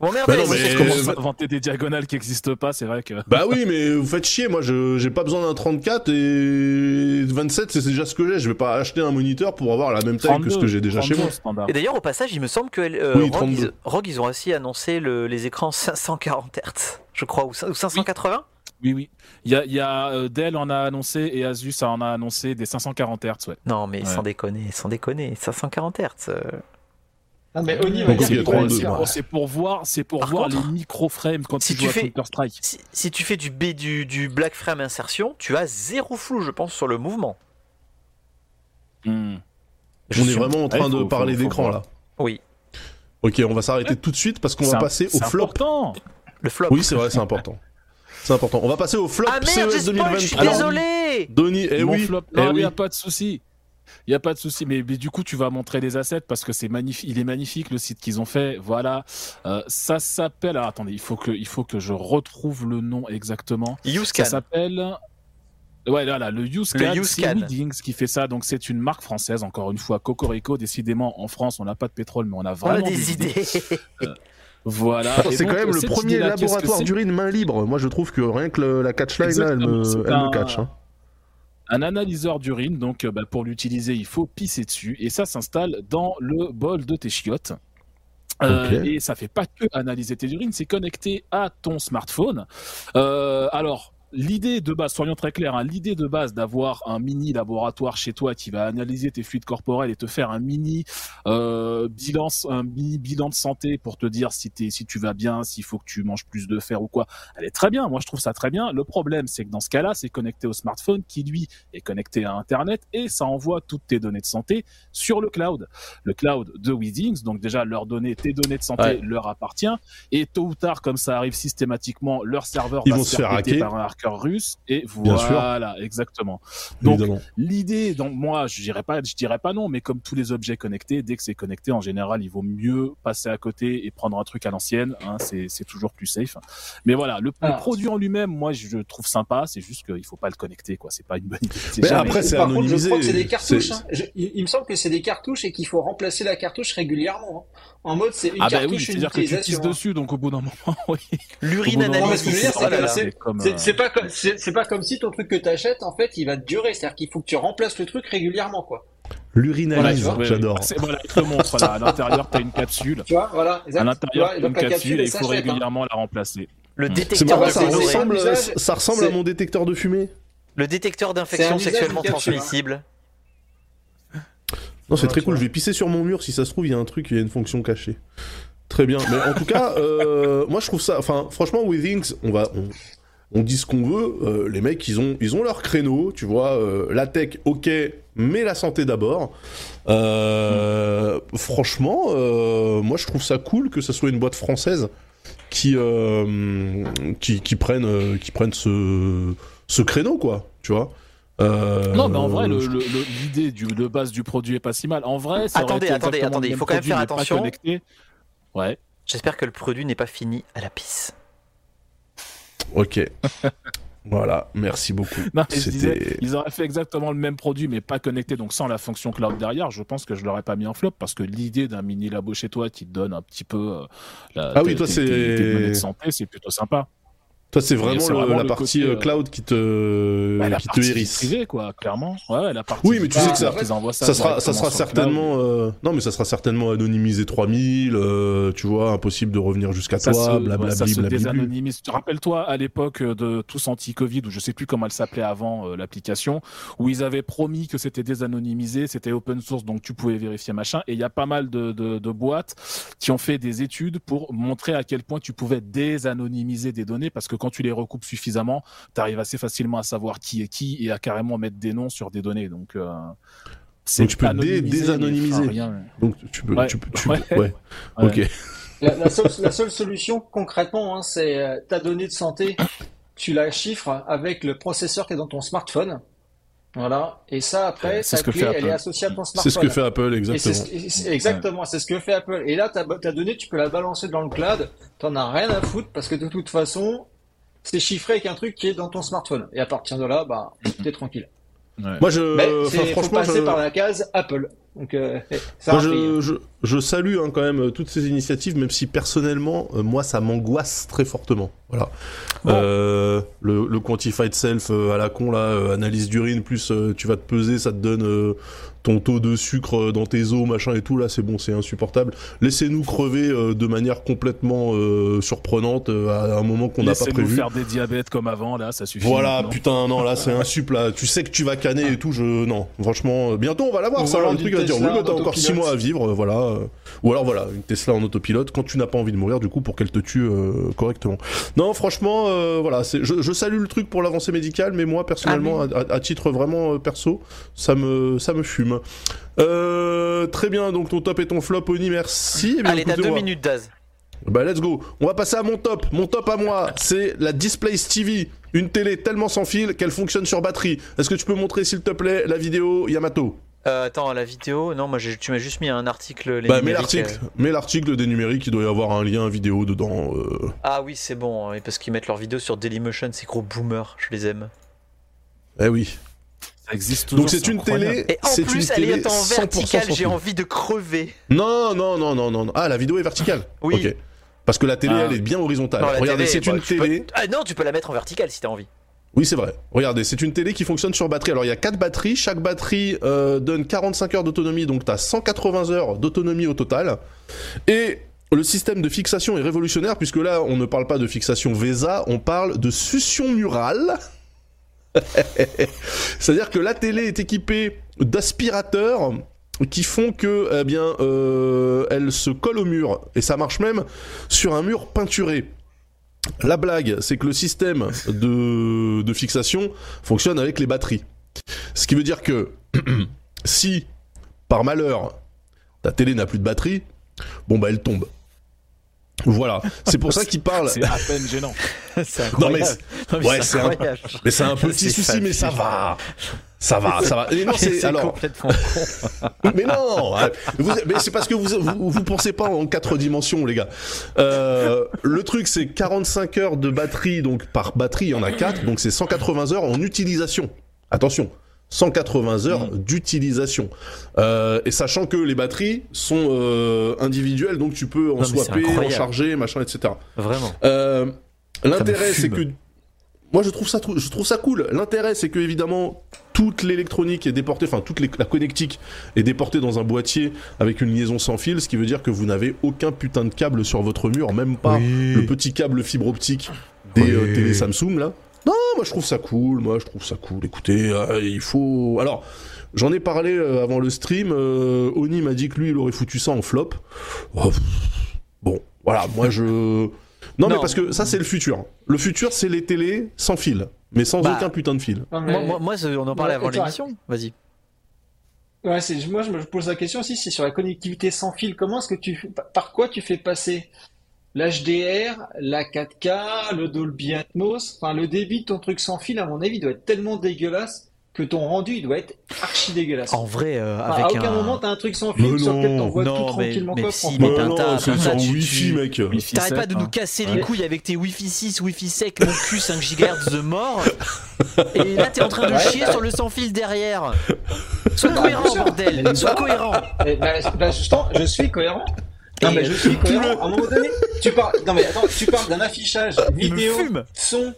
Vous m'emmerdez Bah non, mais- Si 16 tu pouces. commences bah- à inventer des diagonales qui n'existent pas, c'est vrai que. Bah oui, mais vous faites chier. Moi, je j'ai pas besoin d'un 34 et 27, c'est déjà ce que j'ai. Je vais pas acheter un moniteur pour avoir la même taille que ce que j'ai déjà chez 32 moi. standard. Et d'ailleurs, au passage, il me semble que euh, Oui, Rogue, 32. ils, Rogue, ils ont aussi annoncé le- les écrans 540 Hz, je crois, ou, cin- ou 580 Oui, oui. Il y a, il y a euh, Dell en a annoncé et Asus en a annoncé des 540 Hz, ouais. Non, mais Ouais. sans déconner, sans déconner, 540 Hz. euh. Ah, mais Oni va Donc, dire il y a qu'il va 32, le faire. moi. C'est pour voir, c'est pour Par voir contre, les micro-frames quand si tu tu joues fais- à Counter Strike. Si, si tu fais du, B, du, du Black Frame insertion, tu as zéro flou, je pense, sur le mouvement. Hmm. On est vraiment en train Ouais, faut- de parler d'écran là. Oui, Ok, on va s'arrêter tout de suite parce qu'on C'est va passer au c'est flop. important. le flop. Oui, c'est vrai, c'est important. C'est important. On va passer au flop ah merde, j'ai CES spoil, je suis 2023. désolé Donny, eh Mon oui, flop, eh non, il oui. n'y a pas de souci. Il n'y a pas de souci, mais, mais du coup, tu vas montrer les assets parce que c'est magnifique. Il est magnifique le site qu'ils ont fait. Voilà, Euh, ça s'appelle. Alors attendez, il faut que, il faut que je retrouve le nom exactement. Ça YouScan. s'appelle. Ouais, là, là, le YouScan, Le c'est YouScan. Weedings qui fait ça. Donc, c'est une marque française, encore une fois. Cocorico, décidément, en France, on n'a pas de pétrole, mais on a On a vraiment des idées. [LAUGHS] Voilà. Et C'est quand même le premier laboratoire d'urine main libre. Moi, je trouve que rien que le- la catchline là, elle me, elle me catch. hein. Un analyseur d'urine. Donc, euh, bah, pour l'utiliser, il faut pisser dessus. Et ça s'installe dans le bol de tes chiottes. Euh. Et ça fait pas que analyser tes urines, c'est connecté à ton smartphone. Euh, alors, l'idée de base, soyons très clairs, hein, l'idée de base d'avoir un mini laboratoire chez toi qui va analyser tes fluides corporels et te faire un mini euh, bilan, un mini bilan de santé pour te dire si, t'es, si tu vas bien, s'il faut que tu manges plus de fer ou quoi, elle est très bien. Moi, je trouve ça très bien. Le problème, c'est que dans ce cas-là, c'est connecté au smartphone qui, lui, est connecté à Internet et ça envoie toutes tes données de santé sur le cloud. Le cloud de Weezings, donc déjà, leurs données, tes données de santé Ouais. leur appartient et tôt ou tard, comme ça arrive systématiquement, leur serveur Ils va vont se faire hacker. par un hacker russe et Bien sûr. voilà, exactement. Donc. L'idée, donc moi, je dirais pas, je dirais pas non, mais comme tous les objets connectés, dès que c'est connecté, en général, il vaut mieux passer à côté et prendre un truc à l'ancienne. Hein, c'est c'est toujours plus safe. Mais voilà, le, le Ah. produit en lui-même, moi, je le trouve sympa. C'est juste qu'il faut pas le connecter, quoi. C'est pas une bonne idée. Mais jamais- après, c'est Par contre, je anonymisé. crois que c'est des cartouches. Hein. Je- il, il me semble que c'est des cartouches et qu'il faut remplacer la cartouche régulièrement. hein. En mode, c'est une ah bah cartouche, oui, une c'est-à-dire que tu hein. dessus, donc au bout d'un moment, [LAUGHS] oui. L'urine dire, analyse. c'est Oh c'est- pas comme c'est c'est pas comme si ton truc que t'achètes en fait il va te durer, c'est-à-dire qu'il faut que tu remplaces le truc régulièrement quoi. L'urinalyse, Voilà, j'adore. C'est- Voilà, il te montre là, à l'intérieur, t'as une capsule. Tu vois, voilà. exact. À l'intérieur, t'as une capsule et il faut hein. régulièrement la remplacer. Le C'est détecteur marrant, Ouais, ça ressemble, ça ressemble à mon détecteur de fumée. Le détecteur d'infection sexuellement hein. transmissible. Non, c'est très cool. vois. Je vais pisser sur mon mur. Si ça se trouve, il y a un truc, il y a une fonction cachée. Très bien. Mais en tout cas, euh, [LAUGHS] moi, je trouve ça. Enfin, franchement, Withings, on va. On, on dit ce qu'on veut. euh, les mecs, ils ont, ils ont leur créneau. Tu vois, euh, la tech, ok, mais la santé d'abord. Euh, franchement, euh, moi je trouve ça cool que ce soit une boîte française qui euh, qui, qui prenne euh, qui prenne ce ce créneau quoi, tu vois. Euh, Non, mais en vrai, le- le- le- l'idée de base du produit est pas si mal. En vrai, ça Attendez, attendez, attendez, il faut quand même produit, faire attention. Ouais. J'espère que le produit n'est pas fini à la pisse. Ok. [LAUGHS] voilà, merci beaucoup. Non, disais, ils auraient fait exactement le même produit, mais pas connecté, donc sans la fonction cloud derrière. Je pense que je l'aurais pas mis en flop parce que l'idée d'un mini labo chez toi qui te donne un petit peu euh, la, Ah oui, toi, tes- c'est- tes- tes de santé, c'est plutôt sympa. Toi, c'est vraiment, c'est le- vraiment la partie côté, euh, euh, cloud qui te Bah, la qui te hérisse. privée, quoi, clairement. Ouais, la partie. Oui, mais tu sais que ça- ça, Ça sera, ça sera certainement, euh, non, mais ça sera certainement anonymisé 3000, euh, tu vois, impossible de revenir jusqu'à toi, se, ouais, blablabli, ça se blablabli. désanonymise. Rappelle-toi à l'époque de Tous Anti-Covid, ou je sais plus comment elle s'appelait avant euh, l'application, où ils avaient promis que c'était désanonymisé, c'était open source, donc tu pouvais vérifier machin. Et il y a pas mal de, de, de boîtes qui ont fait des études pour montrer à quel point tu pouvais désanonymiser des données, parce que quand tu les recoupes suffisamment, tu arrives assez facilement à savoir qui est qui et à carrément mettre des noms sur des données. Donc euh, c'est Donc tu peux mais, désanonymiser. Donc tu peux, Ouais. tu peux, tu Ouais. peux- ouais. Ouais. Ok. La, la seule, la seule solution concrètement, hein, c'est euh, ta donnée de santé, tu la chiffres avec le processeur qui est dans ton smartphone. Voilà. Et ça, après, Ouais, c'est ta ce que clé, fait elle Apple. est associée à ton C'est smartphone. ce que fait Apple, Et c'est exactement. ce- et c'est- exactement, c'est ce que fait Apple. Et là, ta, ta donnée, tu peux la balancer dans le cloud. T'en as rien à foutre parce que de toute façon, c'est chiffré avec un truc qui est dans ton smartphone. Et à partir de là, bah, [CLEARS THROAT] t'es tranquille. Ouais. Moi, je, Mais enfin, faut franchement, passer je, par la case Apple. Donc, euh, [LAUGHS] ça moi, un je, je, je salue hein, quand même euh, toutes ces initiatives, même si personnellement, euh, moi, ça m'angoisse très fortement. Voilà. Bon. Euh, le, le quantified self euh, à la con là, euh, analyse d'urine plus euh, tu vas te peser, ça te donne euh, ton taux de sucre dans tes os, machin et tout là, c'est bon, c'est insupportable. Laissez-nous crever euh, de manière complètement euh, surprenante euh, à un moment qu'on n'a pas Laissez-nous prévu. faire des diabètes comme avant, là, ça suffit. Voilà, putain, non, là, c'est un sup, là. Tu sais que tu vas canner et tout, je. Non, franchement, euh, bientôt on va l'avoir, ça. Le une truc va dire, oui, mais t'as encore 6 autopilote. mois à vivre, euh, voilà. Ou alors, voilà, une Tesla en autopilote quand tu n'as pas envie de mourir, du coup, pour qu'elle te tue euh, correctement. Non, franchement, euh, voilà, c'est- je, je salue le truc pour l'avancée médicale, mais moi, personnellement, Ah à, à- à titre vraiment perso, ça me, ça me fume. Euh, très bien, donc ton top et ton flop, Oni, merci. Eh bien, Allez, t'as deux écoutez-moi. minutes, Daz. Bah let's go. On va passer à mon top. Mon top à moi, c'est la Displace TV, une télé tellement sans fil qu'elle fonctionne sur batterie. Est-ce que tu peux montrer s'il te plaît la vidéo Yamato? Euh, attends, la vidéo, non, moi j'ai- tu m'as juste mis un article. les Bah mets l'article, euh. mets l'article des numériques, il doit y avoir un lien vidéo dedans. euh. Ah oui, c'est bon, hein, parce qu'ils mettent leurs vidéos sur Dailymotion, ces gros boomers, je les aime. Eh oui. Ça existe toujours. Donc c'est une télé, Et en c'est une plus, elle télé est en 100% verticale, j'ai envie de crever. Non non non non non. Ah la vidéo est verticale. Oui. Ok. Parce que la télé Ah. elle est bien horizontale. Non, Regardez, c'est bah, une peux- télé. Ah non, tu peux la mettre en verticale si t'as envie. Oui, c'est vrai. Regardez, c'est une télé qui fonctionne sur batterie. Alors, il y a quatre batteries. Chaque batterie euh, donne 45 heures d'autonomie, donc tu as 180 heures d'autonomie au total. Et le système de fixation est révolutionnaire, puisque là, on ne parle pas de fixation VESA, on parle de succion murale. [LAUGHS] C'est-à-dire que la télé est équipée d'aspirateurs qui font que, eh bien, euh, elle se colle au mur. Et ça marche même sur un mur peinturé. La blague, c'est que le système de, de fixation fonctionne avec les batteries. Ce qui veut dire que [CLEARS THROAT] si, par malheur, ta télé n'a plus de batterie, bon bah elle tombe. Voilà, c'est pour ça qu'il parle. C'est à peine gênant. [LAUGHS] c'est Non mais. Non, mais ouais, c'est un- incroyable. mais c'est un petit souci, mais ça va, ça va, ça va. Et non, [LAUGHS] c'est alors, complètement con. [LAUGHS] mais non, hein, vous- mais c'est parce que vous, vous vous pensez pas en quatre dimensions, les gars. Euh, le truc, c'est 45 heures de batterie, donc par batterie, il y en a 4, donc c'est 180 heures en utilisation. Attention, 180 heures d'utilisation. Euh, et sachant que les batteries sont euh, individuelles, donc tu peux en Non, mais swapper, en charger, machin, etc. Vraiment. L'intérêt, c'est que moi je trouve ça je trouve ça cool. L'intérêt, c'est que évidemment toute l'électronique est déportée, enfin toute la connectique est déportée dans un boîtier avec une liaison sans fil, ce qui veut dire que vous n'avez aucun putain de câble sur votre mur, même pas le petit câble fibre optique des Oui. euh, télé Samsung là. Non, moi je trouve ça cool. Moi je trouve ça cool. Écoutez, euh, il faut. Alors. J'en ai parlé euh, avant le stream. Oni m'a dit que lui, il aurait foutu ça en flop. Oh, bon, voilà, moi je. Non, mais Non. parce que ça, c'est le futur. Le futur, c'est les télés sans fil, mais sans Bah, aucun putain de fil. Mais- Moi, moi, moi, on en parlait Ouais, avant l'émission. Vas-y. Ouais, c'est, moi, je me pose la question aussi, c'est sur la connectivité sans fil. Comment est-ce que tu, par quoi tu fais passer l'HDR, la 4K, le Dolby Atmos, enfin, le débit de ton truc sans fil, à mon avis, doit être tellement dégueulasse que ton rendu il doit être archi dégueulasse. En vrai, euh, Enfin, avec à aucun un... moment t'as un truc sans fil Mais sur lequel non, t'envoies tout mais- tranquillement mais quoi. si, mais Mais t'as- non, t'as- c'est t'as- sur tu- Wi-Fi, tu- mec. Wi-Fi T'arrêtes pas 7, de hein. nous casser les Ouais. couilles avec tes Wi-Fi 6, Wi-Fi sec, mon cul 5 GHz de mort. Et là, t'es en train de Ouais. chier sur le sans fil derrière. Sois cohérent, bordel. Mais Sois cohérent. Eh ben, justement, je suis cohérent. Non mais je suis cohérent. À un moment donné, tu parles. Non mais attends, tu parles d'un affichage vidéo, son,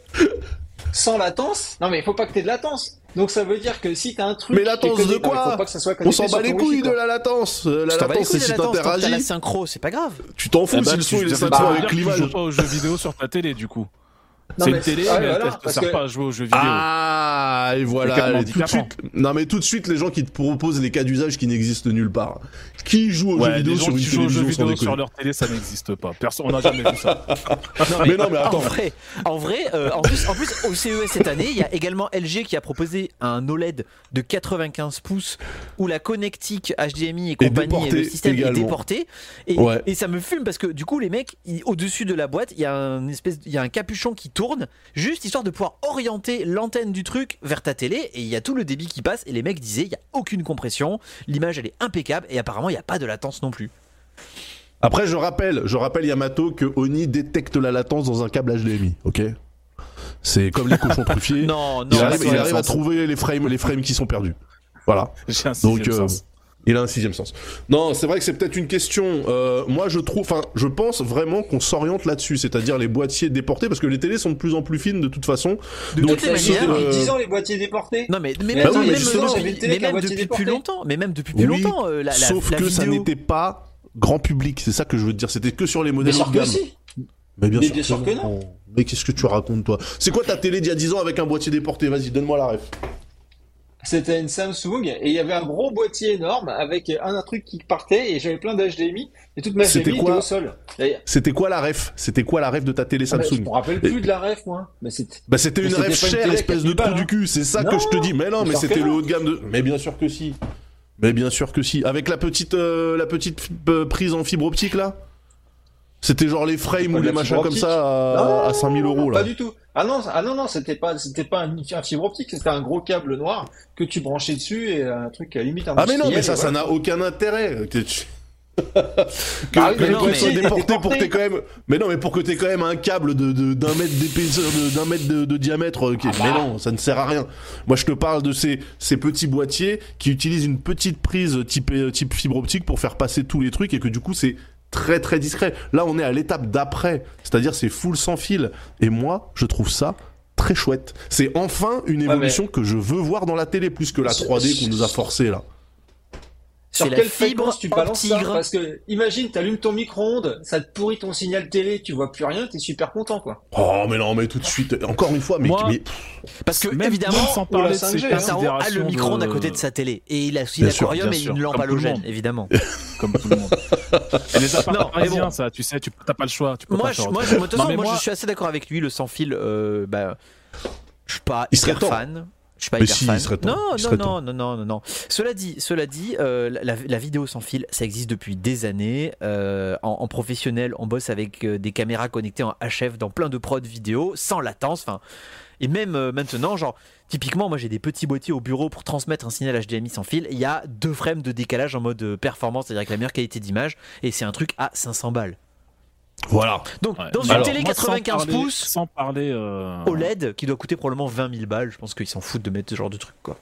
sans latence. Non mais il faut pas que t'aies de latence. Donc ça veut dire que si t'as un truc. Mais latence de non, quoi faut pas que ça soit On s'en bat les couilles de la latence. Euh, La latence, c'est si t'as la t'interagis. synchro, c'est pas grave. Tu t'en fous Eh si ben, le son tu- il est synchro avec tu joues pas aux jeux vidéo sur ta télé, du coup. C'est une télé, ah, mais voilà, elle te parce sert que- pas à jouer aux jeux vidéo. Ah, et C'est voilà, tout de suite. Non, mais tout de suite, les gens qui te proposent les cas d'usage qui n'existent nulle part. Qui joue aux Ouais, jeux vidéo sur qui jeux vidéo leur télé, ça n'existe pas. Personne, on n'a jamais vu ça. [LAUGHS] Mais non, mais attends. En vrai, en, vrai euh, en, plus, en plus, au CES cette année, il y a également LG qui a proposé un OLED de 95 pouces où la connectique HDMI et compagnie et, le système également. est déporté. Et, Ouais. et ça me fume parce que du coup, les mecs, ils- au-dessus de la boîte, il y a un espèce, il y a un capuchon qui tourne, juste histoire de pouvoir orienter l'antenne du truc vers ta télé. Et il y a tout le débit qui passe. Et les mecs disaient, il y a aucune compression, l'image elle est impeccable et apparemment il n'y a pas de latence non plus. Après, je rappelle, je rappelle Yamato que Oni détecte la latence dans un câble HDMI, ok? C'est comme les cochons truffiers. [LAUGHS] Non, non, il arrive, il à trouver les frames, les frames qui sont perdus. Voilà. [LAUGHS] J'ai un Donc, euh, sens. Il a un sixième sens. Non, c'est vrai que c'est peut-être une question. euh, moi, je trouve, enfin, je pense vraiment qu'on s'oriente là-dessus, c'est-à-dire les boîtiers déportés, parce que les télés sont de plus en plus fines de toute façon. De Donc, toutes les manières, depuis euh, 10 ans les boîtiers déportés. Non mais, mais Mais même, oui, mais même justement, depuis- mais même plus longtemps, mais même depuis plus Oui, longtemps, euh, la, la, sauf la que ça n'était pas grand public, c'est ça que je veux te dire. C'était que sur les modèles haut de gamme. si. Mais bien, Mais sûr, bien sûr que non. Mais qu'est-ce que tu racontes, toi? C'est quoi ta télé d'il y a 10 ans avec un boîtier déporté? Vas-y, donne-moi la ref. C'était une Samsung et il y avait un gros boîtier énorme avec un, un truc qui partait et j'avais plein d'HDMI et toute ma HDMI quoi était au sol. C'était quoi la ref? C'était quoi la ref de ta télé Ah bah, je Samsung? me rappelle plus de la ref moi. Mais c'était. Bah c'était Mais une ref chère, espèce de 4000 trou du cul. C'est ça que je te dis. Mais non, mais c'était le haut de gamme de. Mais bien sûr que si. Mais bien sûr que si. Avec la petite, euh, la petite euh, prise en fibre optique là? C'était genre les frames ou les machins comme ça à, Non, à 5000 euros là. Pas du tout. Ah non, ah non, non, c'était pas, c'était pas un, un fibre optique, c'était un gros câble noir que tu branchais dessus et un truc à limite Ah mais non, mais ça, ça n'a aucun intérêt. Que, tu- [LAUGHS] que, Bah oui, que mais le non, truc mais- soit déporté pour que quand même. Mais non, mais pour que t'aies quand même un câble de de- d'un mètre d'épaisseur, de- d'un mètre de, de diamètre. qui- Ah bah. Mais non, ça ne sert à rien. Moi, je te parle de ces ces petits boîtiers qui utilisent une petite prise type type fibre optique pour faire passer tous les trucs et que du coup c'est très très discret. Là, on est à l'étape d'après, c'est-à-dire c'est full sans fil. Et moi, je trouve ça très chouette. C'est enfin une mais- évolution que je veux voir dans la télé plus que la Sur- 3D qu'on nous a forcé là. Sur quelle fibre fréquence tu balances ça. Parce que imagine, t'allumes ton micro-ondes, ça te pourrit ton signal télé, tu vois plus rien, t'es super content quoi. Oh mais non mais tout de suite encore une fois mais, Moi, mais- Parce que Même évidemment, sans parler de ces 5G, hein. Tarot a le micro-ondes à côté de sa télé et il a aussi l'aquarium et une lampe comme tout le halogène monde. évidemment. [LAUGHS] comme tout le monde. [LAUGHS] Et les Non, mais bon. ça, tu sais, tu t'as pas le choix. Tu peux Moi, pas je, moi, je, moi, moi- je suis assez d'accord avec lui. Le sans fil, euh, bah, je suis pas Il serait fan. Je suis pas Mais hyper si, fan. il serait temps. Non, Il non, serait non, temps. non, non, non, non. Cela dit, cela dit, euh, la, la vidéo sans fil, ça existe depuis des années. Euh, en, en professionnel, on bosse avec euh, des caméras connectées en HF dans plein de prods vidéo, sans latence. Enfin, et même euh, maintenant, genre, typiquement, moi j'ai des petits boîtiers au bureau pour transmettre un signal HDMI sans fil. Il y a deux frames de décalage en mode performance, c'est-à-dire avec la meilleure qualité d'image, et c'est un truc à 500 balles. Voilà. Donc, Ouais. dans une Alors, télé Moi, sans 95 parler- pouces, Sans parler. euh, OLED qui doit coûter probablement 20 000 balles. Je pense qu'ils s'en foutent de mettre ce genre de truc quoi.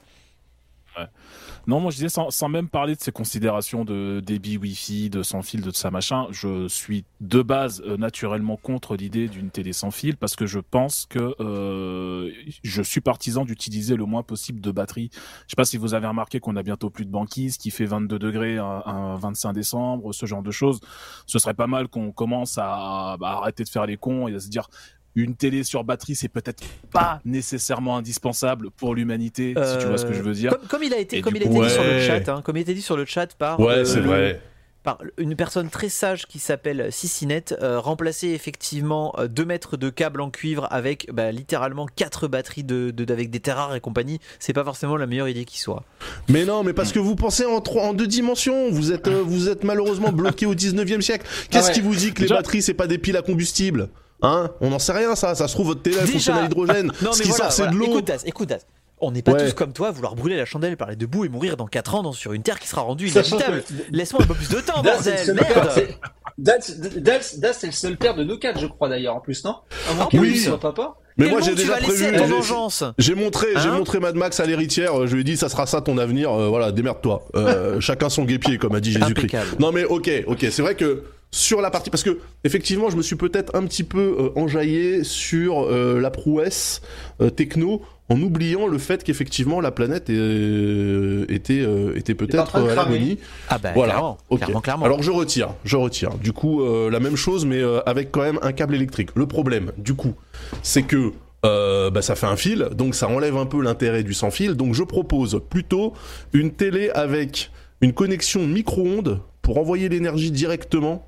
Non, moi je disais sans, même parler de ces considérations de débit Wi-Fi, de sans fil, de ça machin, je suis de base euh, naturellement contre l'idée d'une télé sans fil parce que je pense que euh, je suis partisan d'utiliser le moins possible de batterie. Je sais pas si vous avez remarqué qu'on a bientôt plus de banquise, qui fait 22 degrés un, un 25 décembre, ce genre de choses. Ce serait pas mal qu'on commence à, à arrêter de faire les cons et à se dire une télé sur batterie, c'est peut-être pas nécessairement indispensable pour l'humanité, si tu vois ce que je veux dire. Comme, comme il a été, Et comme il a été dit sur le chat, hein, comme il a été dit sur le chat par Ouais, euh, c'est le- vrai. par une personne très sage qui s'appelle Cicinette, euh, remplacer effectivement 2 mètres de câble en cuivre avec bah, littéralement 4 batteries de, de- avec des terres rares et compagnie, c'est pas forcément la meilleure idée qui soit. Mais non, mais parce que vous pensez en, trois, en deux dimensions. Vous êtes, euh, vous êtes malheureusement bloqué au 19e siècle. Qu'est-ce Ah ouais. qui vous dit que les Déjà- batteries, c'est pas des piles à combustible? Hein On n'en sait rien, ça. Ça se trouve, votre télé, fonctionne à l'hydrogène. [LAUGHS] Non, Ce mais qui voilà, sort, c'est voilà. de l'eau. Écoute, Daz, écoute, Daz. On n'est pas Ouais. tous comme toi à vouloir brûler la chandelle par les deux bouts et mourir dans 4 ans dans, sur une terre qui sera rendue Sachant inhabitable. Laisse-moi un peu plus de temps, Das, c'est le bordel, seul père, merde c'est- Das- Das- Das, c'est le seul père de nos quatre, je crois d'ailleurs, en plus, non? Avant Ah qu'il oui. soit papa. Mais Quel moi, j'ai tu déjà vas laisser prévu. à ton j'ai- vengeance? J'ai montré, j'ai Hein? montré Mad Max à l'héritière. euh, Je lui ai dit, ça sera ça ton avenir. euh, voilà, démerde-toi. Euh, [LAUGHS] chacun son guépier, comme a dit Jésus-Christ. Impeccable. Non mais ok, ok, c'est vrai que sur la partie, parce que effectivement, je me suis peut-être un petit peu euh, enjaillé sur euh, la prouesse euh, techno, en oubliant le fait qu'effectivement la planète euh, était euh, était peut-être à l'agonie. Ah bah Voilà, clairement, clairement, clairement. Alors je retire, je retire. Du coup, euh, la même chose, mais euh, avec quand même un câble électrique. Le problème, du coup, c'est que euh, bah, ça fait un fil, donc ça enlève un peu l'intérêt du sans fil. Donc je propose plutôt une télé avec une connexion micro-ondes pour envoyer l'énergie directement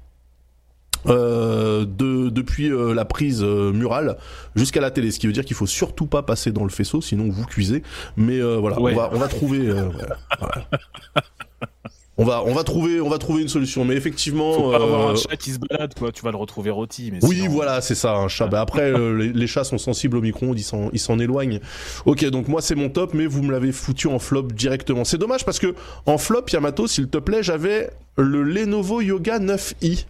euh, de, depuis euh, la prise euh, murale jusqu'à la télé. Ce qui veut dire qu'il faut surtout pas passer dans le faisceau, sinon vous cuisez. Mais euh, voilà, Ouais. on, va, on va trouver. euh. On va, on va trouver, on va trouver une solution. Mais effectivement, Faut pas avoir un chat qui se balade, quoi. Tu vas le retrouver rôti. Mais oui, sinon- voilà, c'est ça, un chat. Bah, après, euh, les, les chats sont sensibles au micro-ondes, ils s'en, ils s'en éloignent. Ok, donc moi c'est mon top, mais vous me l'avez foutu en flop directement. C'est dommage parce que en flop, Yamato, s'il te plaît, j'avais le Lenovo Yoga 9i.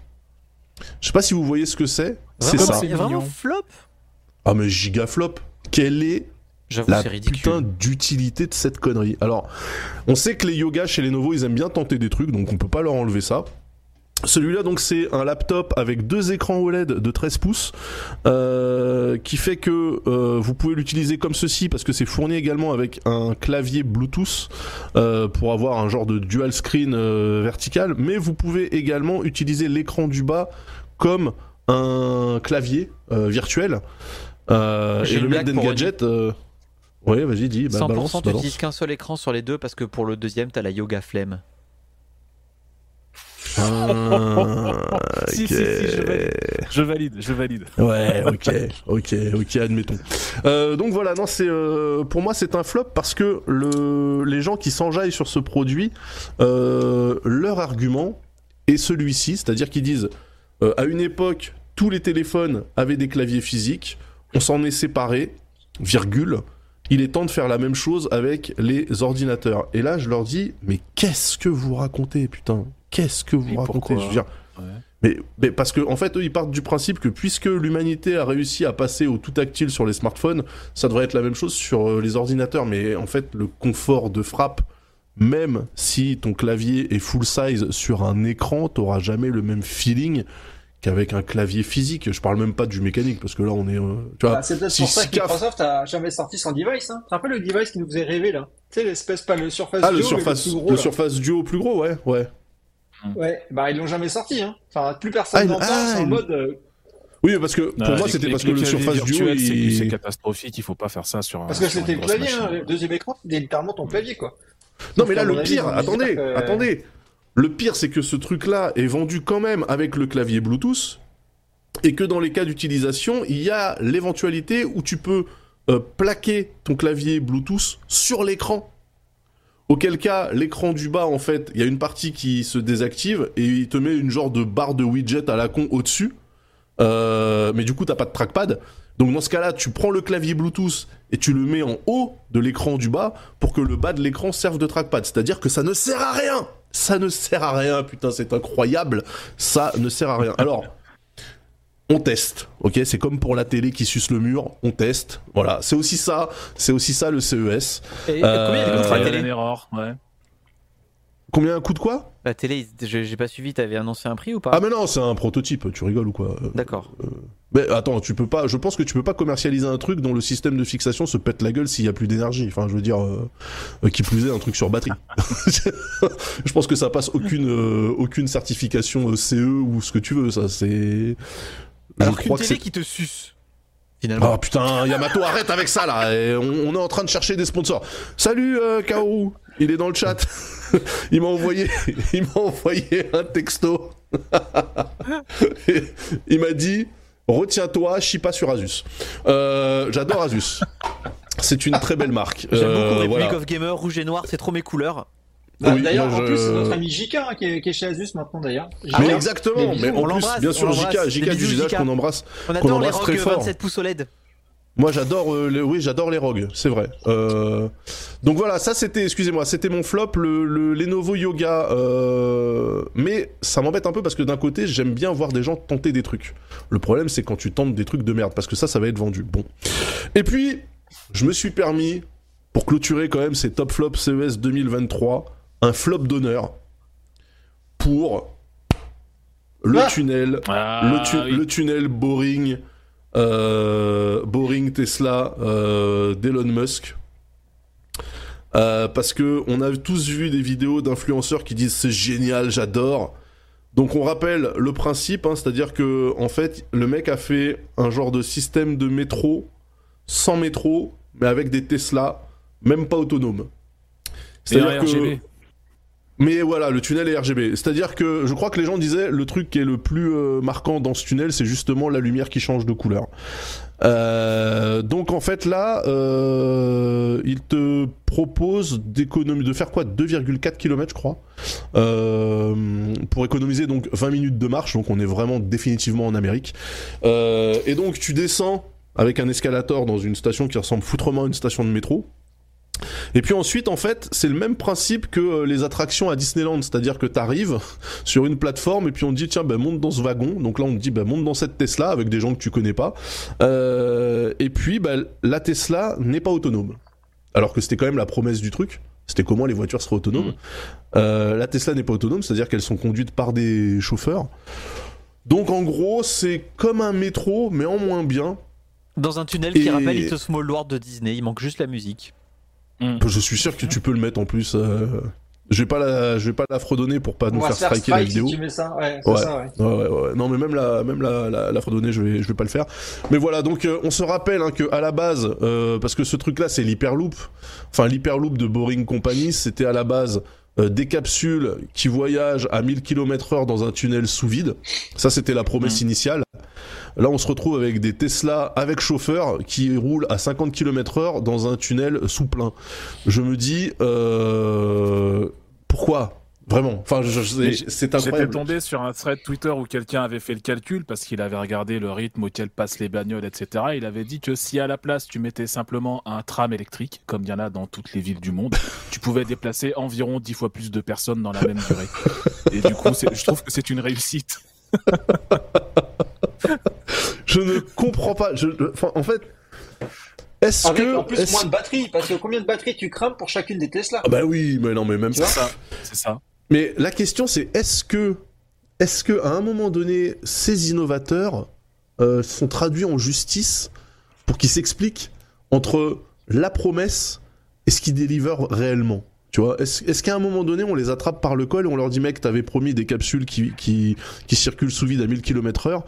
Je sais pas si vous voyez ce que c'est. C'est ça. C'est vraiment flop Ah mais giga flop. Quelle est la putain d'utilité de cette connerie? Alors, on sait que les yogas chez Lenovo, ils aiment bien tenter des trucs, donc on peut pas leur enlever ça. Celui-là, donc, c'est un laptop avec deux écrans OLED de 13 pouces, euh, qui fait que euh, vous pouvez l'utiliser comme ceci, parce que c'est fourni également avec un clavier Bluetooth euh, pour avoir un genre de dual screen euh, vertical, mais vous pouvez également utiliser l'écran du bas comme un clavier euh, virtuel. Euh, J'ai et le mec d'Engadget, euh... ouais, vas-y, dis, bah, 100% balance, tu balance. n'utilises qu'un seul écran sur les deux parce que pour le deuxième, t'as la yoga flemme. Ah, Si, si, si, je valide. Je valide, je valide. Ouais, ok, ok, ok, admettons. Euh, donc voilà, non, c'est euh, pour moi c'est un flop parce que le, les gens qui s'enjaillent sur ce produit, euh, leur argument est celui-ci, c'est-à-dire qu'ils disent à une époque tous les téléphones avaient des claviers physiques, on s'en est séparés, virgule. Il est temps de faire la même chose avec les ordinateurs. Et là, je leur dis, mais qu'est-ce que vous racontez, putain? Qu'est-ce que vous racontez pourquoi Je veux dire, Ouais. mais, mais parce que en fait, eux, ils partent du principe que puisque l'humanité a réussi à passer au tout tactile sur les smartphones, ça devrait être la même chose sur euh, les ordinateurs. Mais en fait, le confort de frappe, même si ton clavier est full size sur un écran, t'auras jamais le même feeling qu'avec un clavier physique. Je parle même pas du mécanique parce que là, on est, euh, tu vois. Bah, c'est peut-être si pour ça que Microsoft a jamais sorti son device. Hein. Tu te rappelles le device qui nous faisait rêver là Tu sais, l'espèce, pas le Surface ah, le Duo, mais surface, le plus gros. le surface duo plus gros, ouais, ouais. Ouais, bah ils l'ont jamais sorti. Hein. Enfin, plus personne Ah, n'en parle, ah, c'est en mode. euh, Oui, mais parce que pour moi, c'était parce que le claviers surface duo, il... c'est catastrophique. Il faut pas faire ça sur. un- Parce que c'était le clavier, hein. machine. le deuxième écran, c'était littéralement ton clavier quoi. Non mais là le pire, attendez, que- attendez. Le pire c'est que ce truc-là est vendu quand même avec le clavier Bluetooth et que dans les cas d'utilisation, il y a l'éventualité où tu peux euh, plaquer ton clavier Bluetooth sur l'écran. Auquel cas, l'écran du bas, en fait, il y a une partie qui se désactive et il te met une genre de barre de widget à la con au-dessus. Euh, mais du coup, t'as pas de trackpad. Donc dans ce cas-là, tu prends le clavier Bluetooth et tu le mets en haut de l'écran du bas pour que le bas de l'écran serve de trackpad. C'est-à-dire que ça ne sert à rien. Ça ne sert à rien, putain, c'est incroyable. Ça ne sert à rien. Alors, on teste, ok? C'est comme pour la télé qui suce le mur, on teste. Voilà, c'est aussi ça, c'est aussi ça le CES. Et Euh, combien il coûte la télé ouais. Combien coûte quoi? La télé, j'ai pas suivi, t'avais annoncé un prix ou pas? Ah mais non, c'est un prototype, tu rigoles ou quoi? Euh, D'accord. Mais attends, tu peux pas. Je pense que tu peux pas commercialiser un truc dont le système de fixation se pète la gueule s'il y a plus d'énergie. Enfin, je veux dire, euh, euh, qui plus est un truc sur batterie. [LAUGHS] je pense que ça passe aucune euh, aucune certification euh, CE ou ce que tu veux. Ça, c'est. Je Alors qu'une crois que télé c'est. qui te suce, finalement. Ah putain, Yamato, arrête avec ça là. Et on, on est en train de chercher des sponsors. Salut euh, Kaoru. il est dans le chat. [LAUGHS] il m'a envoyé, [LAUGHS] il m'a envoyé un texto. [LAUGHS] il m'a dit Retiens-toi, chie pas sur Asus. Euh, J'adore Asus. C'est une très belle marque. J'aime Euh, beaucoup Republic voilà. of Gamer, rouge et noir, c'est trop mes couleurs. Bah, Oui, d'ailleurs, en je- plus, c'est notre ami Jika hein, qui, est, qui est chez Asus maintenant d'ailleurs. Mais Jika. Des exactement, mais en On plus, l'embrasse, bien sûr. JK Des du visage qu'on embrasse. On Qu'on adore les embrasse ROG très fort. 27 pouces OLED. Moi, j'adore euh, les, oui, j'adore les ROG, c'est vrai. Euh, donc voilà, ça c'était, excusez-moi, c'était mon flop, le, le Lenovo Yoga. euh, Mais ça m'embête un peu parce que d'un côté, j'aime bien voir des gens tenter des trucs. Le problème, c'est quand tu tentes des trucs de merde, parce que ça, ça va être vendu. Bon. Et puis, je me suis permis, pour clôturer quand même ces top flops CES 2023, un flop d'honneur pour le Ah. tunnel Ah, le, tu- oui. le tunnel Boring, euh, Boring Tesla euh, d'Elon Musk. Euh, parce que on a tous vu des vidéos d'influenceurs qui disent c'est génial, j'adore. Donc on rappelle le principe, hein, c'est-à-dire que en fait le mec a fait un genre de système de métro sans métro, mais avec des Tesla, même pas autonomes. Un RGB. Mais voilà, le tunnel est RGB. C'est-à-dire que je crois que les gens disaient le truc qui est le plus euh, marquant dans ce tunnel, c'est justement la lumière qui change de couleur. Euh, donc en fait là, euh, il te propose d'économiser, de faire quoi? 2,4 km je crois, pour économiser donc 20 minutes de marche. Donc on est vraiment définitivement en Amérique. Et donc tu descends avec un escalator dans une station qui ressemble foutrement à une station de métro. Et puis ensuite, en fait, c'est le même principe que euh, les attractions à Disneyland, c'est-à-dire que tu arrives sur une plateforme et puis on te dit tiens, ben, monte dans ce wagon. Donc là, on te dit ben, monte dans cette Tesla avec des gens que tu connais pas. Euh, et puis, ben, la Tesla n'est pas autonome. Alors que c'était quand même la promesse du truc. C'était comment les voitures seraient autonomes. Mhm. Euh, la Tesla n'est pas autonome, c'est-à-dire qu'elles sont conduites par des chauffeurs. Donc en gros, c'est comme un métro, mais en moins bien. Dans un tunnel qui rappelle It's a Small World de Disney, il manque juste la musique. Je suis sûr que tu peux le mettre en plus. euh, Je vais pas la, je vais pas la fredonner pour pas On nous faire striker la strike vidéo. si tu mets ça. Ouais, c'est Ouais. ça, ouais. Ouais, ouais, ouais. Non, mais même la, même la, la, la fredonner, je vais, je vais pas le faire. Mais voilà, donc euh, on se rappelle hein, que à la base, euh, parce que ce truc-là, c'est l'hyperloop. Enfin, l'hyperloop de Boring Company, c'était à la base euh, des capsules qui voyagent à 1000 km/h dans un tunnel sous vide. Ça, c'était la promesse initiale. Là, on se retrouve avec des Tesla avec chauffeur qui roulent à 50 km/h dans un tunnel sous plein. Je me dis, euh, pourquoi? Vraiment. Enfin, c'est c'est J'étais incroyable. tombé sur un thread Twitter où quelqu'un avait fait le calcul parce qu'il avait regardé le rythme auquel passent les bagnoles, etc. Il avait dit que si à la place tu mettais simplement un tram électrique, comme il y en a dans toutes les villes du monde, tu pouvais déplacer environ 10 fois plus de personnes dans la même durée. Et du coup, je trouve que c'est une réussite. [LAUGHS] Je ne comprends pas. Je, enfin, en fait, est-ce Avec que. en plus moins de batterie, parce que combien de batteries tu crames pour chacune des Tesla Ah bah oui, mais non, mais même ça. c'est ça. Mais la question, c'est est-ce que, est-ce que à un moment donné, ces innovateurs euh, sont traduits en justice pour qu'ils s'expliquent entre la promesse et ce qu'ils délivrent réellement? Tu vois, est-ce est-ce qu'à un moment donné, on les attrape par le col et on leur dit, mec, t'avais promis des capsules qui, qui, qui circulent sous vide à 1000 km heure,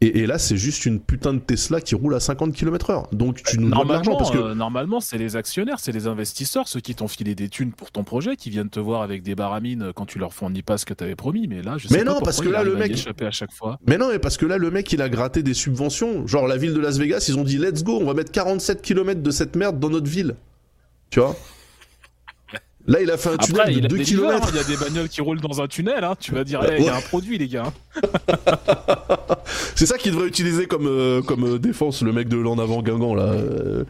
et, et là, c'est juste une putain de Tesla qui roule à 50 km heure. Donc, tu nous de l'argent Normalement, parce que. euh, normalement, c'est les actionnaires, c'est les investisseurs, ceux qui t'ont filé des thunes pour ton projet, qui viennent te voir avec des baramines quand tu leur fournis pas ce que t'avais promis. Mais là, je sais Mais pas non, parce que là, le mec- à chaque fois. Mais non, mais parce que là, le mec, il a gratté des subventions. Genre, la ville de Las Vegas, ils ont dit, let's go, on va mettre 47 km de cette merde dans notre ville. Tu vois? Là, il a fait un tunnel Après, il de a 2 des livres, hein, km. il y a des bagnoles qui roulent dans un tunnel, hein. tu vas dire, [LAUGHS] il y a un produit, les gars. [LAUGHS] C'est ça qu'il devrait utiliser comme, euh, comme euh, défense, le mec de l'en avant Guingamp, là. Euh,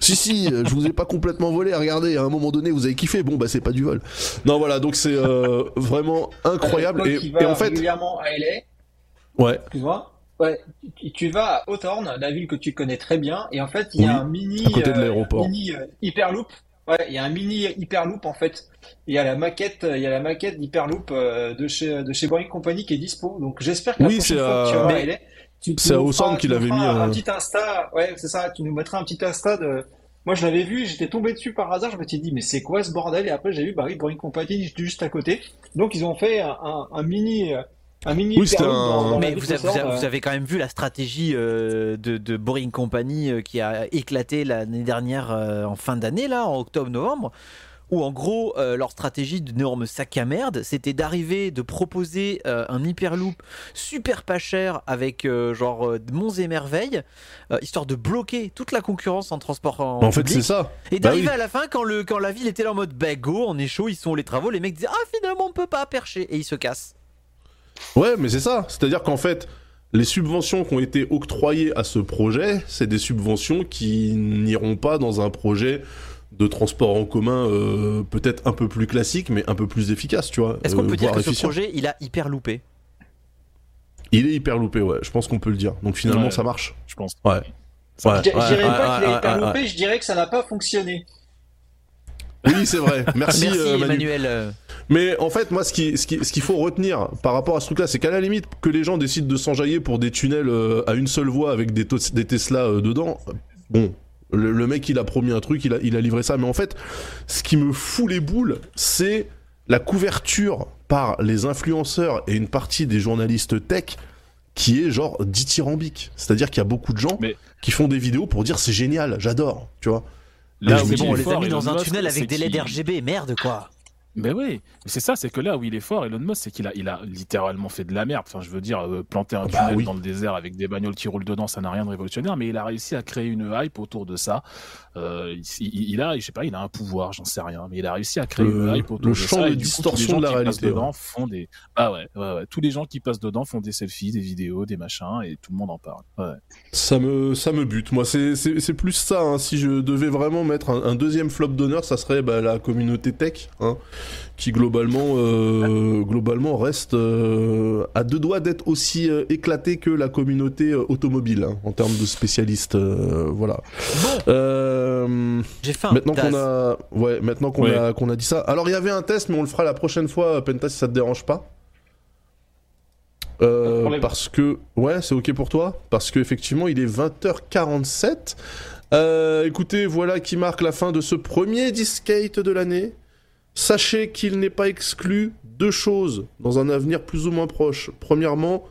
Si, si, je vous ai pas complètement volé, regardez, à un moment donné, vous avez kiffé. Bon, bah, c'est pas du vol. Non, voilà, donc c'est euh, vraiment incroyable. Et, en fait, régulièrement à LA, ouais, excuse-moi. Ouais, tu, vas à Hawthorne, la ville que tu connais très bien, et en fait, il y a Oui, un mini, à côté de l'aéroport. un mini hyperloop. Ouais, il y a un mini hyperloop en fait. Il y a la maquette, il y a la maquette d'hyperloop euh, de chez de chez Boring Company qui est dispo. Donc j'espère que la Oui, prochaine c'est fois que tu tu, tu c'est Hawthorne feras- qu'il avait mis, un euh, petit Insta. Ouais, c'est ça. Tu nous mettras un petit Insta de. Moi, je l'avais vu, j'étais tombé dessus par hasard. Je me suis dit, mais c'est quoi ce bordel? Et après, j'ai vu, bah oui, Boring Company juste à côté. Donc, ils ont fait un, un, un mini, euh, un mini Oui, un- dans- Mais vous vous euh, vous avez quand même vu la stratégie euh, de, de Boring Company euh, qui a éclaté l'année dernière euh, en fin d'année, là, en octobre-novembre, où en gros euh, leur stratégie d'énorme sac à merde, c'était d'arriver, de proposer euh, un hyperloop super pas cher avec euh, genre euh, monts et merveilles, euh, histoire de bloquer toute la concurrence en transport en, En fait, c'est ça. Et Bah d'arriver oui. à la fin quand, le, quand la ville était là en mode bah go, on est chaud, ils sont les travaux, les mecs disaient ah finalement on peut pas percher et ils se cassent. Ouais, mais c'est ça. C'est-à-dire qu'en fait, les subventions qui ont été octroyées à ce projet, c'est des subventions qui n'iront pas dans un projet de transport en commun euh, peut-être un peu plus classique, mais un peu plus efficace, tu vois. Est-ce qu'on euh, peut dire que ce efficient. projet il a hyper loupé? Il est hyper loupé, ouais. Je pense qu'on peut le dire. Donc finalement, Ouais. ça marche. Je pense. Ouais. Ouais, Je dirais ouais, pas qu'il ouais, est hyper ouais, loupé, ouais. je dirais que ça n'a pas fonctionné. Oui, c'est vrai. [LAUGHS] Merci, Merci euh, Manu. Emmanuel. Mais en fait, moi, ce qui, ce qui, ce qu'il faut retenir par rapport à ce truc-là, c'est qu'à la limite, que les gens décident de s'enjailler pour des tunnels euh, à une seule voie avec des, Tesla euh, dedans, bon, le, le mec, il a promis un truc, il a, il a livré ça. Mais en fait, ce qui me fout les boules, c'est la couverture par les influenceurs et une partie des journalistes tech qui est genre dithyrambique. C'est-à-dire qu'il y a beaucoup de gens Mais- qui font des vidéos pour dire c'est génial, j'adore, tu vois. Là Mais bon, on est les a fort, mis dans un Musk, tunnel avec des LED RGB, merde quoi. Mais oui, c'est ça, c'est que là où il est fort, Elon Musk, c'est qu'il a, il a littéralement fait de la merde. Enfin, je veux dire, euh, planter un Bah tunnel oui. dans le désert avec des bagnoles qui roulent dedans, ça n'a rien de révolutionnaire, mais il a réussi à créer une hype autour de ça. Euh, il, a, je sais pas, il a un pouvoir, j'en sais rien, mais il a réussi à créer Le- une hype autour le de champ ça. de et coup, distorsion de la réalité, dedans font des, ah ouais, ouais, ouais, tous les gens qui passent dedans font des selfies, des vidéos, des machins, et tout le monde en parle. Ça me, ça me bute. Moi, c'est- plus ça. hein. Si je devais vraiment mettre un, un deuxième flop d'honneur, ça serait bah, la communauté tech, hein, qui globalement, euh, globalement reste euh, à deux doigts d'être aussi euh, éclatée que la communauté euh, automobile hein, en termes de spécialistes. euh, voilà. Euh, J'ai faim. maintenant qu'on a, ouais, maintenant qu'on Ouais. a, qu'on a dit ça. Alors, il y avait un test, mais on le fera la prochaine fois, Penta, si ça te dérange pas. Euh, parce que ouais c'est ok pour toi parce qu'effectivement il est 20h47 Euh, écoutez voilà qui marque la fin de ce premier discate de l'année sachez qu'il n'est pas exclu deux choses dans un avenir plus ou moins proche premièrement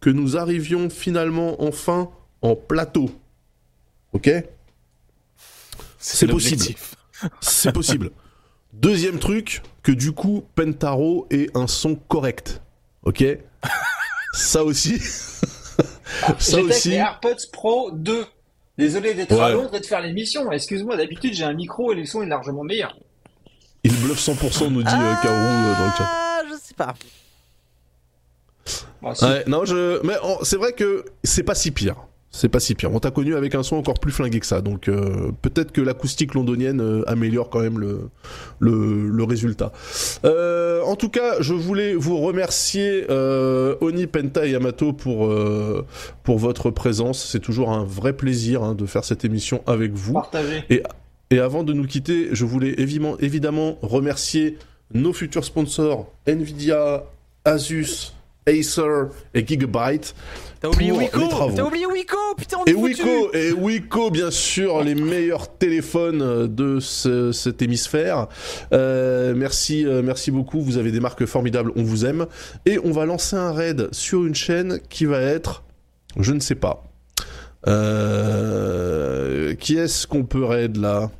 que nous arrivions finalement enfin en plateau ok? C'est possible. c'est possible deuxième truc que du coup Pentaro ait un son correct ok? Ça aussi [LAUGHS] ça J'étais avec aussi les AirPods Pro 2. Désolé d'être à. Londres et de faire l'émission. Excuse-moi, d'habitude j'ai un micro et le son est largement meilleur. Il bluffe 100%, nous dit euh, Kaoru euh, dans le chat. Ah, je sais pas. Si. Ouais, non, je... Mais oh, c'est vrai que c'est pas si pire. C'est pas si pire. On t'a connu avec un son encore plus flingué que ça. Donc euh, peut-être que l'acoustique londonienne euh, améliore quand même le, le, le résultat. Euh, en tout cas, je voulais vous remercier euh, Oni, Penta et Yamato pour, euh, pour votre présence. C'est toujours un vrai plaisir hein, de faire cette émission avec vous. Partagé. Et avant de nous quitter, je voulais évidemment, évidemment remercier nos futurs sponsors Nvidia, Asus, Acer et Gigabyte. T'as oublié Wiko. T'as oublié Wiko Putain, on est Et foutus. Wiko, et Wiko, bien sûr, les meilleurs téléphones de ce- cet hémisphère. Euh, merci, euh, merci beaucoup. Vous avez des marques formidables. On vous aime. Et on va lancer un raid sur une chaîne qui va être, je ne sais pas. Euh, qui est-ce qu'on peut raid là?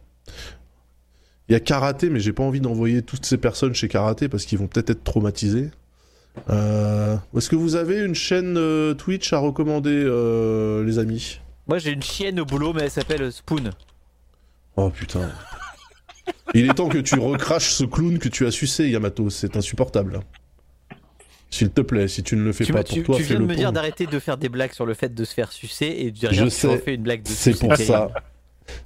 Il y a Karaté, mais j'ai pas envie d'envoyer toutes ces personnes chez Karaté parce qu'ils vont peut-être être traumatisés. Euh, Est-ce que vous avez une chaîne euh, Twitch à recommander, euh, les amis? Moi j'ai une chienne au boulot, mais elle s'appelle Spoon. Oh putain. [LAUGHS] Il est temps que tu recraches ce clown que tu as sucé, Yamato. C'est insupportable. S'il te plaît, si tu ne le fais Tu, pas pour tu- toi, tu viens de me dire d'arrêter de faire des blagues sur le fait de se faire sucer et de Je dire tu sais. une blague dessus. C'est pour ça.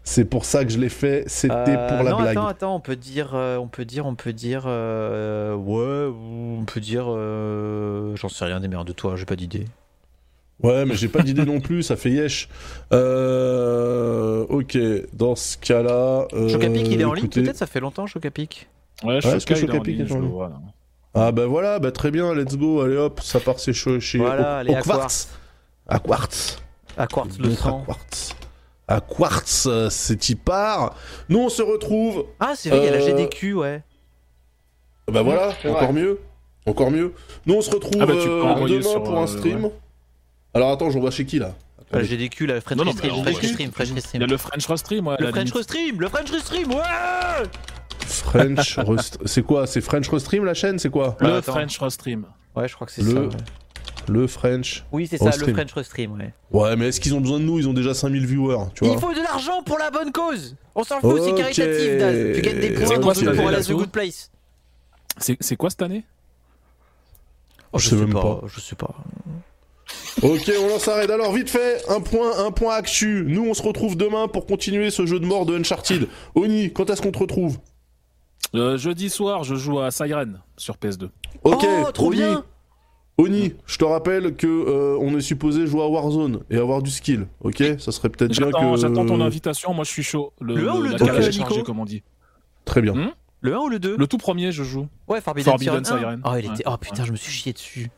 C'est pour ça que je l'ai fait. C'était Euh, pour la non, blague. Attends, attends, on peut dire, euh, on peut dire, on peut dire, euh, ouais, ou on peut dire, euh, j'en sais rien, démerde-toi, j'ai pas d'idée. Ouais, mais j'ai pas d'idée non plus. Ça fait yesh. Euh... Ok. Dans ce cas-là. Euh... Chocapic, il est en ligne écoutez- peut-être Ça fait longtemps, Chocapic. Ouais, je Ouais, sais est-ce que Chocapic ligne, est en je le ligne vois, là. Ah bah voilà, bah très bien. Let's go. Allez hop, ça part c'est chaud chez Voilà, au, allez, au à quartz. À quartz. À Quartz le Montre à sang. quartz. À quartz, c'est y part. Nous on se retrouve Ah, c'est vrai, il y a la Euh, GDQ, ouais. Bah voilà, encore vrai. mieux. Encore mieux. Nous on se retrouve Ah bah, tu peux euh, envoyer demain sur, pour un euh, stream. Alors attends, j'envoie chez qui là? La GDQ, la French Non, non, Restream, French. Restream, French Il y Restream. a le French Restream, ouais. Le French. Restream, le French Restream, ouais French Rest- C'est quoi? C'est French Restream la chaîne C'est quoi? Le attends. French Restream. Ouais, je crois que c'est Le- ça. ouais. Le French. Oui, c'est ça, le. French Restream, ouais. Ouais, mais est-ce qu'ils ont besoin de nous? Ils ont déjà 5000 viewers, tu vois. Il faut de l'argent pour la bonne cause On s'en fout, c'est Ok. caritatif, Daz. Tu gagnes des points C'est dans jeu pour année, aller à là, The Good Place. C'est c'est quoi cette année? Oh, Je sais même pas. Je sais pas. Ok, on lance raid. Alors, vite fait, un point, un point actu. Nous, on se retrouve demain pour continuer ce jeu de mort de Uncharted. Oni, quand est-ce qu'on te retrouve? Euh, Jeudi soir, je joue à Siren sur PS2. Ok, Oh, trop Oni. bien Oni, je te rappelle que euh, on est supposé jouer à Warzone et avoir du skill. Ok, ça serait peut-être bien que. j'attends ton invitation, moi je suis chaud. Le un ou le la deux, calage est Nico chargée, comme on dit. Très bien. Hmm Le 1 ou le 2 Le tout premier, je joue. Ouais, Forbidden, Forbidden Siren. Siren. 1. Oh, il Ouais. était... oh putain, je me suis chié dessus.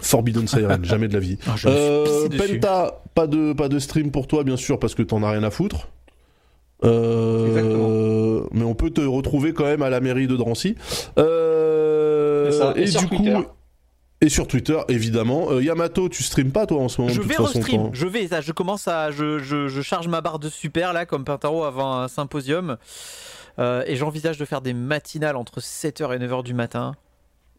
Forbidden Siren, jamais de la vie. [LAUGHS] Ah, je me suis Euh. Penta, pas de, pas de stream pour toi, bien sûr, parce que t'en as rien à foutre. Euh, Exactement. mais on peut te retrouver quand même à la mairie de Drancy. Euh, C'est ça, et et du Twitter. Et sur Twitter, évidemment. Euh, Yamato, tu stream pas toi en ce moment Je vais restream, je vais, ça, je commence à, je, je, je charge ma barre de super là, comme Pintaro avant un symposium, Euh, et j'envisage de faire des matinales entre 7h et 9h du matin.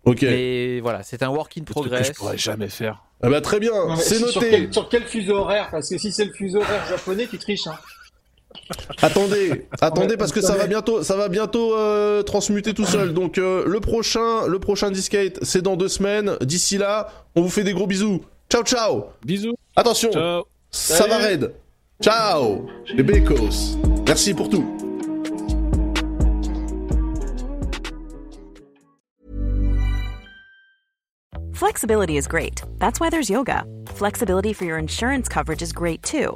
Ok. Mais voilà, c'est un work in truc que progress. je pourrais jamais faire. Ah bah très bien, c'est sur noté. quel, sur quel fuseau horaire? Parce que si c'est le fuseau horaire japonais, tu triches. Hein. Attendez, [LAUGHS] attendez parce que ça va bientôt, ça va bientôt euh, transmuter tout seul. Donc euh, le prochain, le prochain Discate, c'est dans deux semaines. D'ici là, on vous fait des gros bisous. Ciao ciao. Bisous. Attention, Ciao. ça va raid. Ciao, les bécos. Merci pour tout. Flexibility is great. That's why there's yoga. Flexibility for your insurance coverage is great too.